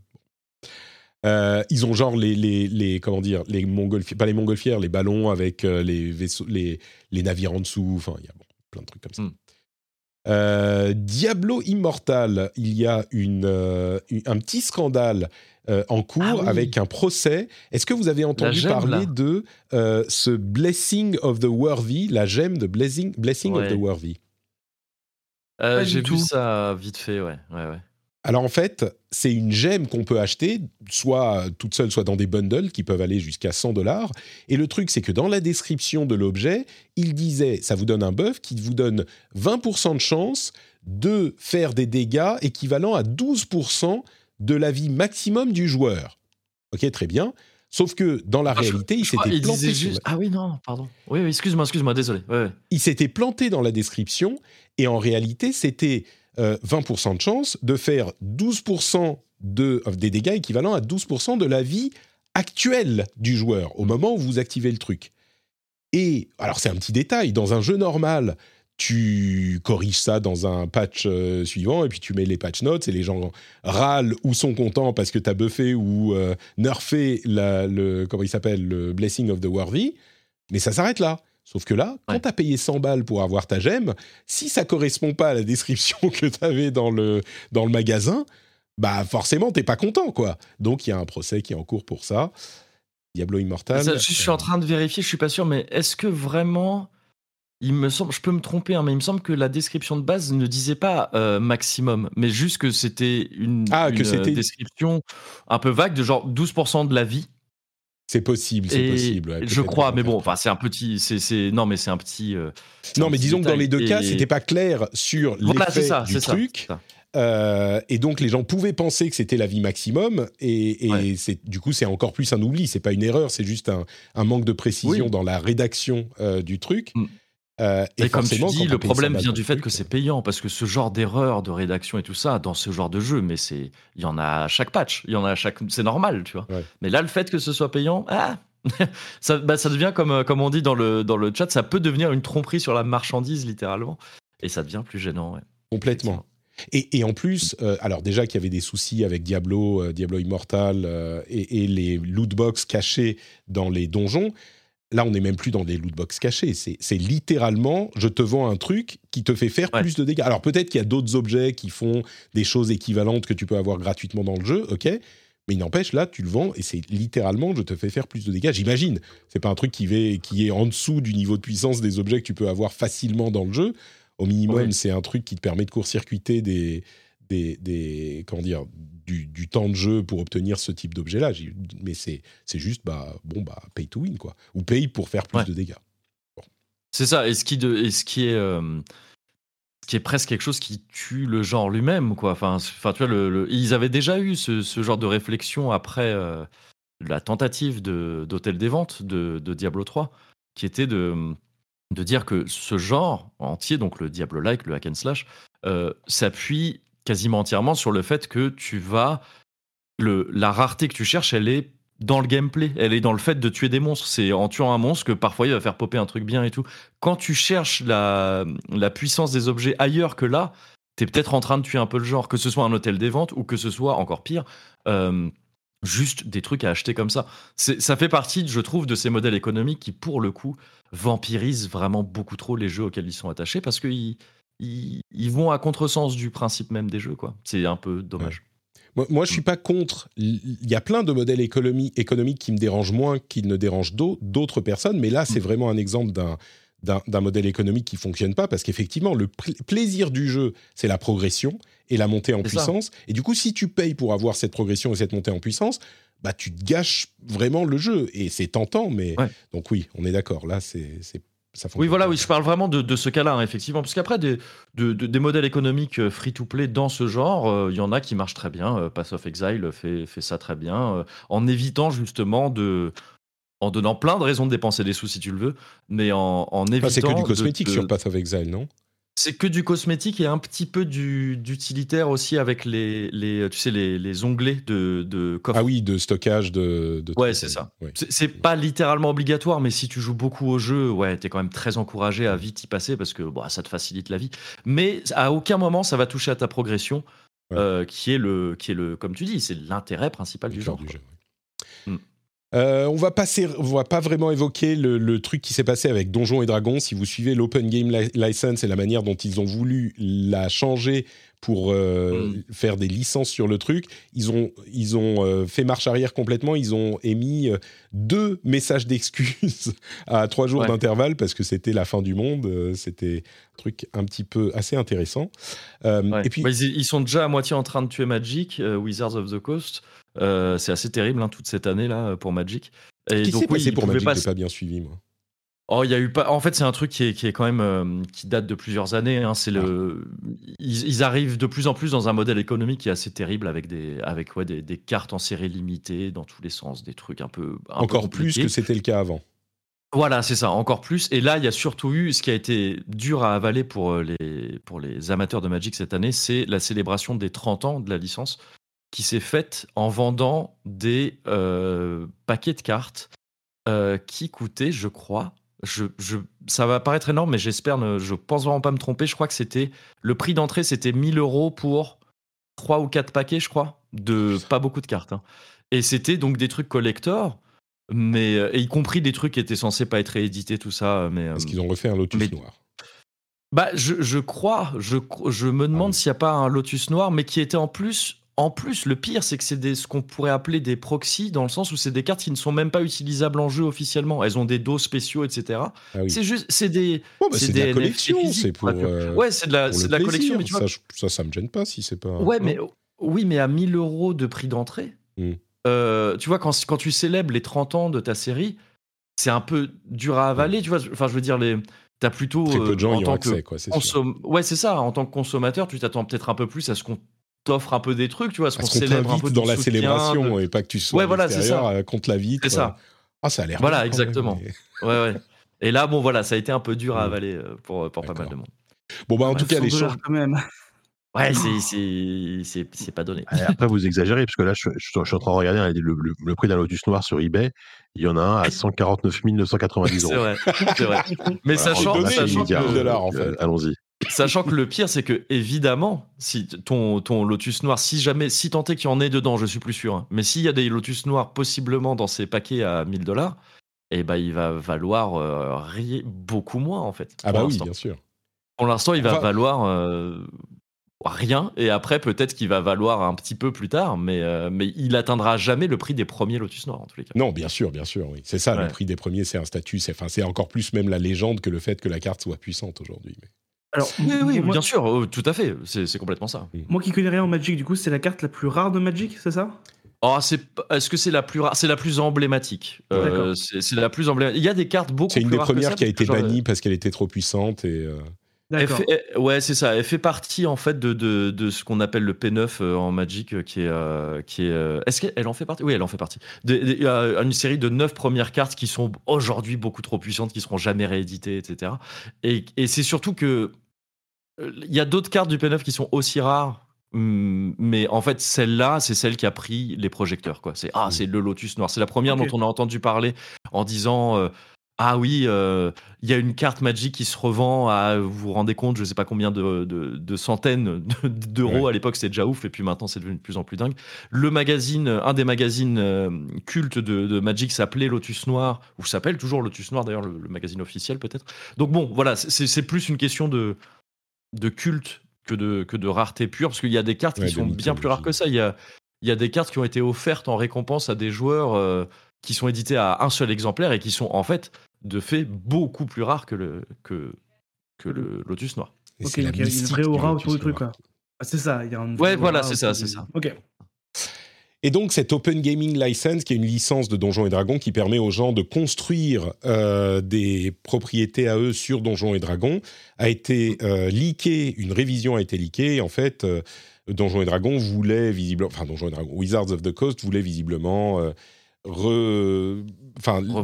Euh, ils ont genre les, les, les comment dire les montgolfières, pas les montgolfières, les ballons avec euh, les vaisseaux, les, les navires en dessous. Enfin, il y a bon, plein de trucs comme ça. Mm. Euh, Diablo Immortal, il y a une, euh, un petit scandale euh, en cours Ah oui. avec un procès. Est-ce que vous avez entendu gemme, parler là. de euh, ce Blessing of the Worthy, la gemme de Blessing, Blessing of the Worthy? Euh, J'ai vu tout. ça vite fait, ouais. ouais, ouais. Alors en fait, c'est une gemme qu'on peut acheter, soit toute seule, soit dans des bundles qui peuvent aller jusqu'à 100 dollars. Et le truc, c'est que dans la description de l'objet, il disait, ça vous donne un buff qui vous donne 20% de chance de faire des dégâts équivalents à 12% de la vie maximum du joueur. Ok, très bien. Sauf que dans la Ah, réalité, il Je s'était planté. sur Ah oui, non, pardon. Oui, oui, excuse-moi, excuse-moi, désolé. Ouais, ouais. il s'était planté dans la description et en réalité, c'était euh, 20% de chance de faire 12% de, euh, des dégâts équivalents à 12% de la vie actuelle du joueur au moment où vous activez le truc. Et alors, c'est un petit détail, dans un jeu normal, tu corriges ça dans un patch euh, suivant et puis tu mets les patch notes et les gens râlent ou sont contents parce que tu as buffé ou euh, nerfé le, comment il s'appelle, le Blessing of the Worthy, mais ça s'arrête là. Sauf que là, quand Ouais. tu as payé 100 balles pour avoir ta gemme, si ça correspond pas à la description que tu avais dans le, dans le magasin, bah forcément, t'es pas content, quoi. Donc, il y a un procès qui est en cours pour ça. Diablo Immortal. Ça, je suis en train de vérifier, je suis pas sûr, mais est-ce que vraiment il me semble, je peux me tromper, hein, mais il me semble que la description de base ne disait pas euh, maximum, mais juste que c'était une, Ah, une, euh, description un peu vague de genre 12% de la vie. C'est possible, c'est possible. ouais, je crois, mais bon, enfin, c'est un petit, c'est, c'est, non, mais c'est un petit. euh, Non, un mais petit disons que dans les deux cas, c'était pas clair sur Voilà, l'effet ça, du truc. ça. Euh, et donc les gens pouvaient penser que c'était la vie maximum et, et Ouais. c'est du coup c'est encore plus un oubli c'est pas une erreur c'est juste un, un manque de précision Oui. dans la rédaction euh, du truc Mm. Euh, Et, comme tu dis, le problème 100 balles vient du fait que c'est euh, payant, parce que ce genre d'erreur de rédaction et tout ça, dans ce genre de jeu, mais c'est, il y en a à chaque patch, il y en a à chaque, c'est normal, tu vois. Ouais. Mais là, le fait que ce soit payant, ah, ça, bah, ça devient comme, euh, comme on dit dans le, dans le chat, ça peut devenir une tromperie sur la marchandise, littéralement, et ça devient plus gênant. ouais. complètement et, et en plus euh, alors déjà qu'il y avait des soucis avec Diablo euh, Diablo Immortal euh, et, et les loot box cachés dans les donjons Là, on n'est même plus dans des loot box cachés. C'est littéralement, je te vends un truc qui te fait faire Ouais. plus de dégâts. Alors peut-être qu'il y a d'autres objets qui font des choses équivalentes que tu peux avoir gratuitement dans le jeu, ok mais il n'empêche, là, tu le vends et c'est littéralement, je te fais faire plus de dégâts. J'imagine. C'est pas un truc qui, va- qui est en dessous du niveau de puissance des objets que tu peux avoir facilement dans le jeu. Au minimum, c'est un truc qui te permet de court-circuiter des, des, des- comment dire, du, du temps de jeu pour obtenir ce type d'objet-là. Mais c'est c'est juste, bah, bon, bah, pay to win, quoi. Ou paye pour faire plus Ouais. de dégâts. C'est ça, et ce qui, de, et ce qui est. euh, ce qui est presque quelque chose qui tue le genre lui-même, quoi. Enfin, enfin, tu vois, le, le- ils avaient déjà eu ce, ce genre de réflexion après euh, la tentative de- d'hôtel des ventes de, de Diablo 3, qui était de, de dire que ce genre entier, donc le Diablo-like, le hack and slash, euh, s'appuie quasiment entièrement sur le fait que tu vas. Le, la rareté que tu cherches, elle est dans le gameplay, elle est dans le fait de tuer des monstres. C'est en tuant un monstre que parfois il va faire popper un truc bien et tout. Quand tu cherches la, la puissance des objets ailleurs que là, t'es peut-être en train de tuer un peu le genre, que ce soit un hôtel des ventes ou que ce soit encore pire. euh, Juste des trucs à acheter comme ça. Ça fait partie, je trouve, de ces modèles économiques qui, pour le coup, vampirisent vraiment beaucoup trop les jeux auxquels ils sont attachés parce qu'ils ils, ils vont à contresens du principe même des jeux. quoi. C'est un peu dommage. Moi, moi, je suis pas contre. Il y a plein de modèles économie- économiques qui me dérangent moins qu'ils ne dérangent d'au- d'autres personnes, mais là, c'est vraiment un exemple d'un modèle économique qui fonctionne pas parce qu'effectivement, le pl- plaisir du jeu, c'est la progression et la montée en ça. puissance. Et du coup, si tu payes pour avoir cette progression et cette montée en puissance, bah tu gâches vraiment le jeu et c'est tentant. Mais Ouais. donc oui, on est d'accord. Là, c'est. Oui, voilà, oui, je parle vraiment de, de ce cas-là, hein, effectivement. Parce qu'après, des, de- de- des modèles économiques euh, free-to-play dans ce genre, euh, il y en a qui marchent très bien. Euh, Pass of Exile fait, fait ça très bien, euh, en évitant justement de. En donnant plein de raisons de dépenser des sous si tu le veux, mais en, en évitant. C'est que du de- cosmétique sur Path of Exile, non? C'est que du cosmétique et un petit peu du- d'utilitaire aussi avec les, les, tu sais, les, les onglets de, de coffre. Ah oui, de stockage de. de Ouais, c'est ça. ouais. C'est- C'est pas littéralement obligatoire, mais si tu joues beaucoup au jeu, ouais, t'es quand même très encouragé à vite y passer parce que bah, ça te facilite la vie. Mais à aucun moment ça va toucher à ta progression, Ouais. euh, qui est le, qui est le, comme tu dis, c'est l'intérêt principal du le cœur genre. du quoi. jeu. Euh, on va va pas vraiment évoquer le, le truc qui s'est passé avec Donjons et Dragons. Si vous suivez l'Open Game Li- License et la manière dont ils ont voulu la changer pour euh, Mm. faire des licences sur le truc, ils ont, ils ont euh, fait marche arrière complètement. Ils ont émis euh, deux messages d'excuses à trois jours Ouais. d'intervalle parce que c'était la fin du monde. C'était un truc un petit peu assez intéressant. Ouais. Et puis, Bah, ils, ils sont déjà à moitié en train de tuer Magic, Wizards of the Coast. C'est assez terrible hein, toute cette année là pour Magic. Et qui donc, s'est oui, passé pour Magic pas J'ai pas bien suivi moi. Oh, il y a eu pas. En fait, c'est un truc qui est, qui est quand même euh, qui date de plusieurs années. hein. C'est le. Ils, ils arrivent de plus en plus dans un modèle économique qui est assez terrible avec des avec ouais, des, des cartes en série limitée dans tous les sens, des trucs un peu un peu Encore plus que c'était le cas avant. Voilà, c'est ça, encore plus. Et là, il y a surtout eu ce qui a été dur à avaler pour euh, les pour les amateurs de Magic cette année, c'est la célébration des 30 ans de la licence qui s'est faite en vendant des euh, paquets de cartes euh, qui coûtaient, je crois, je, je, ça va paraître énorme, mais j'espère, ne, je pense vraiment pas me tromper. Je crois que c'était le prix d'entrée, c'était 1000 euros pour 3 ou 4 paquets, je crois, de pas beaucoup de cartes. hein. Et c'était donc des trucs collector, mais euh, et y compris des trucs qui étaient censés pas être réédités, tout ça. Mais Parce euh, qu'ils ont refait un Lotus mais- noir. bah, je, je crois, je, je me demande oui. s'il n'y a pas un Lotus noir, mais qui était en plus en plus, le pire, c'est que c'est des, ce qu'on pourrait appeler des proxys, dans le sens où c'est des cartes qui ne sont même pas utilisables en jeu officiellement. Elles ont des dos spéciaux, etc. Ah oui. C'est juste, c'est des, Oh, bah, c'est de la collection, c'est pour, vois. euh, ouais, c'est de la, c'est de la collection, mais tu vois. ça, ça, ça me gêne pas si c'est pas. Ouais, non mais oui, mais à 1000 euros de prix d'entrée, Hmm. euh, tu vois, quand, quand tu célèbres les 30 ans de ta série, c'est un peu dur à avaler, tu vois. Enfin, je veux dire, les, t'as plutôt Très peu euh, de gens en y ont accès, que quoi, ouais, c'est ça. En tant que consommateur, tu t'attends peut-être un peu plus à ce qu'on t'offre un peu des trucs, tu vois, à ce qu'on Parce qu'on célèbre un peu dans la célébration de- et pas que tu sois Ouais, voilà, ça. euh, contre la vitre. C'est ça. Ah, ça a l'air. Voilà, exactement. mais- Ouais, ouais. Et là, bon, voilà, ça a été un peu dur à Hmm. avaler euh, pour, pour pas mal de monde. Bon, bah, en tout cas, 100 les dollars choses. quand même. Ouais, c'est- c'est c'est- c'est pas donné. Et Après, vous exagérez, parce que là, je, je- je suis en train de regarder le, le- le prix d'un Lotus Noir sur eBay. Il y en a un à 149 990 C'est euros. vrai, c'est vrai. Mais Voilà, sachant, sachant que- dollar, en fait. Euh, Allons-y. Sachant que le pire, c'est que évidemment, si ton, ton Lotus noir, si jamais, si tant est qu'il y en ait dedans, je suis plus sûr, hein, mais s'il y a des Lotus noirs possiblement dans ces paquets à 1000 dollars, eh ben il va valoir euh, beaucoup moins en fait. Ah, bah oui, bien sûr. Pour l'instant, il va Enfin- valoir euh, rien, et après peut-être qu'il va valoir un petit peu plus tard, mais, euh, mais il atteindra jamais le prix des premiers Lotus noirs en tous les cas. Non, bien sûr, bien sûr, oui. C'est ça, le prix des premiers, c'est un statut. C'est enfin, c'est encore plus même la légende que le fait que la carte soit puissante aujourd'hui. mais- Alors, Oui, oui, moi, bien sûr, euh, tout à fait, c'est c'est complètement ça. moi qui connais rien en Magic, du coup, c'est la carte la plus rare de Magic, c'est ça? Oh, c'est est-ce que c'est la plus rare C'est la plus emblématique? Euh, D'accord. c'est c'est la plus emblématique. Il y a des cartes beaucoup C'est une plus des rares premières ça, qui a été bannie parce qu'elle était trop puissante et. euh, Elle fait- ouais, c'est ça. Elle fait partie en fait de, de, de ce qu'on appelle le P9 euh, en Magic, euh, qui est euh, qui est. euh, Est-ce qu'elle en fait partie? Oui, elle en fait partie. De- de- Il y a une série de neuf premières cartes qui sont aujourd'hui beaucoup trop puissantes, qui seront jamais rééditées, etc. Et, et c'est surtout que il y a d'autres cartes du P9 qui sont aussi rares. hum, Mais en fait, celle-là, c'est celle qui a pris les projecteurs. Quoi. C'est ah, c'est le Lotus noir. C'est la première dont on a entendu parler en disant euh, ah oui, euh, il y a une carte Magic qui se revend à, vous vous rendez compte, je sais pas combien de, de- de centaines de- d'euros. Ouais. À l'époque, c'était déjà ouf, et puis maintenant, c'est devenu de plus en plus dingue. Le magazine, un des magazines euh, cultes de, de Magic s'appelait Lotus Noir, ou s'appelle toujours Lotus Noir, d'ailleurs, le, le magazine officiel peut-être. Donc bon, voilà, c'est plus une question de, de culte que de, que de rareté pure, parce qu'il y a des cartes Ouais, qui sont bien plus rares que ça. Il y a, il y a des cartes qui ont été offertes en récompense à des joueurs euh, qui sont édités à un seul exemplaire et qui sont en fait de fait beaucoup plus rares que le, que, que le Lotus Noir. et Ok, c'est la donc il y a une vraie aura autour du truc, quoi. Ah, c'est ça, il y a une Ouais, vraie voilà, c'est ça, c'est ça. Ok. Et donc, cette Open Gaming License, qui est une licence de Donjons et Dragons qui permet aux gens de construire euh, des propriétés à eux sur Donjons et Dragons, a été euh, leakée, une révision a été leakée. Et en fait, euh, Donjons et Dragons voulait visiblement, enfin Donjons et Dragons, Wizards of the Coast voulait visiblement euh, re-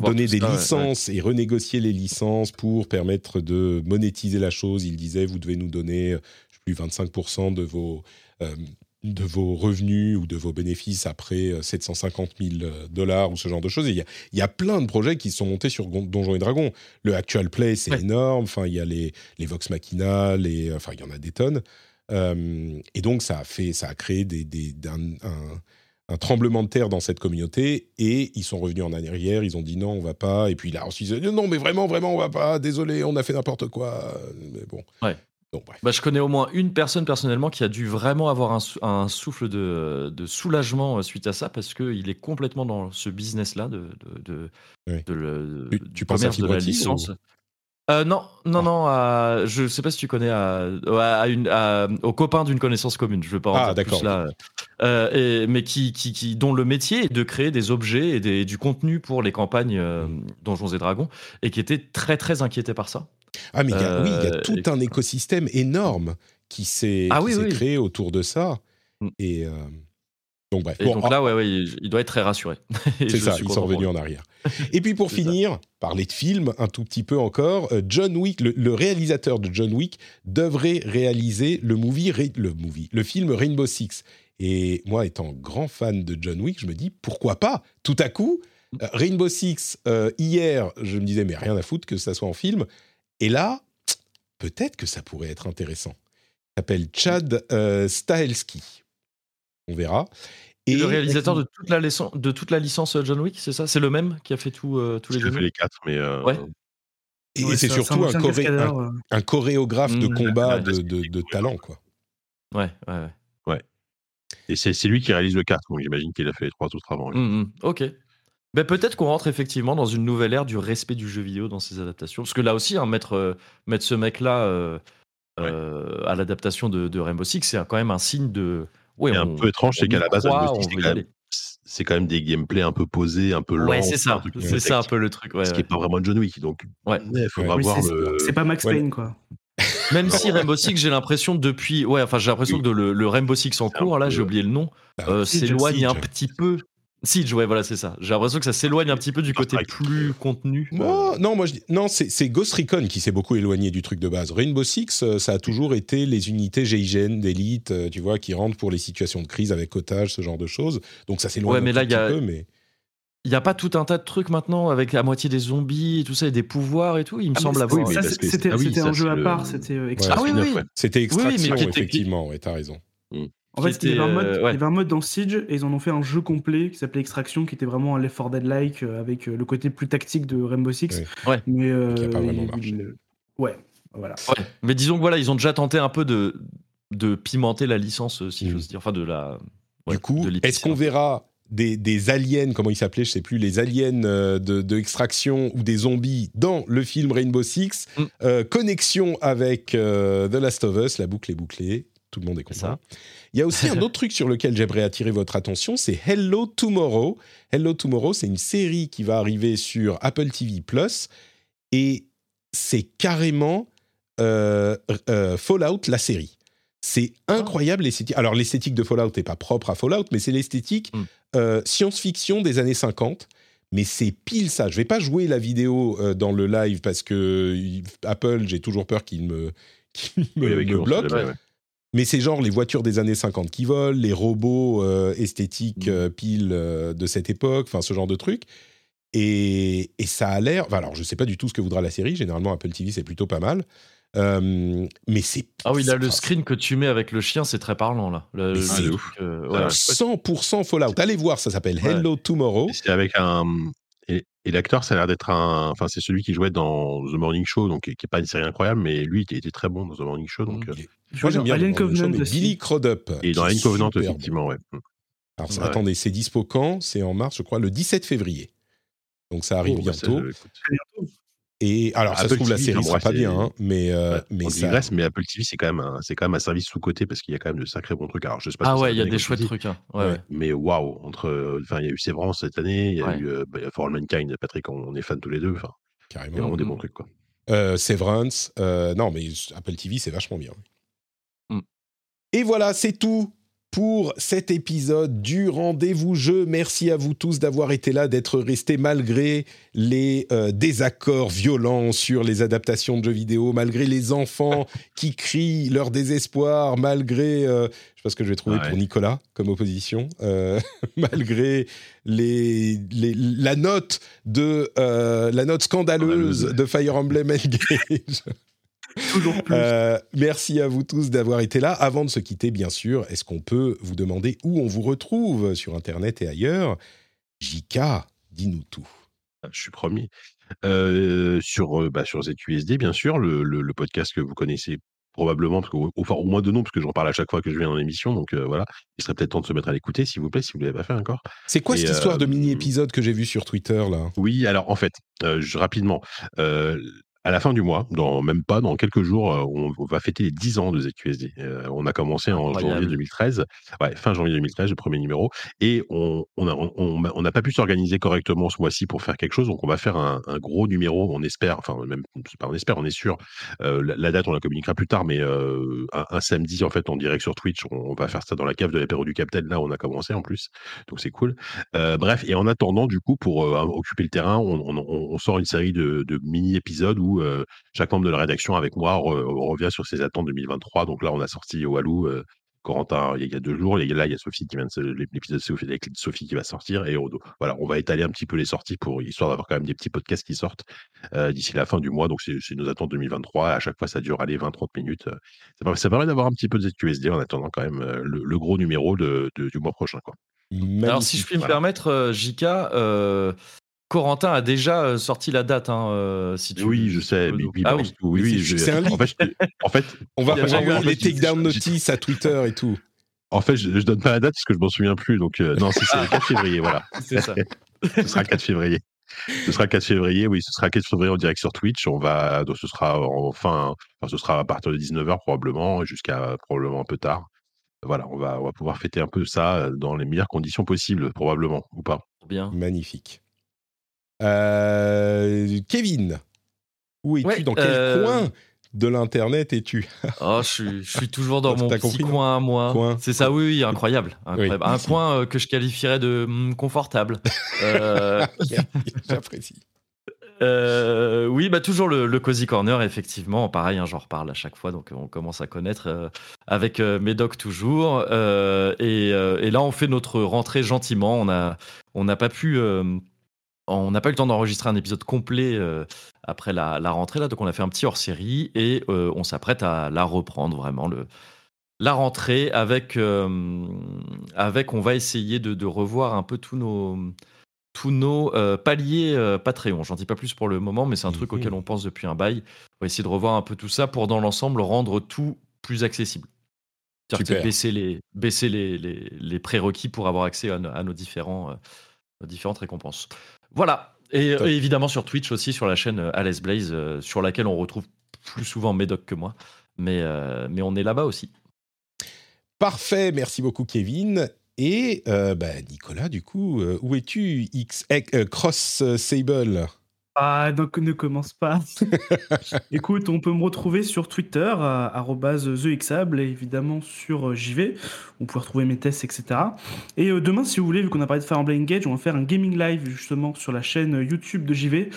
donner des ça, ouais, licences et renégocier les licences pour permettre de monétiser la chose. Il disait, vous devez nous donner, euh, plus, 25% de vos... euh, de vos revenus ou de vos bénéfices après euh, 750 000 euh, dollars ou ce genre de choses. Il y, a, il y a plein de projets qui se sont montés sur Donjons et Dragons. Le Actual Play, c'est Ouais. énorme. Enfin, il y a les, les Vox Machina, les, enfin, il y en a des tonnes. Euh, et donc, ça a, fait, ça a créé des, un, un tremblement de terre dans cette communauté. Et ils sont revenus en arrière. Ils ont dit non, on va pas. Et puis là, ensuite, ils ont dit non, mais vraiment, vraiment, on va pas. Désolé, on a fait n'importe quoi. Mais bon. Ouais. Donc, bref. Bah, je connais au moins une personne personnellement qui a dû vraiment avoir un, sou- un souffle de, de soulagement euh, suite à ça parce qu'il est complètement dans ce business-là de, de, de, Oui. de le, Tu- du tu penses à commerce de la licence. ou- Euh, non, non, Ah. non. à- je sais pas si tu connais à, à une, d'une connaissance commune. Je veux pas en Ah, dire plus là. Euh, et- mais qui, qui, qui, dont le métier est de créer des objets et des, du contenu pour les campagnes euh, Mm. Donjons et Dragons et qui était très très inquiété par ça. Ah, mais il y a- oui, il y a Euh, tout et- un écosystème énorme qui s'est Ah oui, oui. créé autour de ça. Mm. Et euh, donc, bref. Et Bon, donc là, ouais, ouais, il, il doit être très rassuré. C'est ça, ils sont revenus en arrière. Et puis pour ça. finir, parler de film un tout petit peu encore, euh, John Wick, le, le réalisateur de John Wick, devrait réaliser le movie, le movie, le film Rainbow Six. Et moi, étant grand fan de John Wick, je me dis pourquoi pas? Tout à coup, euh, Rainbow Six, euh, hier, je me disais mais rien à foutre que ça soit en film. Et là, peut-être que ça pourrait être intéressant. Il s'appelle Chad euh, Stahelski. On verra. Et le réalisateur de toute la, licence, de toute la licence John Wick, c'est ça? C'est le même qui a fait tout, euh, tous les fait les quatre, mais euh, Ouais. Et Ouais, c'est surtout un, choré- un- euh. un chorégraphe de Mmh, combat ouais, de, talent, quoi. Ouais, ouais, ouais. Et c'est lui qui réalise le 4, donc j'imagine qu'il a fait les trois autres avant. Hum, hum, ok. Ben, peut-être qu'on rentre effectivement dans une nouvelle ère du respect du jeu vidéo dans ses adaptations. Parce que là aussi, hein, mettre, euh, mettre ce mec-là euh, euh, à l'adaptation de, de Rainbow Six, c'est quand même un signe de. Ouais, Et un on- peu étrange, c'est on qu'à la base, on c'est quand, même- aller. c'est quand même des gameplays un peu posés, un peu lents. Ouais, c'est ça. C'est ça un peu le truc. ouais, Ce qui n'est pas vraiment John Wick. Donc, Ouais. il faudra Oui, voir c'est- le. C'est pas Max Ouais. Payne, quoi. Même si Rainbow Six, j'ai l'impression depuis. Ouais, enfin, j'ai l'impression Oui. que le, le Rainbow Six en cours, là, j'ai oublié le nom, Bah, euh, s'éloigne un petit peu. Siege, ouais, voilà, c'est ça. J'ai l'impression que ça s'éloigne un petit peu du côté plus contenu. Moi, non, moi je dis, non, c'est c'est Ghost Recon qui s'est beaucoup éloigné du truc de base. Rainbow Six, euh, ça a toujours été les unités GIGN d'élite, euh, tu vois, qui rentrent pour les situations de crise avec otages, ce genre de choses. Donc ça s'éloigne Ouais, un mais tout là, y petit a- peu, mais Il n'y a pas tout un tas de trucs maintenant avec à moitié des zombies et tout ça et des pouvoirs et tout. Il me Ah, semble avoir. oui, c'était ah oui, c'était ça, un jeu à le- part, c'était euh, extra. Ah oui, oui. c'était oui, mais extraction, effectivement, ouais, t'as raison. En fait, Qui il y, avait un était, mode, euh, il y avait un mode dans Siege et ils en ont fait un jeu complet qui s'appelait Extraction, qui était vraiment un Left 4 Dead-like euh, avec euh, le côté plus tactique de Rainbow Six. Ouais. Ouais. Mais euh, qui a pas vraiment il- marché. il- Ouais, voilà. Ouais. Mais disons que voilà, ils ont déjà tenté un peu de, de pimenter la licence, si Mm. j'ose dire. Enfin, de la. ouais, du coup, est-ce qu'on peu. verra des, des aliens, comment ils s'appelaient, je sais plus, les aliens euh, de, de extraction ou des zombies dans le film Rainbow Six Mm. Euh, Connexion avec euh, The Last of Us, la boucle est bouclée, tout le monde est content. ça. Il y a aussi un autre truc sur lequel j'aimerais attirer votre attention, c'est Hello Tomorrow. Hello Tomorrow, c'est une série qui va arriver sur Apple TV Plus et c'est carrément euh, euh, Fallout la série. C'est incroyable l'esthétique. Alors l'esthétique de Fallout n'est pas propre à Fallout, mais c'est l'esthétique Mm. euh, science-fiction des années 50. Mais c'est pile ça. Je vais pas jouer la vidéo euh, dans le live parce que Apple, j'ai toujours peur qu'il me, Oui, bloque. ouais. Mais c'est genre les voitures des années 50 qui volent, les robots euh, esthétiques Mm. euh, pile euh, de cette époque, enfin ce genre de truc. Et, et ça a l'air. enfin, alors, je sais pas du tout ce que voudra la série. Généralement, Apple TV, c'est plutôt pas mal. Euh, mais c'est. Ah oui, là, le screen que tu mets avec le chien, c'est très parlant, là. Le, le truc, euh, ouais. 100% Fallout. Allez voir, ça s'appelle Ouais. Hello Tomorrow. C'est avec un. Et, l'acteur, ça a l'air d'être un. Enfin, c'est celui qui jouait dans The Morning Show, donc qui n'est pas une série incroyable, mais lui, il était très bon dans The Morning Show. Donc, Mm. euh, Il est- Je Moi, vois j'aime bien Alien le nom de Covenant show. Billy Crudup. et dans Alien Covenant, bon. effectivement, ouais. Mm. Alors, ça- Ouais. attendez, c'est dispo quand? C'est en mars, je crois, le 17 février. Donc, ça arrive Oh, bah, ça, bientôt. Et alors, ça se trouve, la série sera pas bien, hein, mais, euh, ouais, mais on ça. digresse, mais Apple TV, c'est quand même un, c'est quand même un service sous côté parce qu'il y a quand même de sacrés bons trucs. Alors, je sais pas. Ah ouais, il y a des chouettes trucs. hein. Ouais, Ouais. ouais. Mais waouh, entre, enfin, il y a eu Sévrance cette année, il y a Ouais. eu euh, bah, For All Mankind, Patrick, on, on est fans tous les deux. Enfin, il y a Carrément. vraiment des Mm. bons trucs, quoi. Euh, Severance. euh, non, mais Apple TV, c'est vachement bien. Mm. Et voilà, c'est tout pour cet épisode du rendez-vous jeu. Merci à vous tous d'avoir été là, d'être restés malgré les euh, désaccords violents sur les adaptations de jeux vidéo, malgré les enfants qui crient leur désespoir, malgré, euh, je sais pas ce que je vais trouver Ouais. pour Nicolas comme opposition, euh, malgré les, les- la note de euh, la note scandaleuse Scandaleuse, de Fire Emblem Engage. Toujours plus. Euh, merci à vous tous d'avoir été là. Avant de se quitter, bien sûr, est-ce qu'on peut vous demander où on vous retrouve sur Internet et ailleurs? Jika, dis-nous tout. Je suis promis. Euh, sur, euh, bah, sur ZQSD, bien sûr, le, le- le podcast que vous connaissez probablement, parce que, enfin, au moins de nom, parce que j'en parle à chaque fois que je viens dans l'émission. Donc euh, voilà, il serait peut-être temps de se mettre à l'écouter, s'il vous plaît, si vous ne l'avez pas fait encore. C'est quoi Et, cette histoire de mini-épisode que j'ai vu sur Twitter là? Oui, alors en fait, euh, je- rapidement, euh, à la fin du mois, dans même pas dans quelques jours, euh, on, on va fêter les 10 ans de ZQSD. Euh, on a commencé en Incroyable. janvier 2013, ouais, fin janvier 2013, le premier numéro, et on on a- on- on on n'a pas pu s'organiser correctement ce mois-ci pour faire quelque chose, donc on va faire un, un gros numéro, on espère, enfin même pas on espère, on est sûr. Euh, la, la date, on la communiquera plus tard, mais euh, un, un samedi en fait en direct sur Twitch, on, va faire ça dans la cave de l'apéro du Capitaine. Là, on a commencé en plus, donc c'est cool. Bref, et en attendant, du coup, pour occuper le terrain, on sort une série de, de mini-épisodes où euh, chaque membre de la rédaction avec moi re- revient sur ses attentes 2023. Donc là, on a sorti Walou, euh, Corentin, il y, a- il y a deux jours. Et là, il y a Sophie qui vient de l'épisode Sophie, avec Sophie qui va sortir. Et Odo. Voilà, on va étaler un petit peu les sorties pour histoire d'avoir quand même des petits podcasts qui sortent euh, d'ici la fin du mois. Donc c'est nos attentes 2023. À chaque fois, ça dure aller 20-30 minutes. Ça permet, ça permet d'avoir un petit peu de ZQSD en attendant quand même le, le gros numéro de, de- du mois prochain. Quoi. Alors, si je puis me voilà. permettre, euh, Jika, euh, Corentin a déjà euh, sorti la date. Hein, euh, si tu Oui, je sais. mais oui, ah oui. tout. oui, Mais oui, c'est- je- c'est un en fait, je te- en fait, On va eu envoyer les takedown notices à Twitter et tout. En fait, je, je donne pas la date parce que je m'en souviens plus. Donc, euh, non, c'est le 4 février, voilà. C'est ça. Ce sera le 4 février. Ce sera le 4 février, oui, ce sera le 4 février en direct sur Twitch. On va, donc ce sera enfin, enfin, ce sera à partir de 19h probablement, jusqu'à probablement un peu tard. Voilà, on va, on va pouvoir fêter un peu ça dans les meilleures conditions possibles, probablement, ou pas. Bien. Magnifique. Euh, Kevin, où es-tu? Ouais, Dans quel euh, coin de l'internet es-tu? Oh, je suis, je suis toujours dans mon petit compris, coin à moi. C'est ça, oui, oui, incroyable. incroyable. Un coin euh, que je qualifierais de hum, confortable. J'apprécie. Euh, oui, bah toujours le, le Cozy Corner, effectivement. Pareil, hein, j'en reparle à chaque fois, donc on commence à connaître euh, avec euh, Médoc toujours. Et, et là, on fait notre rentrée gentiment. On n'a pas pu, on n'a pas eu le temps d'enregistrer un épisode complet euh, après la, la rentrée là, donc on a fait un petit hors série et euh, on s'apprête à la reprendre vraiment le. La rentrée avec, euh, avec, on va essayer de, de revoir un peu tous nos, tous nos paliers Patreon. J'en dis pas plus pour le moment, mais c'est un truc Mhm. auquel on pense depuis un bail. On va essayer de revoir un peu tout ça pour, dans l'ensemble, rendre tout plus accessible. C'est-à-dire baisser les, baisser les, les, les prérequis pour avoir accès à, nos- à nos, différents, euh, nos différentes récompenses. Voilà. Et, et évidemment sur Twitch aussi, sur la chaîne euh, Alice Blaze, euh, sur laquelle on retrouve plus souvent Médoc que moi. Mais, euh, mais on est là-bas aussi. Parfait, merci beaucoup Kevin. Et euh, bah, Nicolas, du coup, où es-tu X, Cross Sable? Ah, donc ne commence pas. Écoute, on peut me retrouver sur Twitter, arrobase TheXable, et évidemment sur euh, JV. On peut retrouver mes tests, etc. Et euh, demain, si vous voulez, vu qu'on a parlé de Fire Emblem Engage, on va faire un gaming live justement sur la chaîne YouTube de JV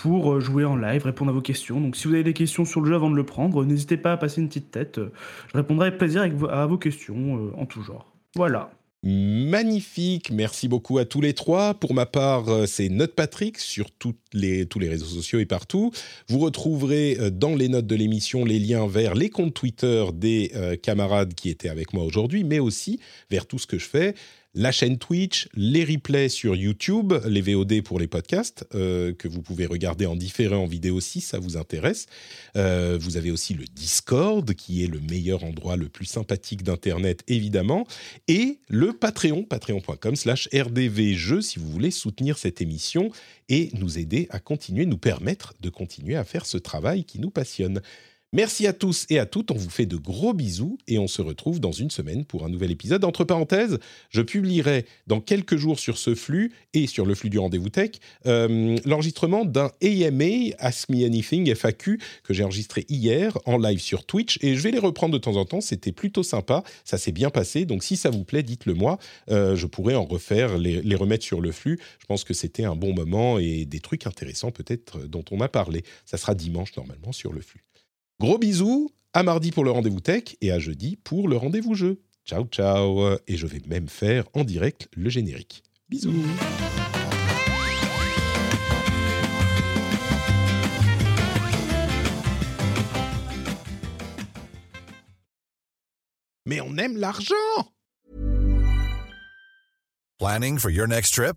pour euh, jouer en live, répondre à vos questions. Donc si vous avez des questions sur le jeu avant de le prendre, n'hésitez pas à passer une petite tête. Euh, Je répondrai avec plaisir à vos questions euh, en tout genre. Voilà. Magnifique, merci beaucoup à tous les trois. Pour ma part, euh, c'est Note Patrick sur tous les réseaux sociaux et partout. Vous retrouverez euh, dans les notes de l'émission les liens vers les comptes Twitter des euh, camarades qui étaient avec moi aujourd'hui, mais aussi vers tout ce que je fais. La chaîne Twitch, les replays sur YouTube, les VOD pour les podcasts, euh, que vous pouvez regarder en différé en vidéo si ça vous intéresse. Euh, vous avez aussi le Discord, qui est le meilleur endroit, le plus sympathique d'Internet, évidemment et le Patreon, patreon.com slash rdvjeux, si vous voulez soutenir cette émission et nous aider à continuer, nous permettre de continuer à faire ce travail qui nous passionne. Merci à tous et à toutes, on vous fait de gros bisous et on se retrouve dans une semaine pour un nouvel épisode. Entre parenthèses, je publierai dans quelques jours sur ce flux et sur le flux du rendez-vous tech euh, l'enregistrement d'un AMA Ask Me Anything FAQ que j'ai enregistré hier en live sur Twitch et je vais les reprendre de temps en temps. C'était plutôt sympa, ça s'est bien passé. Donc si ça vous plaît, dites-le moi. Euh, je pourrais en refaire, les, les remettre sur le flux. Je pense que c'était un bon moment et des trucs intéressants peut-être dont on a parlé. Ça sera dimanche normalement sur le flux. Gros bisous, à mardi pour le rendez-vous tech et à jeudi pour le rendez-vous jeu. Ciao ciao et je vais même faire en direct le générique. Bisous. Mais on aime l'argent Planning for your next trip?